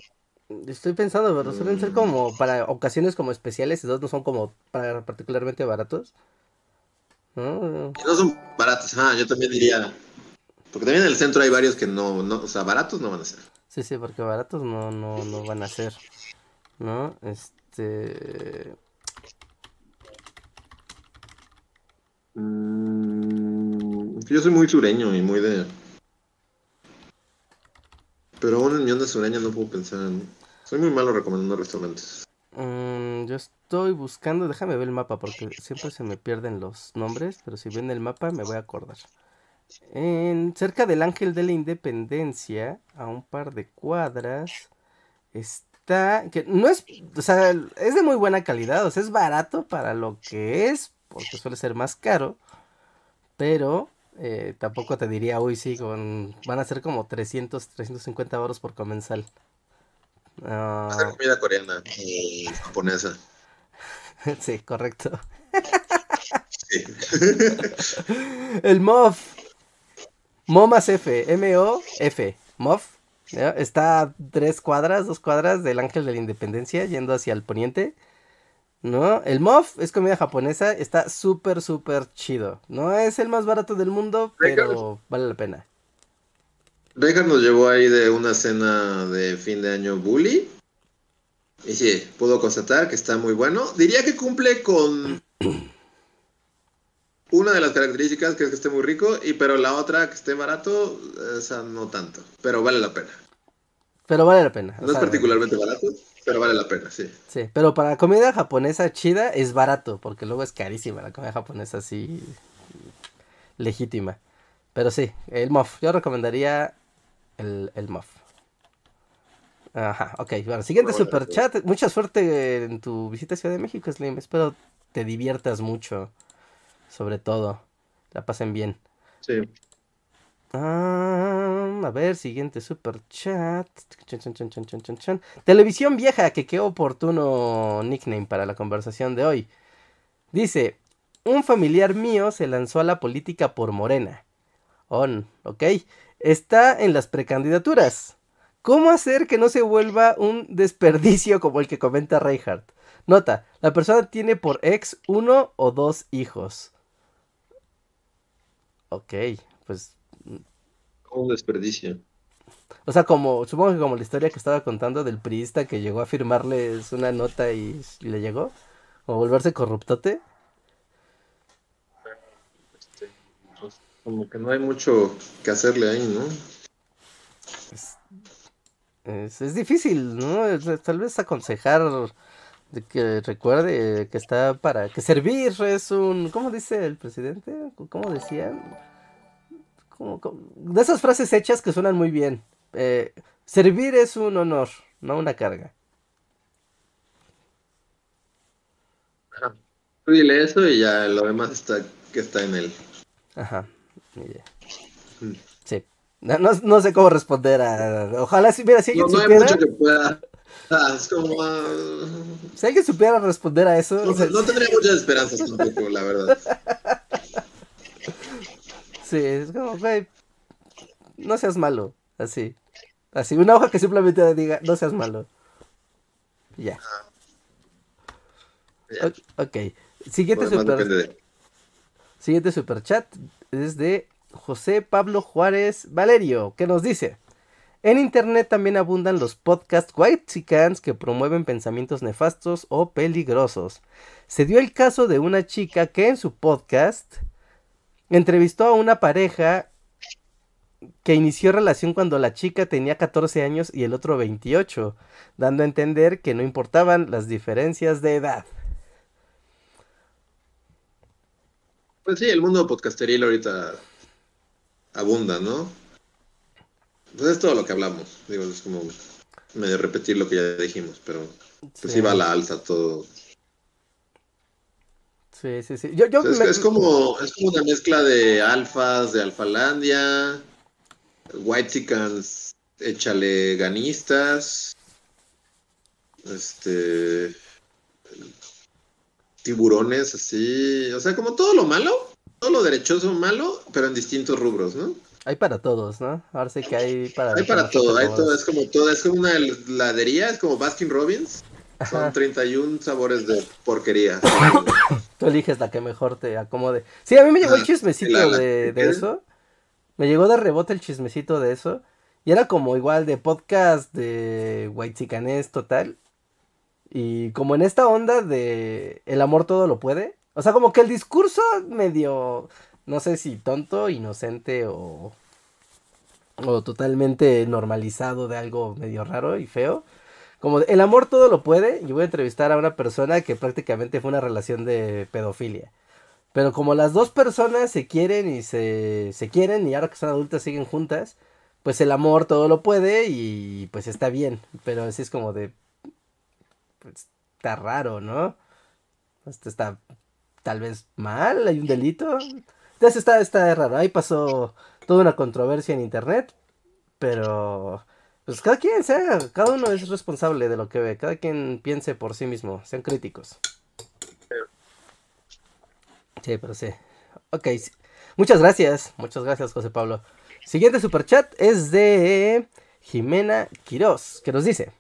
Speaker 2: estoy pensando, pero suelen
Speaker 1: Mm.
Speaker 2: ser como para ocasiones como especiales y dos no son como para particularmente baratos. ¿No?
Speaker 1: No son baratos. Ah, yo también diría. Porque también en el centro hay varios que no, no, o sea, baratos no van a ser.
Speaker 2: Sí, sí, porque baratos no, no, no van a ser. ¿No? Este.
Speaker 1: Mm, yo soy muy sureño y muy de. Pero aún en mi onda sureña no puedo pensar en. Soy muy malo recomendando restaurantes.
Speaker 2: mm, yo estoy buscando, déjame ver el mapa porque siempre se me pierden los nombres, pero si ven el mapa me voy a acordar. En, cerca del Ángel de la Independencia, a un par de cuadras, está, que no es, o sea, es de muy buena calidad, o sea, es barato para lo que es, porque suele ser más caro, pero eh, tampoco te diría, uy, sí, con, van a ser como 300, 350 euros por comensal.
Speaker 1: Hacer comida coreana o japonesa.
Speaker 2: sí, correcto.
Speaker 1: Sí.
Speaker 2: El MOF. MOMAS F. M-O-F. MOF. Está a tres cuadras, dos cuadras del Ángel de la Independencia, yendo hacia el poniente. ¿No? El MOF es comida japonesa, está súper, súper chido. No es el más barato del mundo, pero vale la pena.
Speaker 1: Reinhardt nos llevó ahí de una cena de fin de año bully. Y sí, pudo constatar que está muy bueno. Diría que cumple con una de las características que es que esté muy rico, y pero la otra que esté barato, esa no tanto. Pero vale la pena.
Speaker 2: Pero vale la pena. o
Speaker 1: No es particularmente barato, pero vale la pena, sí.
Speaker 2: Sí, pero para comida japonesa chida es barato, porque luego es carísima la comida japonesa así legítima. Pero sí, el MOF. Yo recomendaría el, el MOF. Ajá, ok. Bueno, siguiente
Speaker 1: Bueno,
Speaker 2: super chat. Mucha suerte en tu visita a Ciudad de México, Slim. Espero te diviertas mucho. Sobre todo. La pasen bien.
Speaker 1: Sí.
Speaker 2: A ver, siguiente super chat. Televisión vieja, que qué oportuno nickname para la conversación de hoy. Dice, un familiar mío se lanzó a la política por Morena. On, ok. Está en las precandidaturas. ¿Cómo hacer que no se vuelva un desperdicio como el que comenta Reinhardt? Nota, la persona tiene por ex uno o dos hijos. Ok, pues
Speaker 1: Un desperdicio.
Speaker 2: O sea, como, supongo que como la historia que estaba contando del priista que llegó a firmarles una nota y, y le llegó. O volverse corruptote.
Speaker 1: Este, pues, como que no hay mucho que hacerle ahí, ¿no?
Speaker 2: Es, es difícil, ¿no? Es- Tal vez aconsejar de que recuerde que está para... Que servir es un... ¿Cómo dice el presidente? ¿Cómo decían? Como- como- De esas frases hechas que suenan muy bien. Eh, servir es un honor, no una carga.
Speaker 1: Tú dile eso y ya lo demás está que está en él.
Speaker 2: Ajá.
Speaker 1: Mm.
Speaker 2: Sí. No, no- no sé cómo responder a. Ojalá si, mira, si
Speaker 1: No,
Speaker 2: alguien
Speaker 1: no hay
Speaker 2: supiera.
Speaker 1: mucho que pueda. Ah, es como. ah,
Speaker 2: Si alguien supiera responder a eso.
Speaker 1: no,
Speaker 2: o sea,
Speaker 1: tendría muchas esperanzas tampoco, la verdad.
Speaker 2: Sí, es como, güey. No seas malo. Así. Así. Una hoja que simplemente diga, no seas malo. Ya. O- Ok. Siguiente
Speaker 1: demás
Speaker 2: super,
Speaker 1: de-
Speaker 2: siguiente super chat es de José Pablo Juárez Valerio, que nos dice. En internet también abundan los podcasts whitexicans que promueven pensamientos nefastos o peligrosos. Se dio el caso de una chica que en su podcast entrevistó a una pareja que inició relación cuando la chica tenía 14 años y el otro 28, dando a entender que no importaban las diferencias de edad.
Speaker 1: Pues sí, el mundo podcasteril ahorita abunda, ¿no? Pues es todo lo que hablamos. Digo, es como medio repetir lo que ya dijimos, pero pues sí, va a la alza todo.
Speaker 2: Sí, sí, sí. Yo, yo
Speaker 1: es,
Speaker 2: me-
Speaker 1: es como, es como una mezcla de alfas, de alfalandia, whitexicans, échale ganistas, este, tiburones así, o sea, como todo lo malo, todo lo derechoso malo, pero en distintos rubros, ¿no?
Speaker 2: Hay para todos, ¿no? Ahora sí que hay para...
Speaker 1: Hay para todo, hay todo, es como todo, es como una heladería, es como Baskin Robbins, son
Speaker 2: Ajá.
Speaker 1: 31 sabores de porquería.
Speaker 2: Tú eliges la que mejor te acomode. Sí, a mí me llegó el chismecito
Speaker 1: la- la
Speaker 2: de, de eso. Me llegó de rebote el chismecito de eso. Y era como igual de podcast de White total. Y como en esta onda de el amor todo lo puede. O sea, como que el discurso medio, no sé si tonto, inocente o, o totalmente normalizado de algo medio raro y feo. Como el amor todo lo puede. Y voy a entrevistar a una persona que prácticamente fue una relación de pedofilia. Pero como las dos personas se quieren y se, se quieren y ahora que son adultas siguen juntas, pues el amor todo lo puede y pues está bien. Pero así es como de... Pues, está raro, ¿no? Esto está tal vez mal, hay un delito. Entonces está, está raro. Ahí pasó toda una controversia en internet. Pero... Pues cada quien sea, cada uno es responsable de lo que ve, cada quien piense por sí mismo, sean críticos. Sí, pero sí. Ok, muchas gracias, muchas gracias José Pablo. Siguiente superchat es de Jimena Quiroz, que nos dice.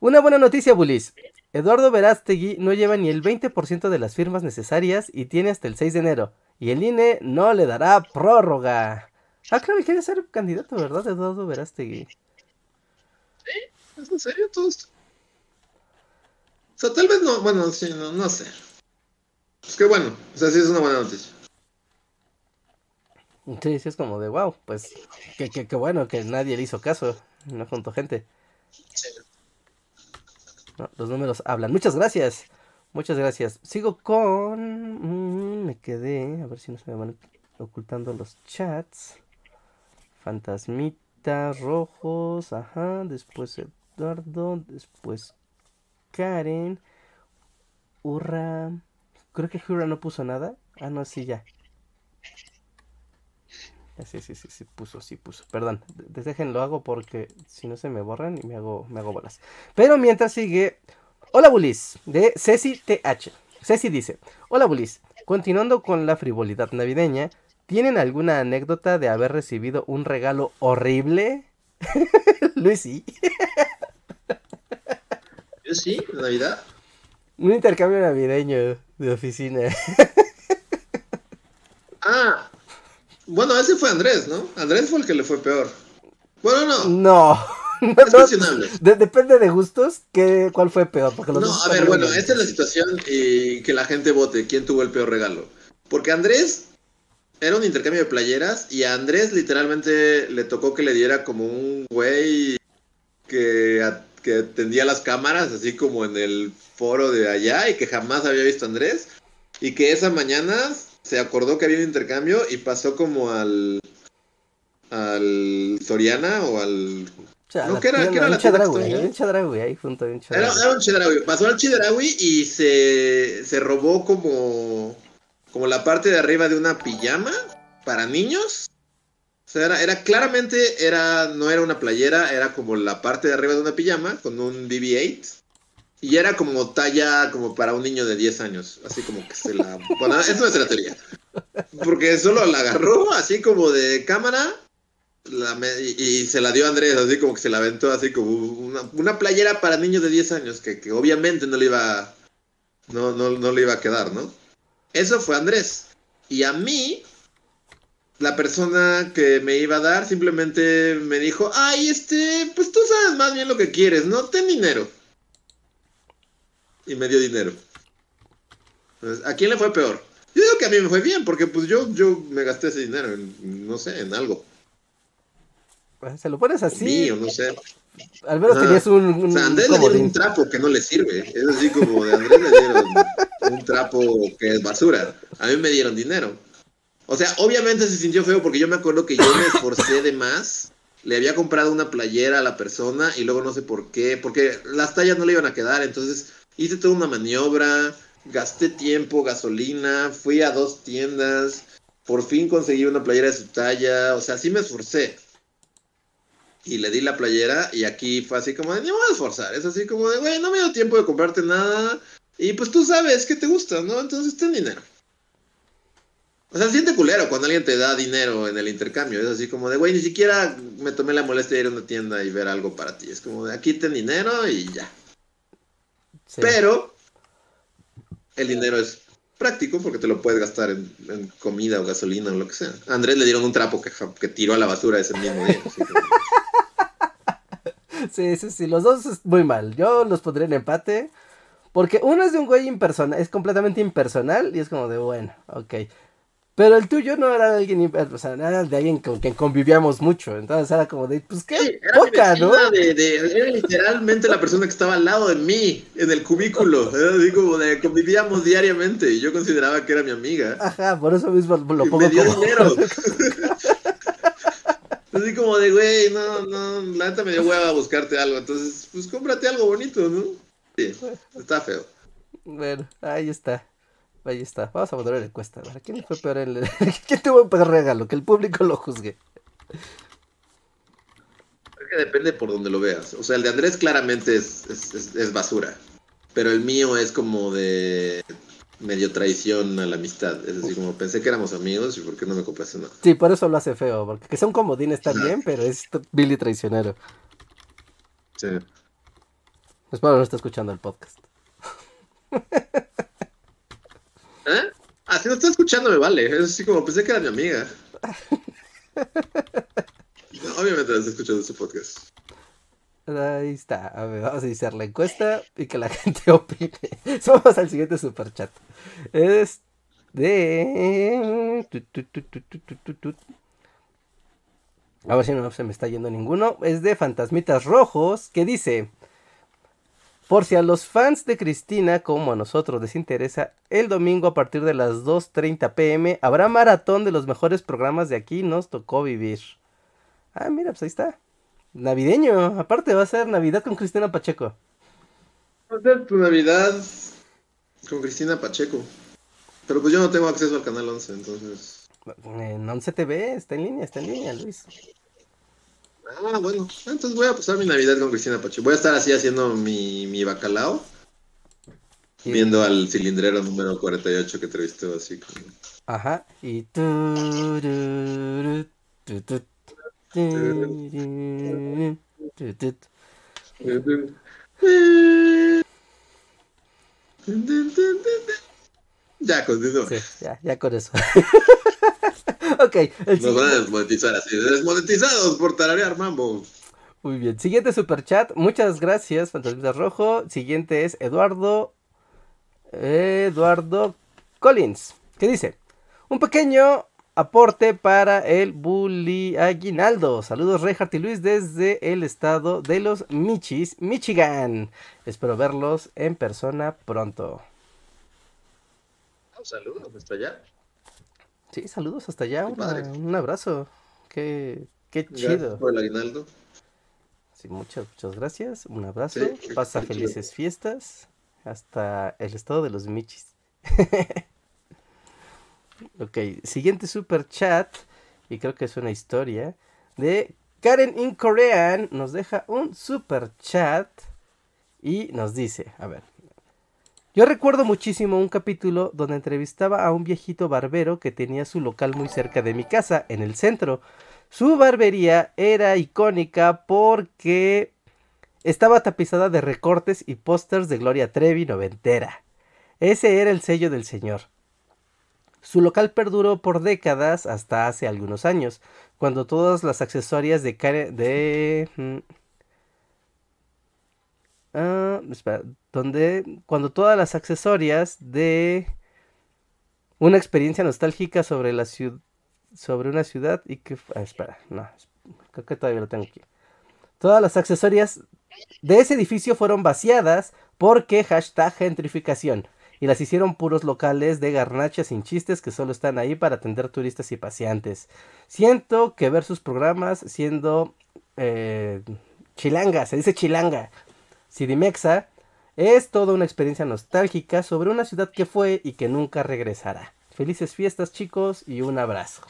Speaker 2: Una buena noticia, Bulis. Eduardo Verástegui no lleva ni el 20% de las firmas necesarias y tiene hasta el 6 de enero. Y el INE no le dará prórroga. Ah, claro, y quiere ser candidato, ¿verdad? Eduardo Verástegui.
Speaker 1: ¿Es en serio todo esto? O sea, tal vez no, bueno, sí, no, no sé. Es que bueno, o sea, sí es una buena noticia.
Speaker 2: Sí, sí, es como de wow, pues qué que, que bueno que nadie le hizo caso, no juntó gente. No, los números hablan. Muchas gracias. Muchas gracias. Sigo con... mm, me quedé. A ver si no se me van ocultando los chats. Fantasmita, rojos. Ajá. Después Eduardo. Después Karen. Urra. Creo que Urra no puso nada. Ah, no, sí, ya. Ah, Sí, sí, sí, sí, puso, sí puso. Perdón, déjenlo hago porque si no se me borran y me hago, me hago bolas. Pero mientras sigue. Hola Bulis, de Ceci TH. Ceci dice: Hola Bulis, continuando con la frivolidad navideña, ¿tienen alguna anécdota de haber recibido un regalo horrible? Luis, sí.
Speaker 1: Yo sí, en Navidad.
Speaker 2: Un intercambio navideño de oficina.
Speaker 1: Ah, bueno, ese fue Andrés, ¿no? Andrés fue el que le fue peor. Bueno, no,
Speaker 2: No. no,
Speaker 1: es
Speaker 2: no,
Speaker 1: cuestionable.
Speaker 2: de- depende de gustos, que, ¿cuál fue peor? Porque los
Speaker 1: No, a ver, bueno, esta es la situación y que la gente vote quién tuvo el peor regalo. Porque Andrés era un intercambio de playeras y a Andrés literalmente le tocó que le diera como un güey que, a- que atendía las cámaras, así como en el foro de allá y que jamás había visto a Andrés. Y que esa mañana se acordó que había un intercambio y pasó como al al Soriana o al
Speaker 2: O sea,
Speaker 1: No,
Speaker 2: la
Speaker 1: ¿qué era- qué era
Speaker 2: un
Speaker 1: la que
Speaker 2: Chedraui, un Chedraui, ahí junto hay un
Speaker 1: era un Chedraui. Pasó al Chedraui y se, se robó como, como la parte de arriba de una pijama para niños. O sea, era, era claramente, era, no era una playera, era como la parte de arriba de una pijama con un BB-8. Y era como talla como para un niño de 10 años. Así como que se la... Bueno, es nuestra teoría. Porque solo la agarró así como de cámara la me- y, y se la dio a Andrés, así como que se la aventó así como una, una playera para niños de 10 años, que, que obviamente no le iba no, no, no le iba a quedar, ¿no? Eso fue Andrés. Y a mí, la persona que me iba a dar simplemente me dijo, ay, este, pues tú sabes más bien lo que quieres, ¿no? Ten dinero. Y me dio dinero. Entonces, ¿A quién le fue peor? Yo digo que a mí me fue bien, porque pues yo, yo me gasté ese dinero en, no sé, en algo.
Speaker 2: Se lo pones así.
Speaker 1: Mío, no sé.
Speaker 2: Al menos
Speaker 1: Ajá.
Speaker 2: tenías un, un
Speaker 1: O sea, Andrés le dieron un trapo que no le sirve. Es así como de Andrés le dieron un trapo que es basura. A mí me dieron dinero. O sea, obviamente se sintió feo porque yo me acuerdo que yo me esforcé de más. Le había comprado una playera a la persona y luego no sé por qué. Porque las tallas no le iban a quedar. Entonces hice toda una maniobra. Gasté tiempo, gasolina. Fui a dos tiendas. Por fin conseguí una playera de su talla. O sea, sí me esforcé y le di la playera y aquí fue así como de, ni me voy a esforzar, es así como de, güey, no me dio tiempo de comprarte nada y pues tú sabes que te gusta, ¿no? Entonces ten dinero. O sea, se siente culero cuando alguien te da dinero en el intercambio, es así como de, güey, ni siquiera me tomé la molestia de ir a una tienda y ver algo para ti, es como de, aquí ten dinero y ya.
Speaker 2: Sí.
Speaker 1: Pero el dinero es práctico porque te lo puedes gastar en, en comida o gasolina o lo que sea. A Andrés le dieron un trapo que, que tiró a la basura ese mismo día.
Speaker 2: Sí, sí, sí, los dos es muy mal. Yo los pondré en empate. Porque uno es de un güey impersonal, es completamente impersonal y es como de, bueno, ok. Pero el tuyo no era de alguien, o sea, era de alguien con quien convivíamos mucho. Entonces era como de, pues qué
Speaker 1: Sí, era
Speaker 2: poca, ¿no?
Speaker 1: vecina de, de- era literalmente la persona que estaba al lado de mí, en el cubículo. Era así como de convivíamos diariamente y yo consideraba que era mi amiga.
Speaker 2: Ajá, por eso mismo lo pongo
Speaker 1: me dio
Speaker 2: como...
Speaker 1: dinero. así como de, güey, no, no, la neta me dio hueva buscarte algo. Entonces, pues cómprate algo bonito, ¿no? Sí, está feo.
Speaker 2: Bueno, ahí está. Ahí está. Vamos a poner en encuesta. ¿Para quién fue peor el... ¿Quién tuvo el peor regalo? Que el público lo juzgue.
Speaker 1: Es que depende por donde lo veas. O sea, el de Andrés claramente es, es, es- es basura. Pero el mío es como de medio traición a la amistad. Es decir, como pensé que éramos amigos y por qué no me compraste nada.
Speaker 2: Sí, por eso lo hace feo. Porque que sea un comodín está bien, pero es Billy traicionero.
Speaker 1: Sí.
Speaker 2: Espero no está escuchando el podcast.
Speaker 1: ¿Eh? Ah, si no está escuchando me vale. Es así como pensé que era mi amiga. No, obviamente no está escuchando su podcast.
Speaker 2: Ahí está. A ver, vamos a iniciar la encuesta y que la gente opine. Vamos al siguiente superchat. Es de. A ver si no se me está yendo ninguno. Es de Fantasmitas Rojos que dice. Por si a los fans de Cristina, como a nosotros les interesa, el domingo a partir de las 2.30 pm habrá maratón de los mejores programas de aquí, nos tocó vivir. Ah, mira, pues ahí está. Navideño, aparte va a ser Navidad con Cristina Pacheco.
Speaker 1: Va a ser tu Navidad con Cristina Pacheco. Pero pues yo no tengo acceso al canal 11, entonces.
Speaker 2: En 11 TV, está en línea, está en línea, Luis.
Speaker 1: Ah, bueno. Entonces voy a pasar mi Navidad con Cristina Pacheco. Voy a estar así haciendo mi, mi bacalao. Viendo al cilindrero número 48 que entrevistó así como...
Speaker 2: Ajá, y... tu.
Speaker 1: Ya, continúa.
Speaker 2: Sí, ya, ya con eso. ok, el
Speaker 1: Nos van a desmonetizar así. Desmonetizados por tararear mambo.
Speaker 2: Muy bien, siguiente superchat. Muchas gracias, Fantasmita Rojo. Siguiente es Eduardo. Eduardo Collins. Que dice: Un pequeño aporte para el Bully Aguinaldo. Saludos, Reinhardt y Luis, desde el estado de los Michis, Michigan. Espero verlos en persona pronto.
Speaker 1: Saludos, hasta allá.
Speaker 2: Sí, saludos hasta allá. Una- un abrazo. Qué, qué chido.
Speaker 1: por el aguinaldo.
Speaker 2: Sí, muchas, muchas gracias. Un abrazo.
Speaker 1: Sí,
Speaker 2: Pasa
Speaker 1: chido.
Speaker 2: felices fiestas. Hasta el estado de los Michis. ok, siguiente super chat. Y creo que es una historia. De Karen in Korean. Nos deja un super chat. Y nos dice: A ver. Yo recuerdo muchísimo un capítulo donde entrevistaba a un viejito barbero que tenía su local muy cerca de mi casa, en el centro. Su barbería era icónica porque estaba tapizada de recortes y pósters de Gloria Trevi noventera. Ese era el sello del señor. Su local perduró por décadas hasta hace algunos años, cuando todas las accesorias de... de ah, espera, donde cuando todas las accesorias de una experiencia nostálgica sobre la ciudad sobre una ciudad y que ah, espera, no, creo que todavía lo tengo aquí. Todas las accesorias de ese edificio fueron vaciadas porque hashtag gentrificación y las hicieron puros locales de garnachas sin chistes que solo están ahí para atender turistas y paseantes. Siento que ver sus programas siendo eh, chilanga, se dice chilanga, Cidimexa, es toda una experiencia nostálgica sobre una ciudad que fue y que nunca regresará. Felices fiestas chicos y un abrazo.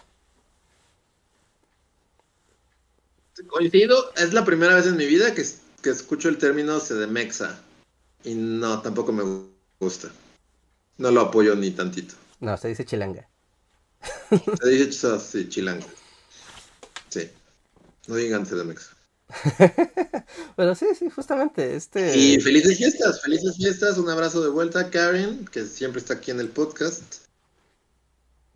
Speaker 1: Coincido, es la primera vez en mi vida que, que escucho el término Sedemexa. Y no, tampoco me gusta. No lo apoyo ni tantito.
Speaker 2: No, se dice chilanga.
Speaker 1: Se dice sí, chilanga. Sí. No digan Sedemexa.
Speaker 2: Pero sí, sí, justamente, este...
Speaker 1: Y felices fiestas, felices fiestas. Un abrazo de vuelta, Karen, que siempre está aquí en el podcast.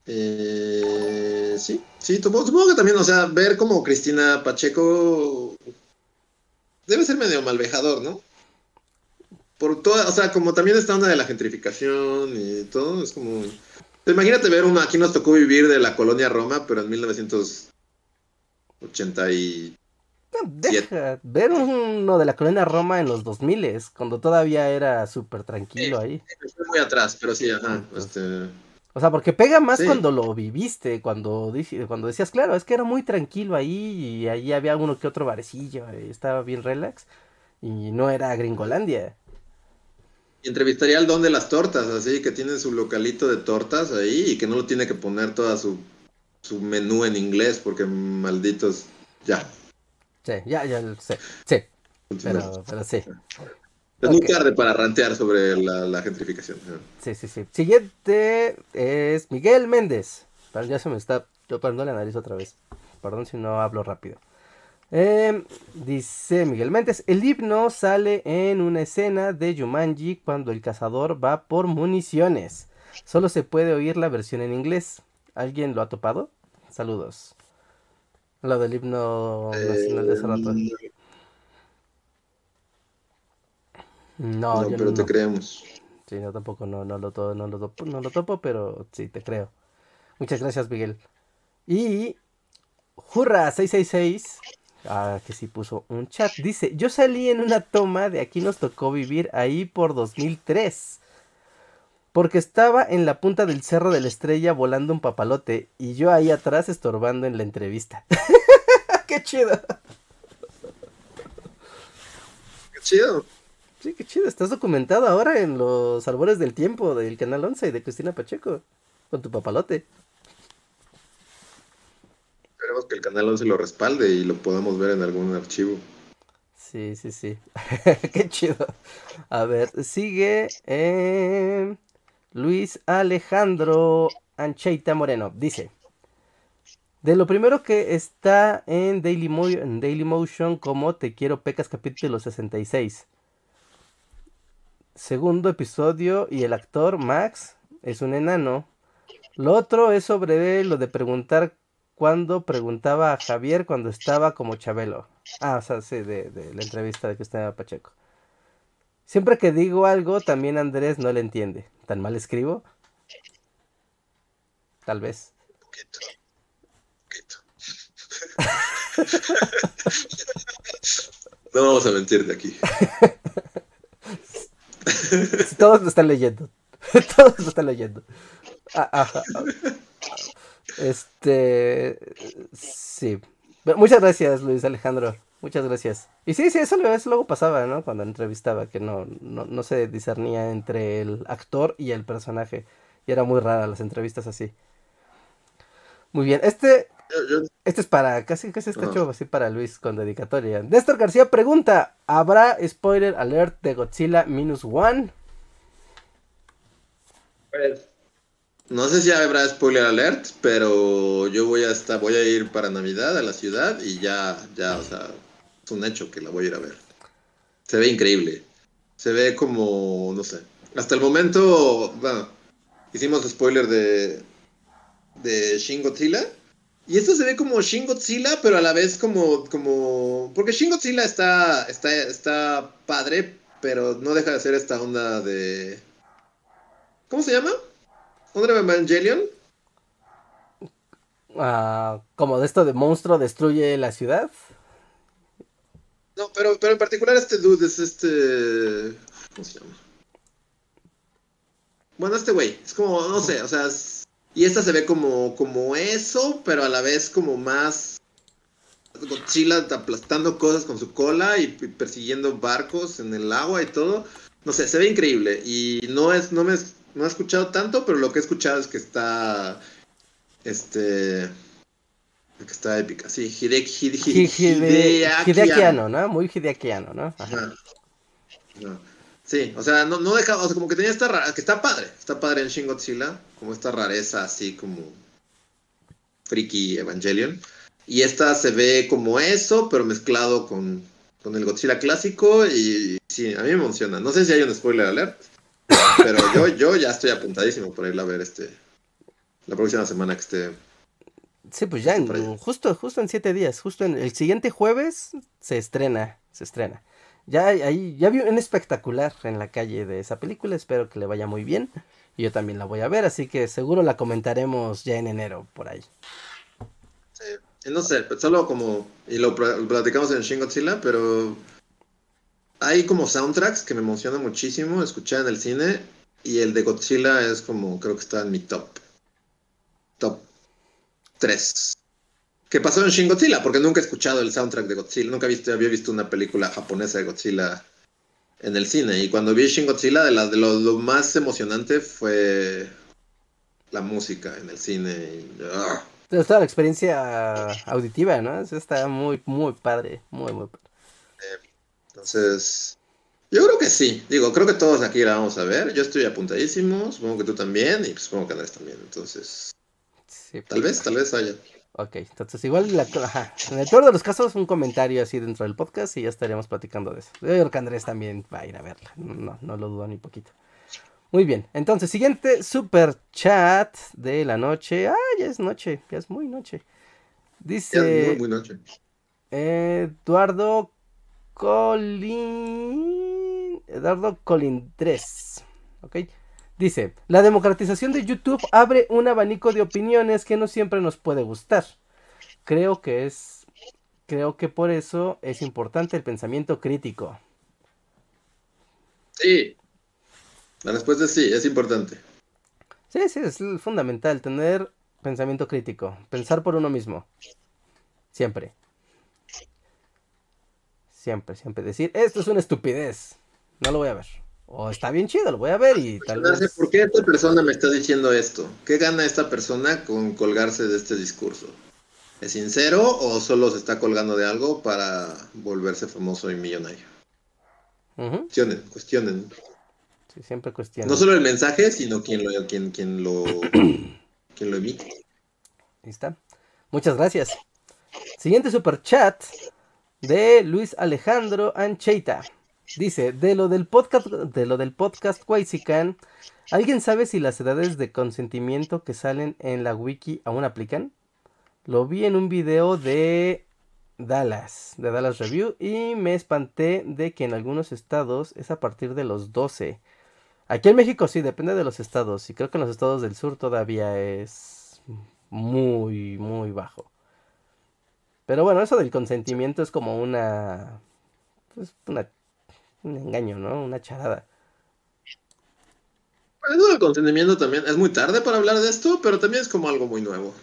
Speaker 1: Eh, sí, sí, supongo, que también, o sea, ver como Cristina Pacheco debe ser medio malvejador, ¿no? Por toda, o sea, como también esta onda de la gentrificación y todo, es como... Imagínate ver uno, aquí nos tocó vivir de la colonia Roma, pero en 1980 y...
Speaker 2: Deja ver uno de la colonia Roma en los 2000 cuando todavía era súper tranquilo ahí.
Speaker 1: Estoy muy atrás, pero sí, ajá, este...
Speaker 2: O sea, porque pega más
Speaker 1: Sí.
Speaker 2: cuando lo viviste, cuando, cuando decías, claro, es que era muy tranquilo ahí y allí había uno que otro barecillo, y estaba bien relax y no era Gringolandia.
Speaker 1: Y entrevistaría al don de las tortas, así que tiene su localito de tortas ahí y que no lo tiene que poner toda su, su menú en inglés porque malditos. Ya.
Speaker 2: Sí, ya, ya lo sé. Sí, pero, pero sí.
Speaker 1: es muy tarde para rantear sobre la, la gentrificación.
Speaker 2: Sí, sí, sí. Siguiente es Miguel Méndez. Ya se me está topando la nariz otra vez. Perdón si no hablo rápido. Em, dice Miguel Méndez, el himno sale en una escena de Jumanji cuando el cazador va por municiones. Solo se puede oír la versión en inglés. ¿Alguien lo ha topado? Saludos. Lo del himno nacional de.
Speaker 1: Eh,
Speaker 2: No,
Speaker 1: no,
Speaker 2: yo
Speaker 1: pero
Speaker 2: no.
Speaker 1: te creemos.
Speaker 2: Sí, no, tampoco, no, no lo, to- no, lo topo, no lo topo, pero sí, te creo. Muchas gracias, Miguel. Y Jurra666, ah, que sí puso un chat, dice, yo salí en una toma de Aquí nos tocó vivir ahí por 2003. Porque estaba en la punta del Cerro de la Estrella volando un papalote y yo ahí atrás estorbando en la entrevista. ¡Qué chido!
Speaker 1: Qué chido.
Speaker 2: Sí, qué chido. Estás documentado ahora en los albores del tiempo del Canal 11 de Cristina Pacheco. Con tu papalote.
Speaker 1: Esperemos que el canal 11 lo respalde y lo podamos ver en algún archivo.
Speaker 2: Sí, sí, sí. qué chido. A ver, sigue eh, Luis Alejandro Ancheita Moreno. Dice. De lo primero que está en Daily, Daily Motion como Te quiero pecas capítulo 66. Segundo episodio y el actor Max es un enano. Lo otro es sobre lo de preguntar cuando preguntaba a Javier cuando estaba como Chabelo. Ah, o sea, sí, de, de la entrevista de Cristina Pacheco. Siempre que digo algo, también Andrés no le entiende. ¿Tan mal escribo? Tal vez.
Speaker 1: Poquito. Poquito. no vamos a mentir de aquí.
Speaker 2: Todos lo están leyendo. Todos lo están leyendo. Ah, ajá. Este. Sí. Muchas gracias, Luis Alejandro. Muchas gracias. Y sí, sí, eso, eso luego pasaba, ¿no? Cuando entrevistaba, que no, no, no se discernía entre el actor y el personaje. Y era muy rara las entrevistas así. Muy bien. Este, este es para, casi, casi está hecho así para Luis con dedicatoria. Néstor García pregunta: ¿Habrá spoiler alert de Godzilla Minus One?
Speaker 1: no sé si habrá spoiler alert, pero yo voy a estar, voy a ir para Navidad a la ciudad y ya, ya, o sea, es un hecho que la voy a ir a ver. Se ve increíble. Se ve como, no sé. Hasta el momento, bueno, hicimos spoiler de, de Shin Godzilla. Y esto se ve como Shin Godzilla, pero a la vez como, como, porque Shin Godzilla está, está, está padre, pero no deja de ser esta onda de, ¿cómo se llama? ¿Onda de Evangelion?
Speaker 2: Ah, como de esto de monstruo destruye la ciudad.
Speaker 1: No, pero, pero en particular este dude es este, ¿cómo se llama? Bueno, este güey, es como, no sé, o sea, y esta se ve como, como eso, pero a la vez como más Godzilla aplastando cosas con su cola y, y persiguiendo barcos en el agua y todo. No sé, se ve increíble y no es, no me, no he escuchado tanto, pero lo que he escuchado es que está, este, que está épica. Sí, Hideki, Hide-
Speaker 2: Hi- Hide-
Speaker 1: Hideaki
Speaker 2: Hideakiano, ¿no? Muy hideakiano, ¿no? Ajá.
Speaker 1: Sí, o sea, no, no deja, o sea, como que tenía esta rara, que está padre, está padre en Shin Godzilla, como esta rareza así como Freaky Evangelion. Y esta se ve como eso, pero mezclado con, con el Godzilla clásico y sí, a mí me emociona. No sé si hay un spoiler alert, pero yo, yo ya estoy apuntadísimo por irla a ver este, la próxima semana que esté.
Speaker 2: Sí, pues ya en- justo, justo en siete días, justo en el siguiente jueves se estrena, se estrena. Ya hay- ahí, ya vi un espectacular en la calle de esa película, espero que le vaya muy bien. Y yo también la voy a ver, así que seguro la comentaremos ya en enero por ahí.
Speaker 1: Y No sé, solo como, y lo pla- lo platicamos en Shin Godzilla, pero hay como soundtracks que me emocionan muchísimo escuchar en el cine, y el de Godzilla es como, creo que está en mi top 3. Que pasó en Shin Godzilla, porque nunca he escuchado el soundtrack de Godzilla, nunca visto, había visto una película japonesa de Godzilla en el cine, y cuando vi Shin Godzilla, de, la, de lo, lo más emocionante fue la música en el cine. y.
Speaker 2: Entonces, toda la experiencia auditiva, ¿no? Eso está muy, muy padre, muy, muy padre.
Speaker 1: Entonces, yo creo que sí. Digo, creo que todos aquí la vamos a ver. Yo estoy apuntadísimo, supongo que tú también, y pues, supongo que Andrés también. Entonces,
Speaker 2: Sí,
Speaker 1: tal vez, tal vez haya.
Speaker 2: Ok, entonces igual la, ajá, en el peor de los casos un comentario así dentro del podcast y ya estaríamos platicando de eso. Yo creo que Andrés también va a ir a verla, no, no lo dudo ni poquito. Muy bien, entonces siguiente super chat de la noche. Ah, ya es noche, ya es muy noche.
Speaker 1: Ya es
Speaker 2: Dice
Speaker 1: muy, muy noche.
Speaker 2: Eduardo Colin... Eduardo Colindres. ¿Ok? Dice, la democratización de YouTube abre un abanico de opiniones que no siempre nos puede gustar. Creo que es... Creo que por eso es importante el pensamiento crítico.
Speaker 1: Sí. La respuesta es sí, es importante.
Speaker 2: Sí, sí, es fundamental tener pensamiento crítico. Pensar por uno mismo. Siempre. Siempre, siempre decir, esto es una estupidez. No lo voy a ver. O está bien chido, lo voy a ver y tal
Speaker 1: Cuestionarse,
Speaker 2: vez...
Speaker 1: ¿Por qué esta persona me está diciendo esto? ¿Qué gana esta persona con colgarse de este discurso? ¿Es sincero o solo se está colgando de algo para volverse famoso y millonario? Cuestionen, cuestionen.
Speaker 2: sí, siempre cuestiono.
Speaker 1: No solo el mensaje, sino quien lo, quien, quien lo, quien lo emite.
Speaker 2: Ahí está. Muchas gracias. Siguiente super chat de Luis Alejandro Ancheita. Dice, de lo del podcast, de lo del podcast Quaisican, ¿alguien sabe si las edades de consentimiento que salen en la wiki aún aplican? Lo vi en un video de Dallas, de Dallas Review, y me espanté de que en algunos estados es a partir de los 12. Aquí en México sí, depende de los estados, y creo que en los estados del sur todavía es muy, muy bajo. Pero bueno, eso del consentimiento es como una, pues, una, un engaño, ¿no? Una charada.
Speaker 1: Eso del consentimiento también es muy tarde para hablar de esto, pero también es como algo muy nuevo.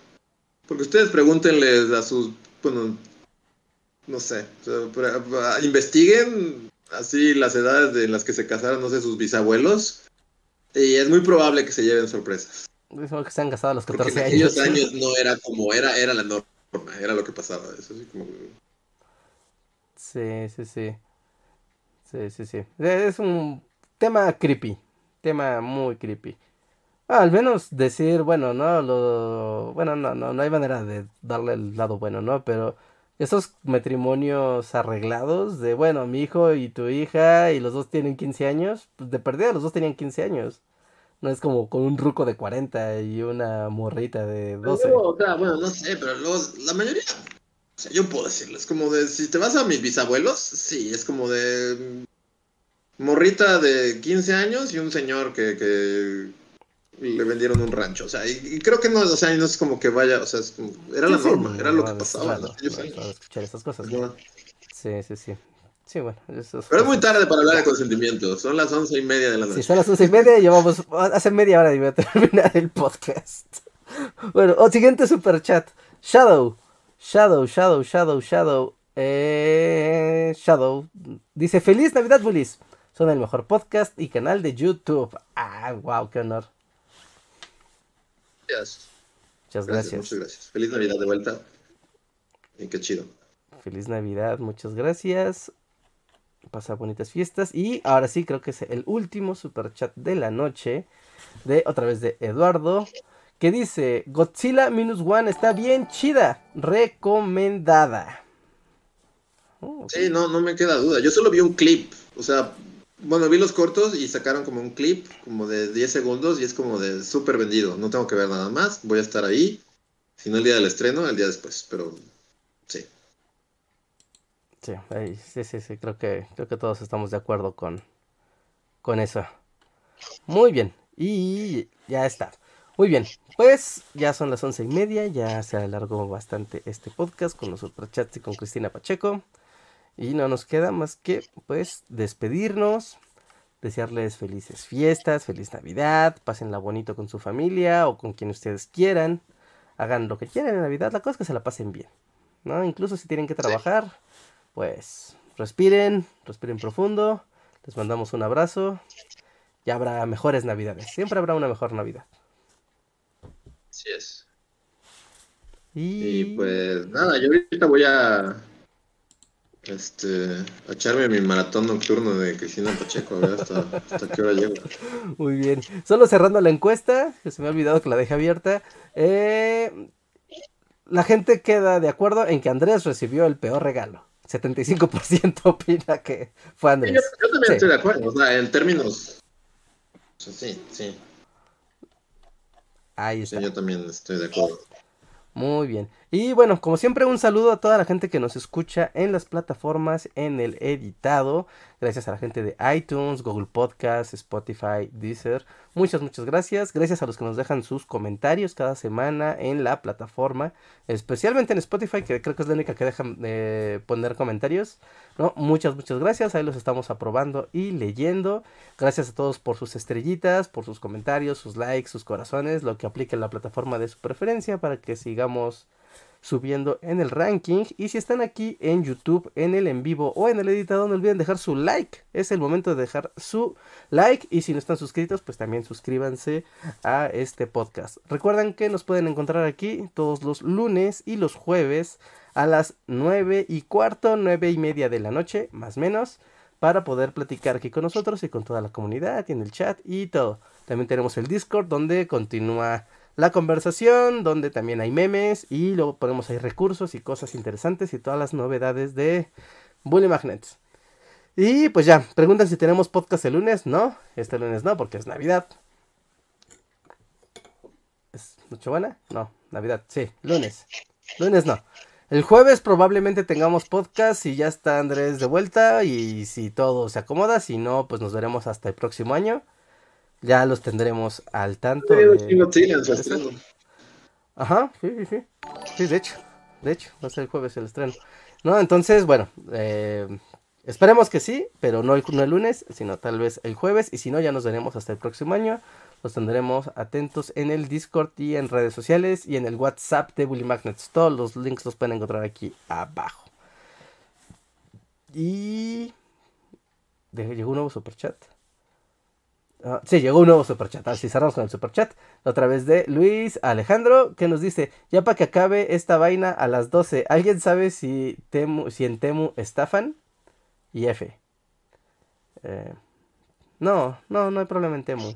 Speaker 1: Porque ustedes pregúntenles a sus, bueno, no sé, o sea, pre- a- investiguen así las edades de las que se casaron, no sé, sus bisabuelos, y es muy probable que se lleven sorpresas.
Speaker 2: Que se han casado a los
Speaker 1: Porque en
Speaker 2: 14
Speaker 1: aquellos
Speaker 2: años.
Speaker 1: años no era como, era, era la norma, era lo que pasaba. Eso así como,
Speaker 2: Sí, sí, sí. Sí, sí, sí. Eh, Es un tema creepy. Tema muy creepy. Ah, al menos decir, bueno, no, lo... Bueno, no, no, no hay manera de darle el lado bueno, ¿no? Pero esos matrimonios arreglados de, bueno, mi hijo y tu hija y los dos tienen 15 años, pues de perdida los dos tenían 15 años. No es como con un ruco de 40 y una morrita de 12.
Speaker 1: Luego, o sea, bueno, no sé, pero luego la mayoría, o sea, yo puedo decirles, como de, si te vas a mis bisabuelos, sí, es como de mm, morrita de 15 años y un señor que, que le vendieron un rancho, o sea, y, y creo que no, o sea, no es como que vaya, o sea, es como- era la
Speaker 2: Sí, sí,
Speaker 1: norma, era lo que pasaba.
Speaker 2: es no, escuchar estas cosas. Sí, sí, sí. Sí, bueno, eso es
Speaker 1: Pero es muy tarde para hablar de consentimiento, son las once y media de la
Speaker 2: Sí,
Speaker 1: noche.
Speaker 2: son las once y media y llevamos hace media hora y voy a terminar el podcast. Bueno, o siguiente super chat. Shadow. Shadow, Shadow, Shadow, Shadow. Eh, Shadow. Dice, feliz Navidad, Bullies. Son el mejor podcast y canal de YouTube. Ah, wow, qué honor.
Speaker 1: Gracias,
Speaker 2: Muchas
Speaker 1: gracias, muchas gracias. Feliz Navidad de vuelta. Y qué chido.
Speaker 2: Feliz Navidad, muchas gracias. Pasa bonitas fiestas. Y ahora sí, creo que es el último super chat de la noche. De otra vez de Eduardo. Que dice: Godzilla Minus One está bien chida. Recomendada. Oh.
Speaker 1: Sí, no, no me queda duda. Yo solo vi un clip. O sea, bueno, vi los cortos y sacaron como un clip como de 10 segundos y es como de súper vendido. No tengo que ver nada más. Voy a estar ahí. Si no el día del estreno, el día después. Pero sí.
Speaker 2: Sí, ahí, sí, sí, sí, creo que, creo que todos estamos de acuerdo con, con eso. Muy bien, y ya está. Muy bien, pues ya son las once y media, ya se alargó bastante este podcast con los superchats y con Cristina Pacheco. Y no nos queda más que, pues, despedirnos, desearles felices fiestas, feliz Navidad, pásenla bonito con su familia o con quien ustedes quieran. Hagan lo que quieran en Navidad, la cosa es que se la pasen bien, ¿no? Incluso si tienen que trabajar, pues respiren, respiren profundo, les mandamos un abrazo, ya habrá mejores navidades, siempre habrá una mejor navidad.
Speaker 1: Así es.
Speaker 2: Y,
Speaker 1: Y pues nada, yo ahorita voy a. Este. A echarme mi maratón nocturno de Cristina Pacheco. A ver hasta, hasta qué hora llego.
Speaker 2: Muy bien, solo cerrando la encuesta, que se me ha olvidado que la dejé abierta, eh, la gente queda de acuerdo en que Andrés recibió el peor regalo. 75% opina que fue
Speaker 1: Sí,
Speaker 2: Andrés.
Speaker 1: yo, yo también
Speaker 2: Sí.
Speaker 1: estoy de acuerdo, o sea, en términos... Sí, sí,
Speaker 2: Ahí
Speaker 1: sí,
Speaker 2: está.
Speaker 1: yo también estoy de acuerdo.
Speaker 2: Muy bien. Y bueno, como siempre, un saludo a toda la gente que nos escucha en las plataformas, en el editado. Gracias a la gente de iTunes, Google Podcast, Spotify, Deezer. Muchas, muchas gracias. Gracias a los que nos dejan sus comentarios cada semana en la plataforma. Especialmente en Spotify, que creo que es la única que dejan de poner comentarios. ¿no? Muchas, muchas gracias. Ahí los estamos aprobando y leyendo. Gracias a todos por sus estrellitas, por sus comentarios, sus likes, sus corazones, lo que aplique en la plataforma de su preferencia para que sigamos subiendo en el ranking. Y si están aquí en YouTube, en el en vivo o en el editado, no olviden dejar su like. Es el momento de dejar su like. Y si no están suscritos, pues también suscríbanse a este podcast. Recuerden que nos pueden encontrar aquí todos los lunes y los jueves a las 9 y cuarto, 9 y media de la noche, más o menos, para poder platicar aquí con nosotros y con toda la comunidad y en el chat y todo. También tenemos el Discord donde continúa la conversación, donde también hay memes y luego ponemos ahí recursos y cosas interesantes y todas las novedades de Bully Magnets. Y pues ya, preguntan si tenemos podcast el lunes. No, este lunes no, porque es Navidad. ¿Es Nochebuena? No, Navidad, sí, lunes. Lunes no. El jueves probablemente tengamos podcast y ya está Andrés de vuelta y si todo se acomoda, si no, pues nos veremos hasta el próximo año. Ya los tendremos al tanto.
Speaker 1: Sí,
Speaker 2: de-. Ajá, sí, sí, sí. Sí, de hecho, de hecho, va a ser el jueves el estreno. No, entonces, bueno, eh, esperemos que sí, pero no el, no el lunes, sino tal vez el jueves. Y si no, ya nos veremos hasta el próximo año. Los tendremos atentos en el Discord y en redes sociales y en el WhatsApp de Bully Magnets. Todos los links los pueden encontrar aquí abajo. Y... Llegó un nuevo superchat. Ah, sí, llegó un nuevo superchat. Así cerramos con el superchat. Otra vez de Luis Alejandro, que nos dice: Ya para que acabe esta vaina a las 12. ¿Alguien sabe si, Temu, si en Temu estafan? Y F. Eh, no, no, no hay problema en Temu.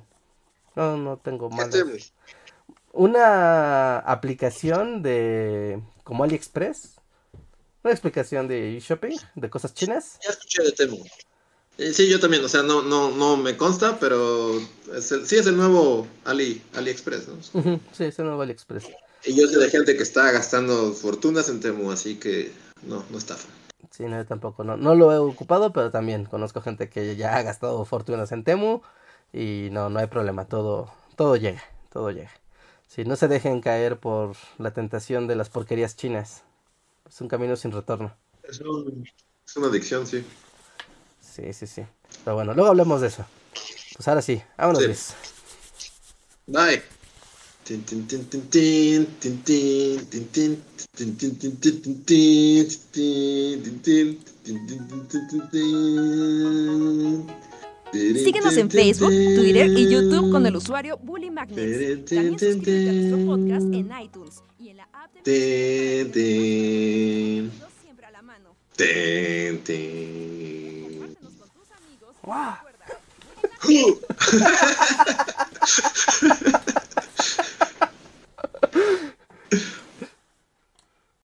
Speaker 2: No, no tengo
Speaker 1: ¿Qué
Speaker 2: más. Una aplicación de. como AliExpress. Una explicación de shopping, de cosas chinas.
Speaker 1: Ya escuché de Temu. Eh, sí, yo también, o sea, no, no, no me consta, pero es el, sí es el nuevo Ali, AliExpress, ¿no?
Speaker 2: Sí, es el nuevo AliExpress.
Speaker 1: Y yo sé de gente que está gastando fortunas en Temu, así que no, no estafa.
Speaker 2: Sí, no, yo tampoco. No, no lo he ocupado, pero también conozco gente que ya ha gastado fortunas en Temu. Y no, no hay problema. Todo, todo llega. Todo llega. Sí, no se dejen caer por la tentación de las porquerías chinas. Es un camino sin retorno.
Speaker 1: Es, un- es una adicción, sí.
Speaker 2: Sí, sí, sí. Pero bueno, luego hablemos de eso. Pues ahora sí, vámonos,
Speaker 1: sí.
Speaker 2: Luis.
Speaker 1: Bye.
Speaker 6: Síguenos en Facebook, Twitter y YouTube con el usuario Bully Magnets. También suscríbete a nuestro podcast en iTunes y en la app de... ¡Wow!